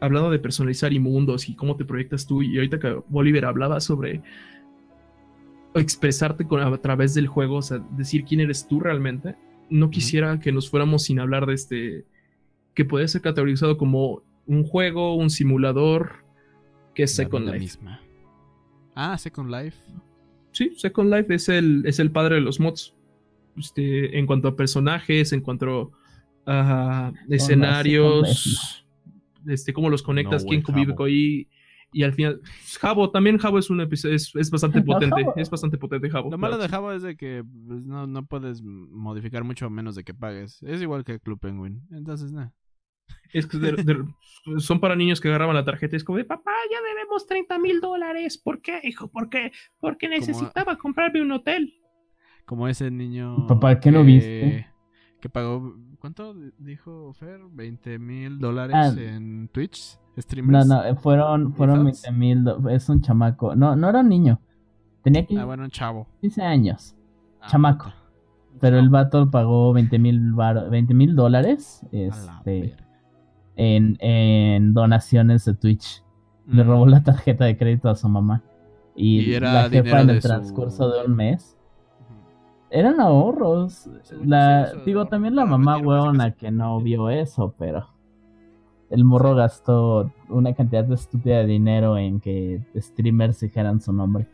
hablando de personalizar y mundos y cómo te proyectas tú, y ahorita que Bolívar hablaba sobre expresarte con, a través del juego, o sea, decir quién eres tú realmente, no quisiera que nos fuéramos sin hablar de este. que puede ser categorizado como un juego, un simulador que es Second Life. Ah, Second Life. Sí, Second Life es el, es el padre de los mods. Este, en cuanto a personajes, en cuanto a escenarios, este, cómo los conectas, quién convive con ahí. Y al final, Jabo, también Jabo es un episodio, es, es bastante (laughs) potente, es bastante potente Jabo. Lo malo de Jabo es de que pues, no, no puedes modificar mucho menos de que pagues. Es igual que Club Penguin. Entonces, nada. Es que son para niños que agarraban la tarjeta y es como de papá, ya debemos 30 mil dólares. ¿Por qué, hijo? ¿Por qué? Porque necesitaba comprarme un hotel. Como ese niño. Papá, ¿qué no viste? Que pagó, ¿cuánto dijo Fer? 20 mil dólares ah. en Twitch. Streamers. No, no, fueron, fueron 20 mil. Es un chamaco. No, no era un niño. Tenía que. Ah, bueno, un chavo. 15 años. Ah, chamaco. Pero el vato pagó 20 mil dólares. Este en, donaciones de Twitch. Le robó la tarjeta de crédito a su mamá. Y, era la jefa en el transcurso de un mes. Eran ahorros. La, digo, también la mamá hueona que no vio eso, pero el morro gastó una cantidad de estúpida de dinero en que streamers dijeran su nombre.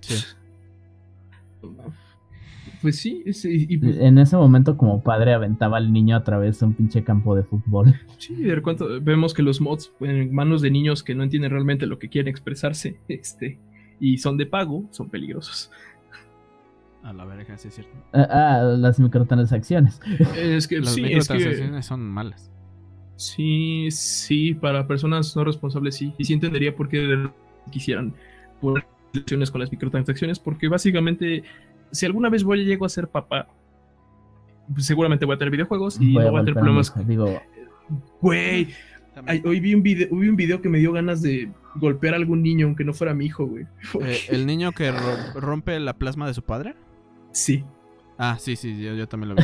Sí. (laughs) Pues sí, pues en ese momento como padre aventaba al niño a través de un pinche campo de fútbol. (laughs) Sí, de cuánto vemos que los mods en manos de niños que no entienden realmente lo que quieren expresarse, este, y son de pago, son peligrosos. A la verga, sí es cierto. Ah, ah las microtransacciones. Es que las microtransacciones son malas. Sí, sí, para personas no responsables sí. Y sí entendería por qué quisieran poner con las microtransacciones, porque básicamente si alguna vez voy a llego a ser papá, pues seguramente voy a tener videojuegos y no voy a tener problemas. Digo, güey, hoy vi un, video, vi un video que me dio ganas de golpear a algún niño, aunque no fuera mi hijo, güey. Eh, ¿El niño que rompe la plasma de su padre? Sí. Ah, sí, sí, yo, también lo vi.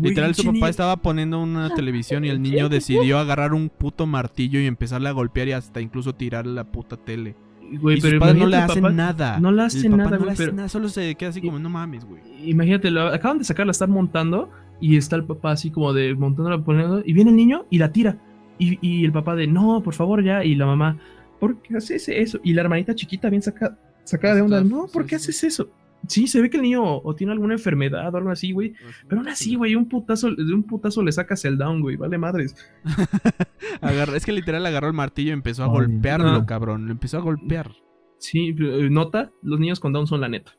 Literal, su papá estaba poniendo una televisión y el niño decidió agarrar un puto martillo y empezarle a golpear y hasta incluso tirar la puta tele. Güey, pero no le hacen nada. No le hacen nada, güey. pero... nada, solo se queda así como, no mames, güey. Imagínate, lo acaban de sacar, la están montando y está el papá así como de montándola, poniendo, y viene el niño y la tira. Y, y, el papá de, no, por favor, ya. Y la mamá, ¿por qué haces eso? Y la hermanita chiquita bien saca, sacada de onda, no, ¿por qué haces eso? Sí, se ve que el niño o tiene alguna enfermedad o algo así, güey. Pero aún así, güey, un putazo, de un putazo le sacas el down, güey. Vale madres. (laughs) es que literal agarró el martillo y empezó a golpearlo, cabrón. Lo empezó a golpear. Sí, eh, nota, los niños con Down son la neta.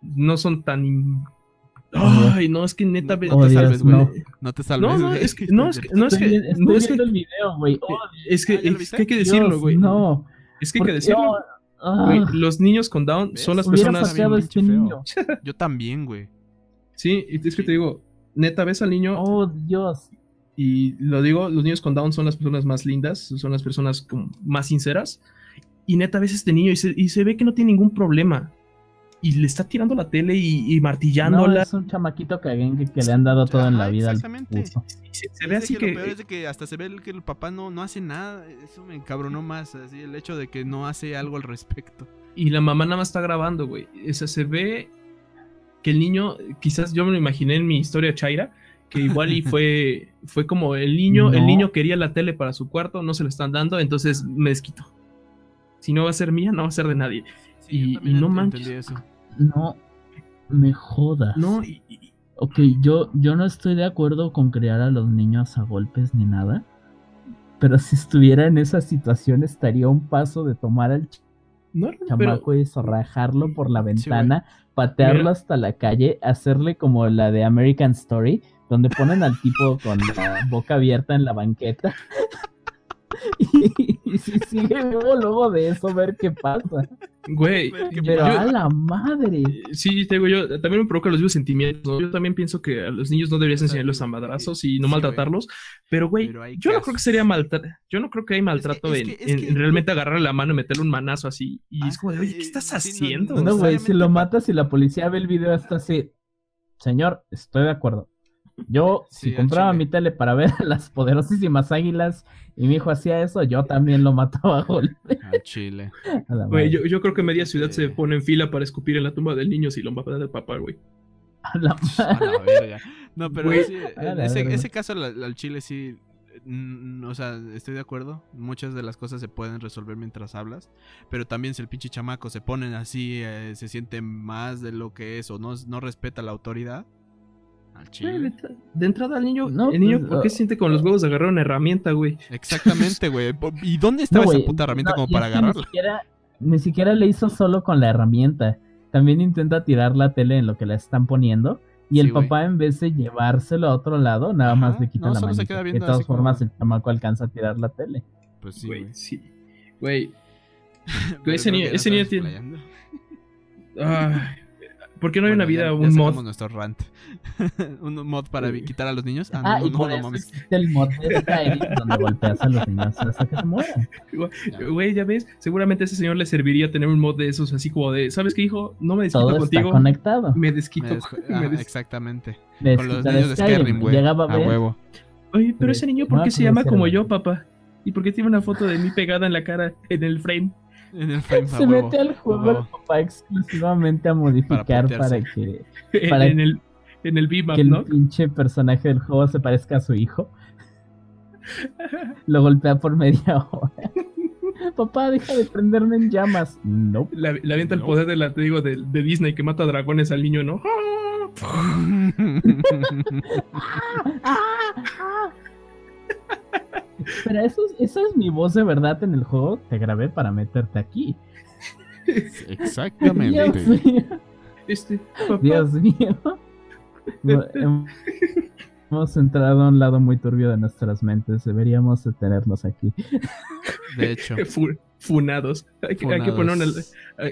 No son tan... Ay, no, es que neta... No, te salves, güey. No. te salves. No, no, es que... No, es que... No, es que, no, es que el video, güey. es que, es que hay que decirlo, güey. No. Es que hay que decirlo. Ah. los niños con Down son las personas. Este niño. (laughs) Yo también, güey. Sí, y es que te digo, neta, ves al niño. Oh, Dios. Y lo digo, los niños con Down son las personas más lindas, son las personas más sinceras. Y neta, ves a este niño y se, y se ve que no tiene ningún problema y le está tirando la tele y, y martillándola. No, es un chamaquito que le han dado todo en la vida. Exactamente. Se, ve así que, Lo peor es de que hasta se ve que el papá no, no hace nada. Eso me encabronó más. Así, el hecho de que no hace algo al respecto. Y la mamá nada más está grabando, güey. O sea, se ve que el niño, quizás yo me lo imaginé en mi historia Chaira, que igual y fue, (laughs) fue como el niño, el niño quería la tele para su cuarto, no se lo están dando, entonces me desquito. Si no va a ser mía, no va a ser de nadie. y, y, no manches. Eso. No me jodas. No, Ok, yo, yo no estoy de acuerdo con criar a los niños a golpes ni nada. Pero si estuviera en esa situación, estaría un paso de tomar al chamaco y zorrajarlo por la ventana, patearlo hasta la calle, hacerle como la de American Story, donde ponen al tipo con la boca abierta en la banqueta. (laughs) (laughs) y, si sigue vivo luego de eso, ver qué pasa. Güey, pero a la madre. Sí, te digo yo, también me provoca los vivos sentimientos. Yo también pienso que a los niños no deberías enseñarlos a madrazos y no maltratarlos. Pero, güey, yo no creo que sería maltrato. Yo no creo que hay maltrato en, realmente agarrarle la mano y meterle un manazo así. Y es como de, oye, ¿qué estás haciendo? No, güey, si lo matas y la policía ve el video, hasta así. Señor, estoy de acuerdo. Yo, si compraba mi tele para ver las poderosísimas águilas y mi hijo hacía eso, yo también lo mataba a golpe. A Chile. yo, yo, creo que media ciudad se pone en fila para escupir en la tumba del niño si lo mata del papá, güey. (laughs) A la, verga. No, pero en ese, ese, caso al Chile sí. Mm, o sea, estoy de acuerdo. Muchas de las cosas se pueden resolver mientras hablas. Pero también si el pinche chamaco se pone así, eh, se siente más de lo que es o no, no respeta la autoridad de, entrada al niño, el niño, pues, ¿por qué se siente con los huevos de agarrar una herramienta, güey? Exactamente, güey. (laughs) ¿Y dónde estaba esa puta herramienta como para agarrarla? Ni siquiera, le hizo solo con la herramienta. También intenta tirar la tele en lo que le están poniendo. Y el papá, en vez de llevárselo a otro lado, nada más le quita la mano. De todas formas, el chamaco alcanza a tirar la tele. Pues sí, güey. Sí. Güey. (laughs) ese niño, ese niño tiene. Ay, ¿Por qué no hay una vida, un mod? nuestro rant. (laughs) un mod para quitar a los niños. Ah, no, y no, por no, eso el mod de Skyrim donde golpeas a los niños hasta que se mueran. Güey, ya ves, seguramente a ese señor le serviría tener un mod de esos, así como de, ¿sabes qué, hijo? No me desquito Todo contigo. Está conectado. Me desquito. Ah, exactamente. Con los niños de Skyrim, güey. A, a huevo. Oye, pero ese niño, ¿por qué se llama como yo, papá? ¿Y por qué tiene una foto de mí pegada en la cara, en el frame? Se mete al juego papá exclusivamente a modificar para, que. (laughs) Para en el, en el que el pinche personaje del juego se parezca a su hijo. Lo golpea por media hora. (laughs) Papá, deja de prenderme en llamas. No. Le, avienta el poder de la, te digo, de, de, Disney que mata dragones al niño, ¿no? (laughs) Pero eso, esa es mi voz de verdad en el juego. Te grabé para meterte aquí. Exactamente. Dios mío. Este, Dios mío. (laughs) Hemos entrado a un lado muy turbio de nuestras mentes. Deberíamos tenernos aquí. De hecho funados. Hay que, Hay, que poner una,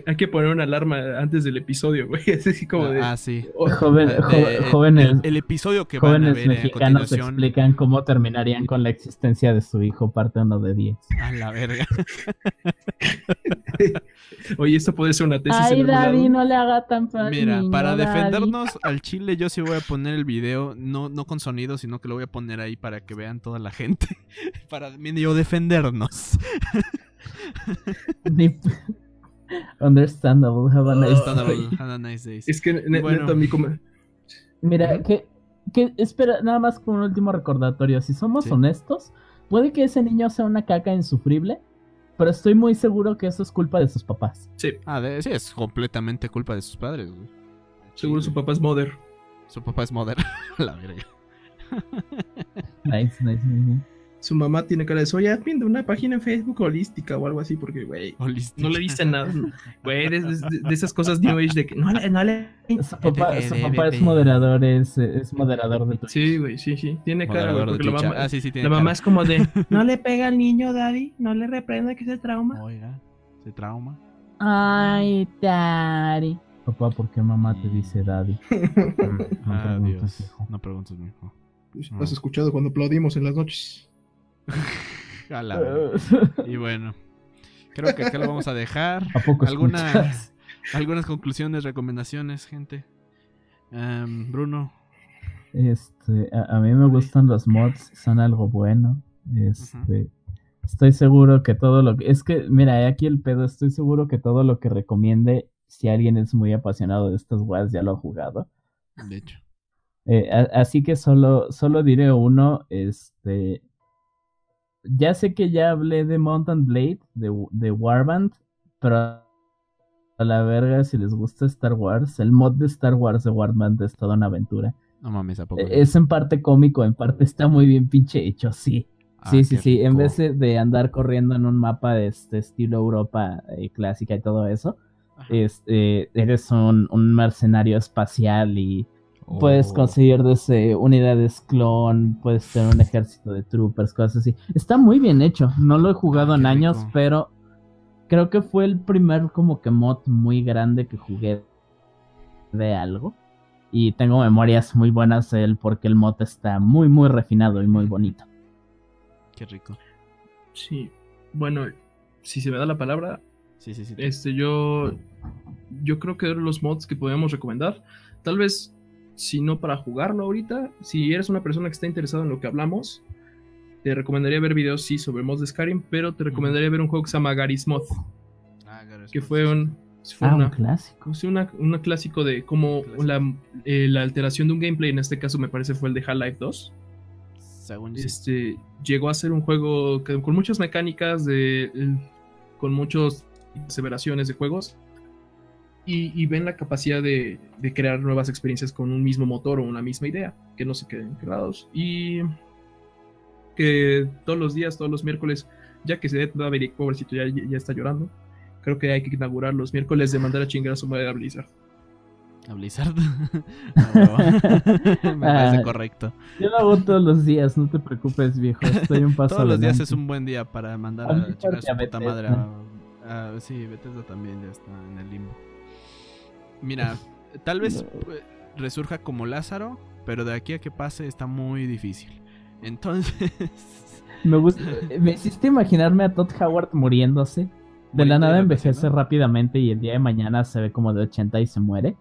hay, que poner una alarma antes del episodio, güey. (laughs) Es así como de. Ah, sí. (laughs) jóvenes. El, episodio que van a ver mexicanos explican cómo terminarían con la existencia de su hijo, parte uno de 10. A la verga. (laughs) Oye, esto puede ser una tesis. Ay, Daddy, no le haga tan fácil. Mira, para defendernos al chile, yo sí voy a poner el video, no, no con sonido, sino que lo voy a poner ahí para que vean toda la gente. para medio defendernos. (laughs) Understandable. Have a nice day. Have a nice day. Es que bueno. mi Mira, que, que espera, nada más como un último recordatorio. Si somos honestos, puede que ese niño sea una caca insufrible, pero estoy muy seguro que eso es culpa de sus papás. Sí. Ah, sí, es completamente culpa de sus padres, Seguro su papá es mother. Su papá es mother. (laughs) La verga. nice, nice, nice su mamá tiene cara de soya viendo una página en Facebook holística o algo así, porque, güey, no le dicen nada. (laughs) Güey, de, esas cosas New Age de que no le. No le su papá, su papá es moderador, es, es moderador de Twitch. Sí, güey, sí, sí. Tiene cara, güey, porque la mamá, ah, sí, sí, la mamá es como de: (laughs) No le pega al niño, daddy, no le reprenda que se trauma. Oiga, se trauma. Ay, daddy. Papá, ¿por qué mamá te dice daddy? (laughs) no, preguntes, no preguntes, hijo. Pues, ¿Has escuchado cuando aplaudimos en las noches? (laughs) y bueno, creo que acá lo vamos a dejar. ¿A poco algunas, algunas conclusiones, recomendaciones, gente. Bruno. Este, a, mí me gustan los mods, son algo bueno. Este, estoy seguro que todo lo que es que mira, aquí el pedo, estoy seguro que todo lo que recomiende si alguien es muy apasionado de estos weas ya lo ha jugado. De hecho. Eh, así que solo, solo diré uno, este, ya sé que ya hablé de Mountain Blade, de, de Warband, pero a la verga, si les gusta Star Wars, el mod de Star Wars de Warband es toda una aventura. No mames, ¿a poco? E, es en parte cómico, en parte está muy bien pinche hecho, sí. Ah, sí, sí, sí. En vez de andar corriendo en un mapa de este estilo Europa eh, clásica y todo eso, este, eres un, un mercenario espacial y Puedes oh. conseguir desde unidades clon, puedes tener un ejército de troopers, cosas así. Está muy bien hecho. No lo he jugado ah, en años, pero creo que fue el primer como que mod muy grande que jugué de algo. Y tengo memorias muy buenas de él porque el mod está muy, muy refinado y muy bonito. Qué rico. Sí. Bueno, si se me da la palabra. Sí, sí, sí. Este, yo. Yo creo que eran los mods que podemos recomendar. Tal vez si no para jugarlo ahorita. Si eres una persona que está interesada en lo que hablamos, te recomendaría ver videos, sí, sobre mods de Skyrim, pero te recomendaría ver un juego que se llama Garry's Mod. Ah, que fue un... ah, un clásico. un clásico de cómo eh, la, alteración de un gameplay, en este caso me parece fue el de Half-Life 2. este, llegó a ser un juego con muchas mecánicas, de, con muchas aseveraciones de juegos y, ven la capacidad de, crear nuevas experiencias con un mismo motor o una misma idea, que no se queden quedados. Y que todos los días, todos los miércoles, ya que se dé pobrecito, ya, ya está llorando, creo que hay que inaugurar los miércoles de mandar a chingar a su madre a Blizzard. ¿A Blizzard? (laughs) (laughs) Me parece ah, correcto. Yo lo hago todos los días, no te preocupes, viejo. Estoy un (laughs) paso Todos los días es un buen día para mandar a, chingar a su puta madre. sí, Bethesda también ya está en el limbo. Mira, tal vez eh, resurja como Lázaro, pero de aquí a que pase está muy difícil. Entonces. (laughs) Me gusta. (laughs) Me hiciste imaginarme a Todd Howard muriéndose. De la nada envejece rápidamente y el día de mañana se ve como de 80 y se muere.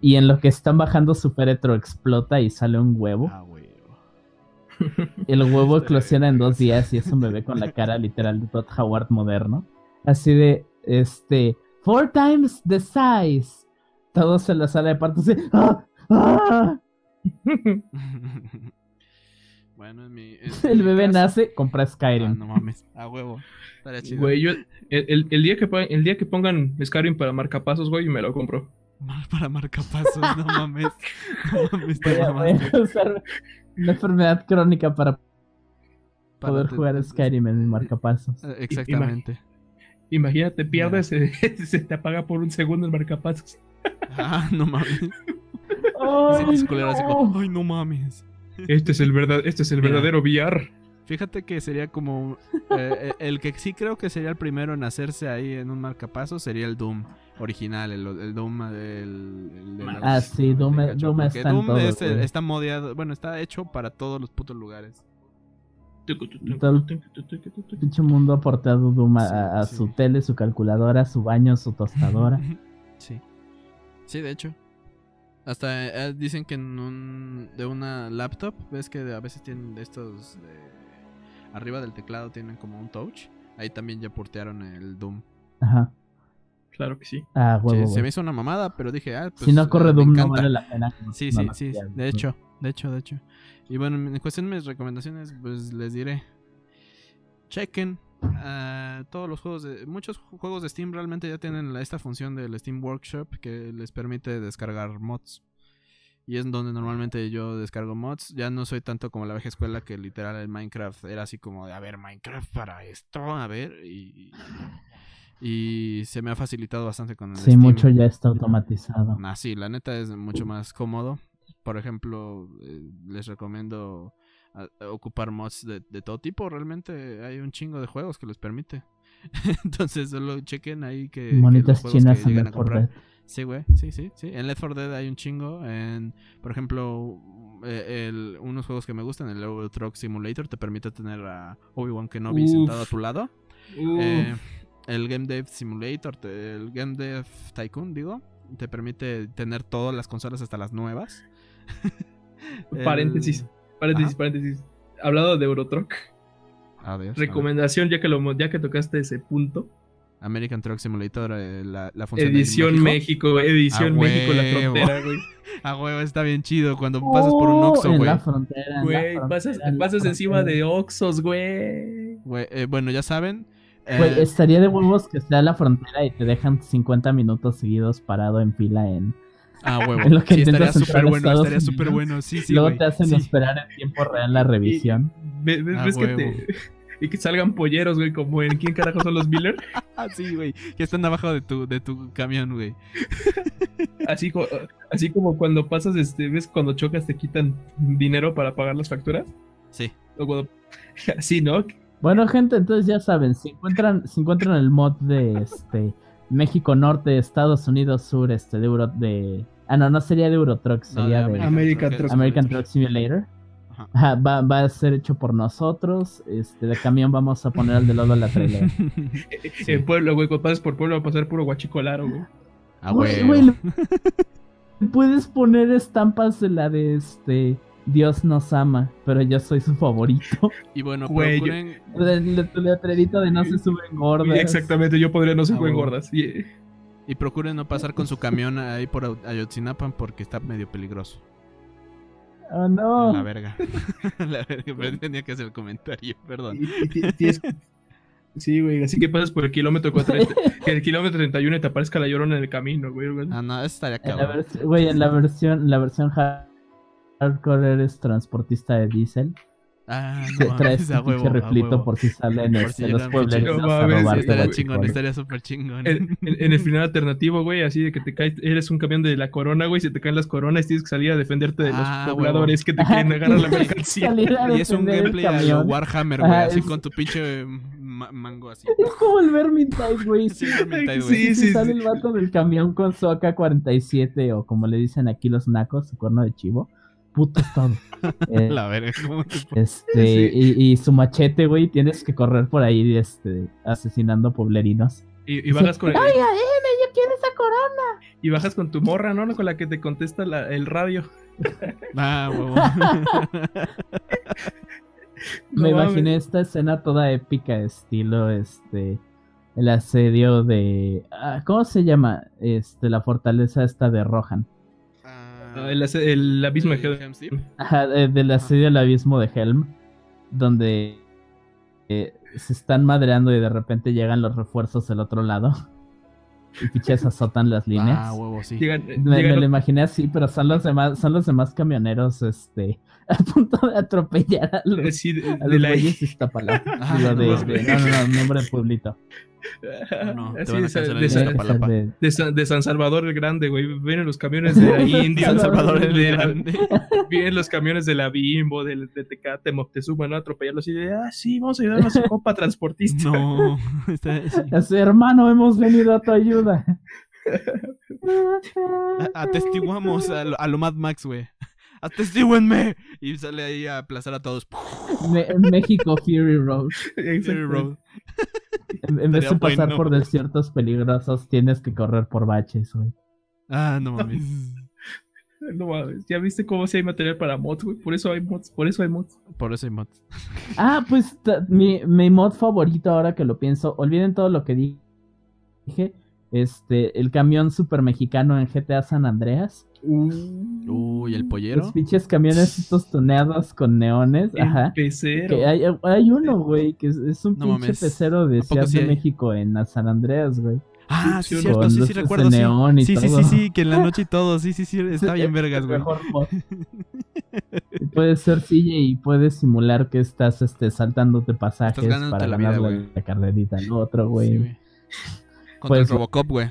Y en lo que están bajando su féretro explota y sale un huevo. Ah, huevo. (laughs) El huevo eclosiona en dos días y es un bebé con la cara literal de Todd Howard moderno. Así de, este, four times the size todo se le sale de parte así. ¡Ah! ¡Ah! (laughs) bueno, en mi, el bebé nace, compra Skyrim. Ah, no mames, a huevo. Estaría chido. Güey, yo, el, el, día que, el día que pongan Skyrim para marcapasos, güey, me lo compro. Para marcapasos, no mames. No (laughs) mames, voy, a, voy a usar una enfermedad crónica para, poder jugar Skyrim en mi marcapasos. Eh, exactamente. Imagínate, pierdes, se, (laughs) se, te apaga por un segundo el marcapasos. Ah, no mames. Ay, no. mames. Este es el, verdad, este es el verdadero VR. Fíjate que sería como. Eh, eh, el que sí creo que sería el primero en hacerse ahí en un marcapaso sería el Doom original, el, Doom del. ah, sí, Doom, Doom está Doom está modiado, bueno, está hecho para todos los putos lugares. Todo mundo ha portado Doom a, su tele, su calculadora, su baño, su tostadora. (laughs) sí. Sí, de hecho. Hasta eh, dicen que en un, de una laptop, ves que a veces tienen de estos arriba del teclado tienen como un touch. Ahí también ya portearon el Doom. Ajá. Claro que sí. Ah, huevo, Se me hizo una mamada, pero dije, ah, pues, Si no corre Doom, no vale la pena. Sí, sí, sí. De hecho, de hecho, de hecho. Y bueno, en cuestión de mis recomendaciones, pues les diré. Chequen Uh, todos los juegos de muchos juegos de Steam realmente ya tienen esta función del Steam Workshop que les permite descargar mods. Y es donde normalmente yo descargo mods. Ya no soy tanto como la vieja escuela que literal el Minecraft era así como de a ver Minecraft para esto a ver y y se me ha facilitado bastante con el sí mucho ya está automatizado. Ah, sí la neta es mucho más cómodo. Por ejemplo eh, les recomiendo ocupar mods de, todo tipo. Realmente hay un chingo de juegos que les permite. (laughs) Entonces solo chequen ahí que... Monitas chinas en Left 4 Dead. Sí, güey, sí, sí, sí. En Left 4 Dead hay un chingo. En, por ejemplo, eh, el, unos juegos que me gustan, el Euro Truck Simulator, te permite tener a Obi-Wan Kenobi sentado a tu lado. Eh, el Game Dev Simulator, el Game Dev Tycoon, digo, te permite tener todas las consolas hasta las nuevas. (laughs) paréntesis, paréntesis, paréntesis. Hablado de Eurotruck. Adiós, Recomendación, ya que, lo, ya que tocaste ese punto. American Truck Simulator, eh, la, la función Edición México, edición México, la frontera, güey. (laughs) A huevo, está bien chido cuando pasas por un Oxxo, güey. La frontera. Güey, pasas, pasas encima de Oxxos, güey. Eh, bueno, ya saben. Güey, eh, estaría de huevos que sea la frontera y te dejan 50 minutos seguidos parado en fila en. Ah, huevo. (laughs) En lo que sí, estaría súper bueno, estaría súper bueno. Sí, sí, Luego te hacen esperar en tiempo real la revisión. ¿Ves, ves que te (laughs) y que salgan polleros, güey, como en ¿Quién carajo son los Miller? Ah, sí, güey, que están abajo de tu, de tu camión, güey. Así, así como cuando pasas, este, ves, cuando chocas te quitan dinero para pagar las facturas. Sí. (laughs) Así, ¿no? Bueno, gente, entonces ya saben, si encuentran, si encuentran el mod de este México Norte, Estados Unidos Sur, este, de Euro, de... Ah, no, no sería de Eurotruck, sería de, American, Truck, American Truck Simulator va, va, a ser hecho por nosotros. Este, de camión vamos a poner al de lado a la trailer. (laughs) (laughs) El pueblo, güey, cuando pases por pueblo va a pasar puro guachicolaro, güey. Ah, güey. Puedes poner estampas de la de este. Dios nos ama, pero yo soy su favorito. (laughs) Y bueno, procuren... Tu letrerito de no se suben gordas. Exactamente, yo podría no se suben gordas. Y procuren no pasar con su camión ahí por Ayotzinapan porque está medio peligroso. Oh, no. La verga. (laughs) la verga, pero tenía que hacer el comentario, perdón. Sí, güey, así que pasas por el kilómetro 4, (laughs) que el kilómetro 31 y te aparezca la llorona en el camino, güey. Ah, no, eso estaría cabrón. Güey, en la versión, la versión hardcore eres transportista de diésel. Ah, (laughs) no, traes un pinche reflito por si salen por este, los pueblos no, Estaría chingón, estaría súper chingón. En, el final alternativo, güey, así de que te caes, eres un camión de la corona, güey, si te caen las coronas tienes que salir a defenderte de los ah, pobladores que te quieren agarrar la mercancía. Y es un gameplay a Warhammer, güey, así con tu pinche mango así. (laughs) Es como el Vermintide, güey. Sí, Vermintide, güey. Sí, sí, sale el vato del camión con su AK-47 o como le dicen aquí los nacos, su cuerno de chivo puto estado. (laughs) Eh, la verga, ¿cómo Este, y, su machete, güey, tienes que correr por ahí, este, asesinando pueblerinos. Y, bajas con. ¡Ay, yo quiero esa corona! Y bajas con tu morra, ¿no? Con la que te contesta el radio. (laughs) Ah, huevo. (laughs) Me imaginé esta escena toda épica, estilo, este. El asedio de. Ah, ¿Cómo se llama? Este, la fortaleza esta de Rohan. Ah, el, abismo de Helm. Ajá, del asedio del abismo de Helm. Donde eh, se están madreando y de repente llegan los refuerzos del otro lado. (laughs) Y piches azotan las líneas. Ah, huevo, sí. me, lo imaginé así, pero son los demás, son los demás camioneros, este, (laughs) a punto de atropellar a los, sí, de, a los la... (laughs) Ah, no, no, no, nombre de pueblito. No, (laughs) te van a de, de, de, de, San Salvador el Grande, güey. Vienen los camiones de la (laughs) India. San Salvador el Grande. (laughs) Vienen los camiones de la Bimbo, del de Tecate, Moctezuma, ¿no? Atropellarlos y de, ah, sí, vamos a ayudar a su copa transportista. No. Hermano, hemos venido a tu ayuda. Atestiguamos a lo, a lo Mad Max, güey atestíguenme. Y sale ahí a aplazar a todos. México Fury Road. Fury Road. En, vez de pasar por desiertos peligrosos, tienes que correr por baches, güey. Ah, no mames. (laughs) No mames, ya viste cómo si hay material para mods, güey. Por eso hay mods, por eso hay mods. Por eso hay mods. Ah, pues mi, mi mod favorito ahora que lo pienso, olviden todo lo que dije. Este, el camión super mexicano en GTA San Andreas. Uy, el pollero. Los pinches camiones estos tuneados con neones. Ajá. Pecero. hay, hay, uno, güey, que es, un pinche pecero de Ciudad de México en San Andreas, güey. Ah, sí, cierto, sí, sí, recuerdo. Neón sí. Y sí, sí, sí, que en la noche y todo, sí, sí, sí, (laughs) está bien vergas, güey. (laughs) puede ser silla y puedes simular que estás este, saltándote pasajes para la ganar la, la, carrerita al otro, güey. Sí, Contra el Robocop, güey.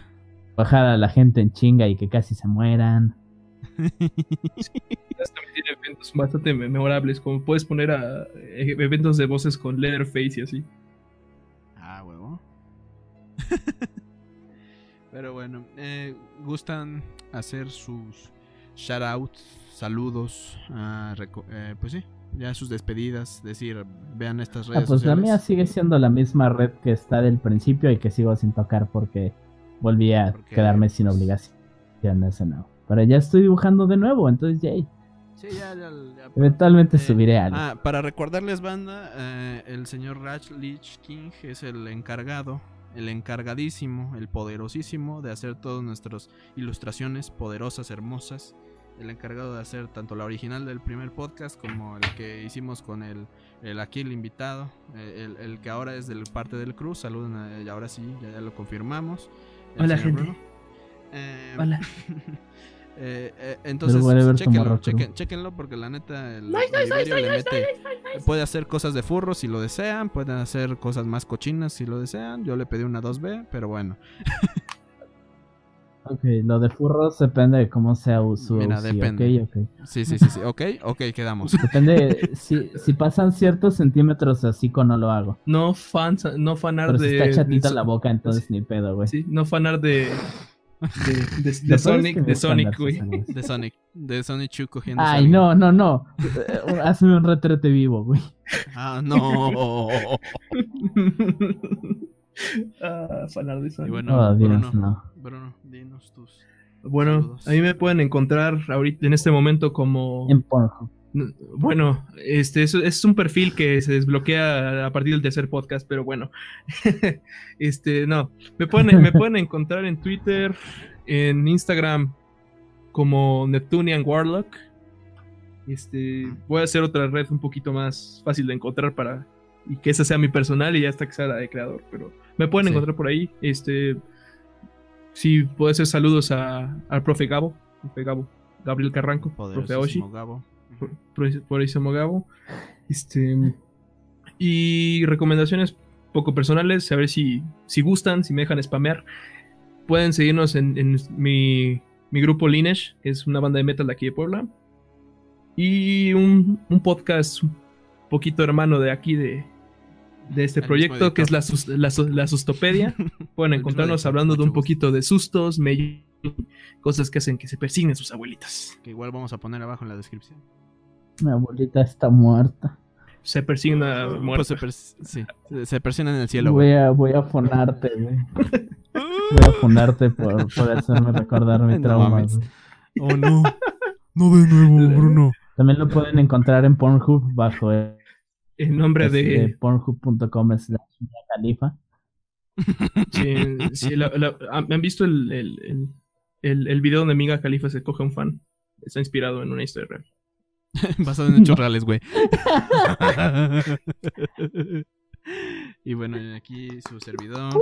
Bajar a la gente en chinga y que casi se mueran. Sí, también tiene eventos bastante memorables, como puedes poner a eh, eventos de voces con Leatherface y así. Ah, huevo. (laughs) Pero bueno, eh, gustan hacer sus shoutouts, saludos, eh, pues sí, ya sus despedidas, decir, vean estas redes. Ah, pues la mía sigue siendo la misma red que está del principio y que sigo sin tocar porque volví a quedarme sin obligación ese no. Pero ya estoy dibujando de nuevo, entonces yay. Sí, ya, ya, Eventualmente eh, subiré algo. Ah, para recordarles, banda, eh, el señor Rach Lich King es el encargado, el encargadísimo, el poderosísimo de hacer todas nuestras ilustraciones poderosas, hermosas. El encargado de hacer tanto la original del primer podcast como el que hicimos con el, el aquí el invitado, eh, el, que ahora es del parte del cruz. Saluden, y ahora sí, ya, lo confirmamos. Hola, gente. Hola. (laughs) Eh, eh, entonces, chequenlo, chequenlo porque la neta el, le mete, puede hacer cosas de furro si lo desean, pueden hacer cosas más cochinas si lo desean. Yo le pedí una 2B, pero bueno. (laughs) ok, lo de furros depende de cómo sea su Mira, depende. Sí, sí, sí, sí, ok, ok, quedamos. (laughs) Depende, si, si pasan ciertos centímetros así con no lo hago. No fan, no fanar de... está chatita la boca, entonces ni pedo, güey. Sí, no fanar de de, de, (laughs) Sonic, de Sonic, güey. De Sonic, de Sonic Chu cogiendo. Ay, no, no, no. Eh, hazme un retrete vivo, güey. Ah, no. (laughs) ah, falar de Sonic. bueno, oh, Bruno, no. Bruno, dinos tus. Bueno, a mí me pueden encontrar ahorita en este momento como. En Pornhub. Bueno, este es, un perfil que se desbloquea a partir del tercer podcast, pero bueno. (laughs) este, no. Me pueden, me pueden encontrar en Twitter, en Instagram como Neptunian Warlock. Este, voy a hacer otra red un poquito más fácil de encontrar para y que esa sea mi personal y ya hasta que sea la de creador, pero me pueden encontrar por ahí. Este, sí, puede ser saludos a, al profe Gabo, profe Gabo, Gabriel Carranco, profe Oshi. Gabo por, eso Gabo. Este, y recomendaciones poco personales, a ver si, si gustan, si me dejan spamear. Pueden seguirnos en, mi, grupo Lineage, que es una banda de metal de aquí de Puebla. Y un, podcast un poquito hermano de aquí de, este proyecto, que es la, la, Sustopedia. (laughs) Pueden encontrarnos hablando de un poquito de sustos, (laughs) cosas que hacen que se persiguen sus abuelitas. Que igual vamos a poner abajo en la descripción. Mi abuelita está muerta. Se persigna muerta. Pues se, se persigna en el cielo, Voy a, voy a fonarte, güey. Voy a fonarte por, por hacerme recordar mi trauma. oh, no. No de nuevo, Bruno. También lo pueden encontrar en Pornhub bajo el, nombre de... Este, pornhub.com es la califa. Sí, sí ¿han visto el, el, el, el, video donde Miga Califa se coge un fan? Está inspirado en una historia real. (laughs) Basado en hechos (laughs) reales, güey. (laughs) y bueno, aquí su servidor.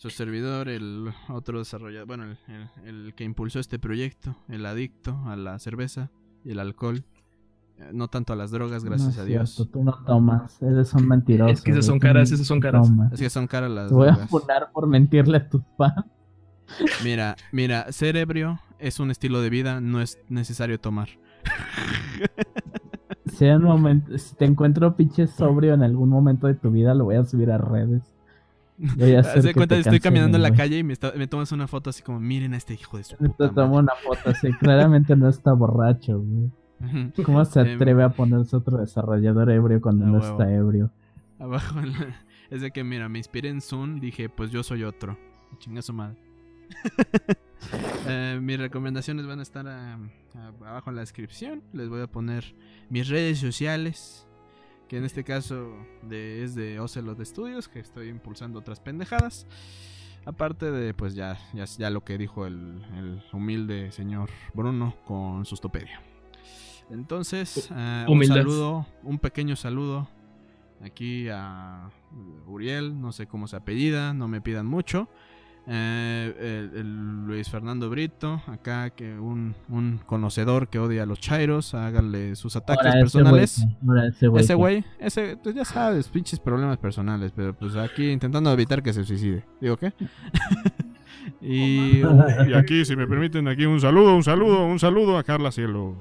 Su servidor, el otro desarrollador, bueno, el, que impulsó este proyecto, el adicto a la cerveza y el alcohol. Eh, no tanto a las drogas, gracias a Dios. tú no tomas, esos son mentirosos. Es que esas son caras, esas son caras. Es que son caras las Te voy a funar por mentirle a tus fans. Mira, mira, ser ebrio es un estilo de vida, no es necesario tomar. Si, en momento, si te encuentro pinche sobrio en algún momento de tu vida, lo voy a subir a redes. Voy a (laughs) hacer cuenta, estoy caminando en la calle y me, tomas una foto así como, miren a este hijo de su puta Te tomo una foto así, claramente no está borracho, ¿Cómo se em, atreve a ponerse otro desarrollador ebrio cuando no está ebrio? Abajo, es de que, mira, me inspiré en Zoom, dije, pues yo soy otro. Chinga su madre. (laughs) Eh, mis recomendaciones van a estar abajo en la descripción. Les voy a poner mis redes sociales. Que en este caso de, es de Ocelot Studios. Que estoy impulsando otras pendejadas. Aparte de, pues ya, ya, lo que dijo el, humilde señor Bruno con Sustopedia. Entonces, eh, un saludo, un pequeño saludo aquí a Uriel. No sé cómo se apellida, no me pidan mucho. Eh, el, Luis Fernando Brito, acá que un, conocedor que odia a los Chairos, háganle sus ataques personales. Ese güey, ese, pues ya sabes, pinches problemas personales, pero pues aquí intentando evitar que se suicide. ¿Digo qué? (laughs) (laughs) y, aquí, si me permiten, aquí un saludo, un saludo, un saludo a Carla Cielo.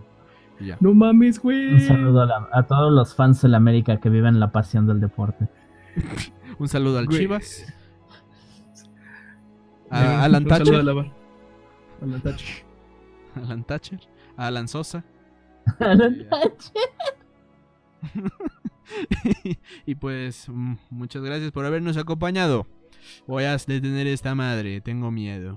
ya. No mames, güey. Un saludo a, todos los fans de la América que viven la pasión del deporte. (laughs) un saludo al Chivas. A (laughs) Alan Thatcher. Alan (laughs) Thatcher. Alan Thatcher. A Alan Sosa. Alan Thatcher. y pues, muchas gracias por habernos acompañado. Voy a detener esta madre, tengo miedo.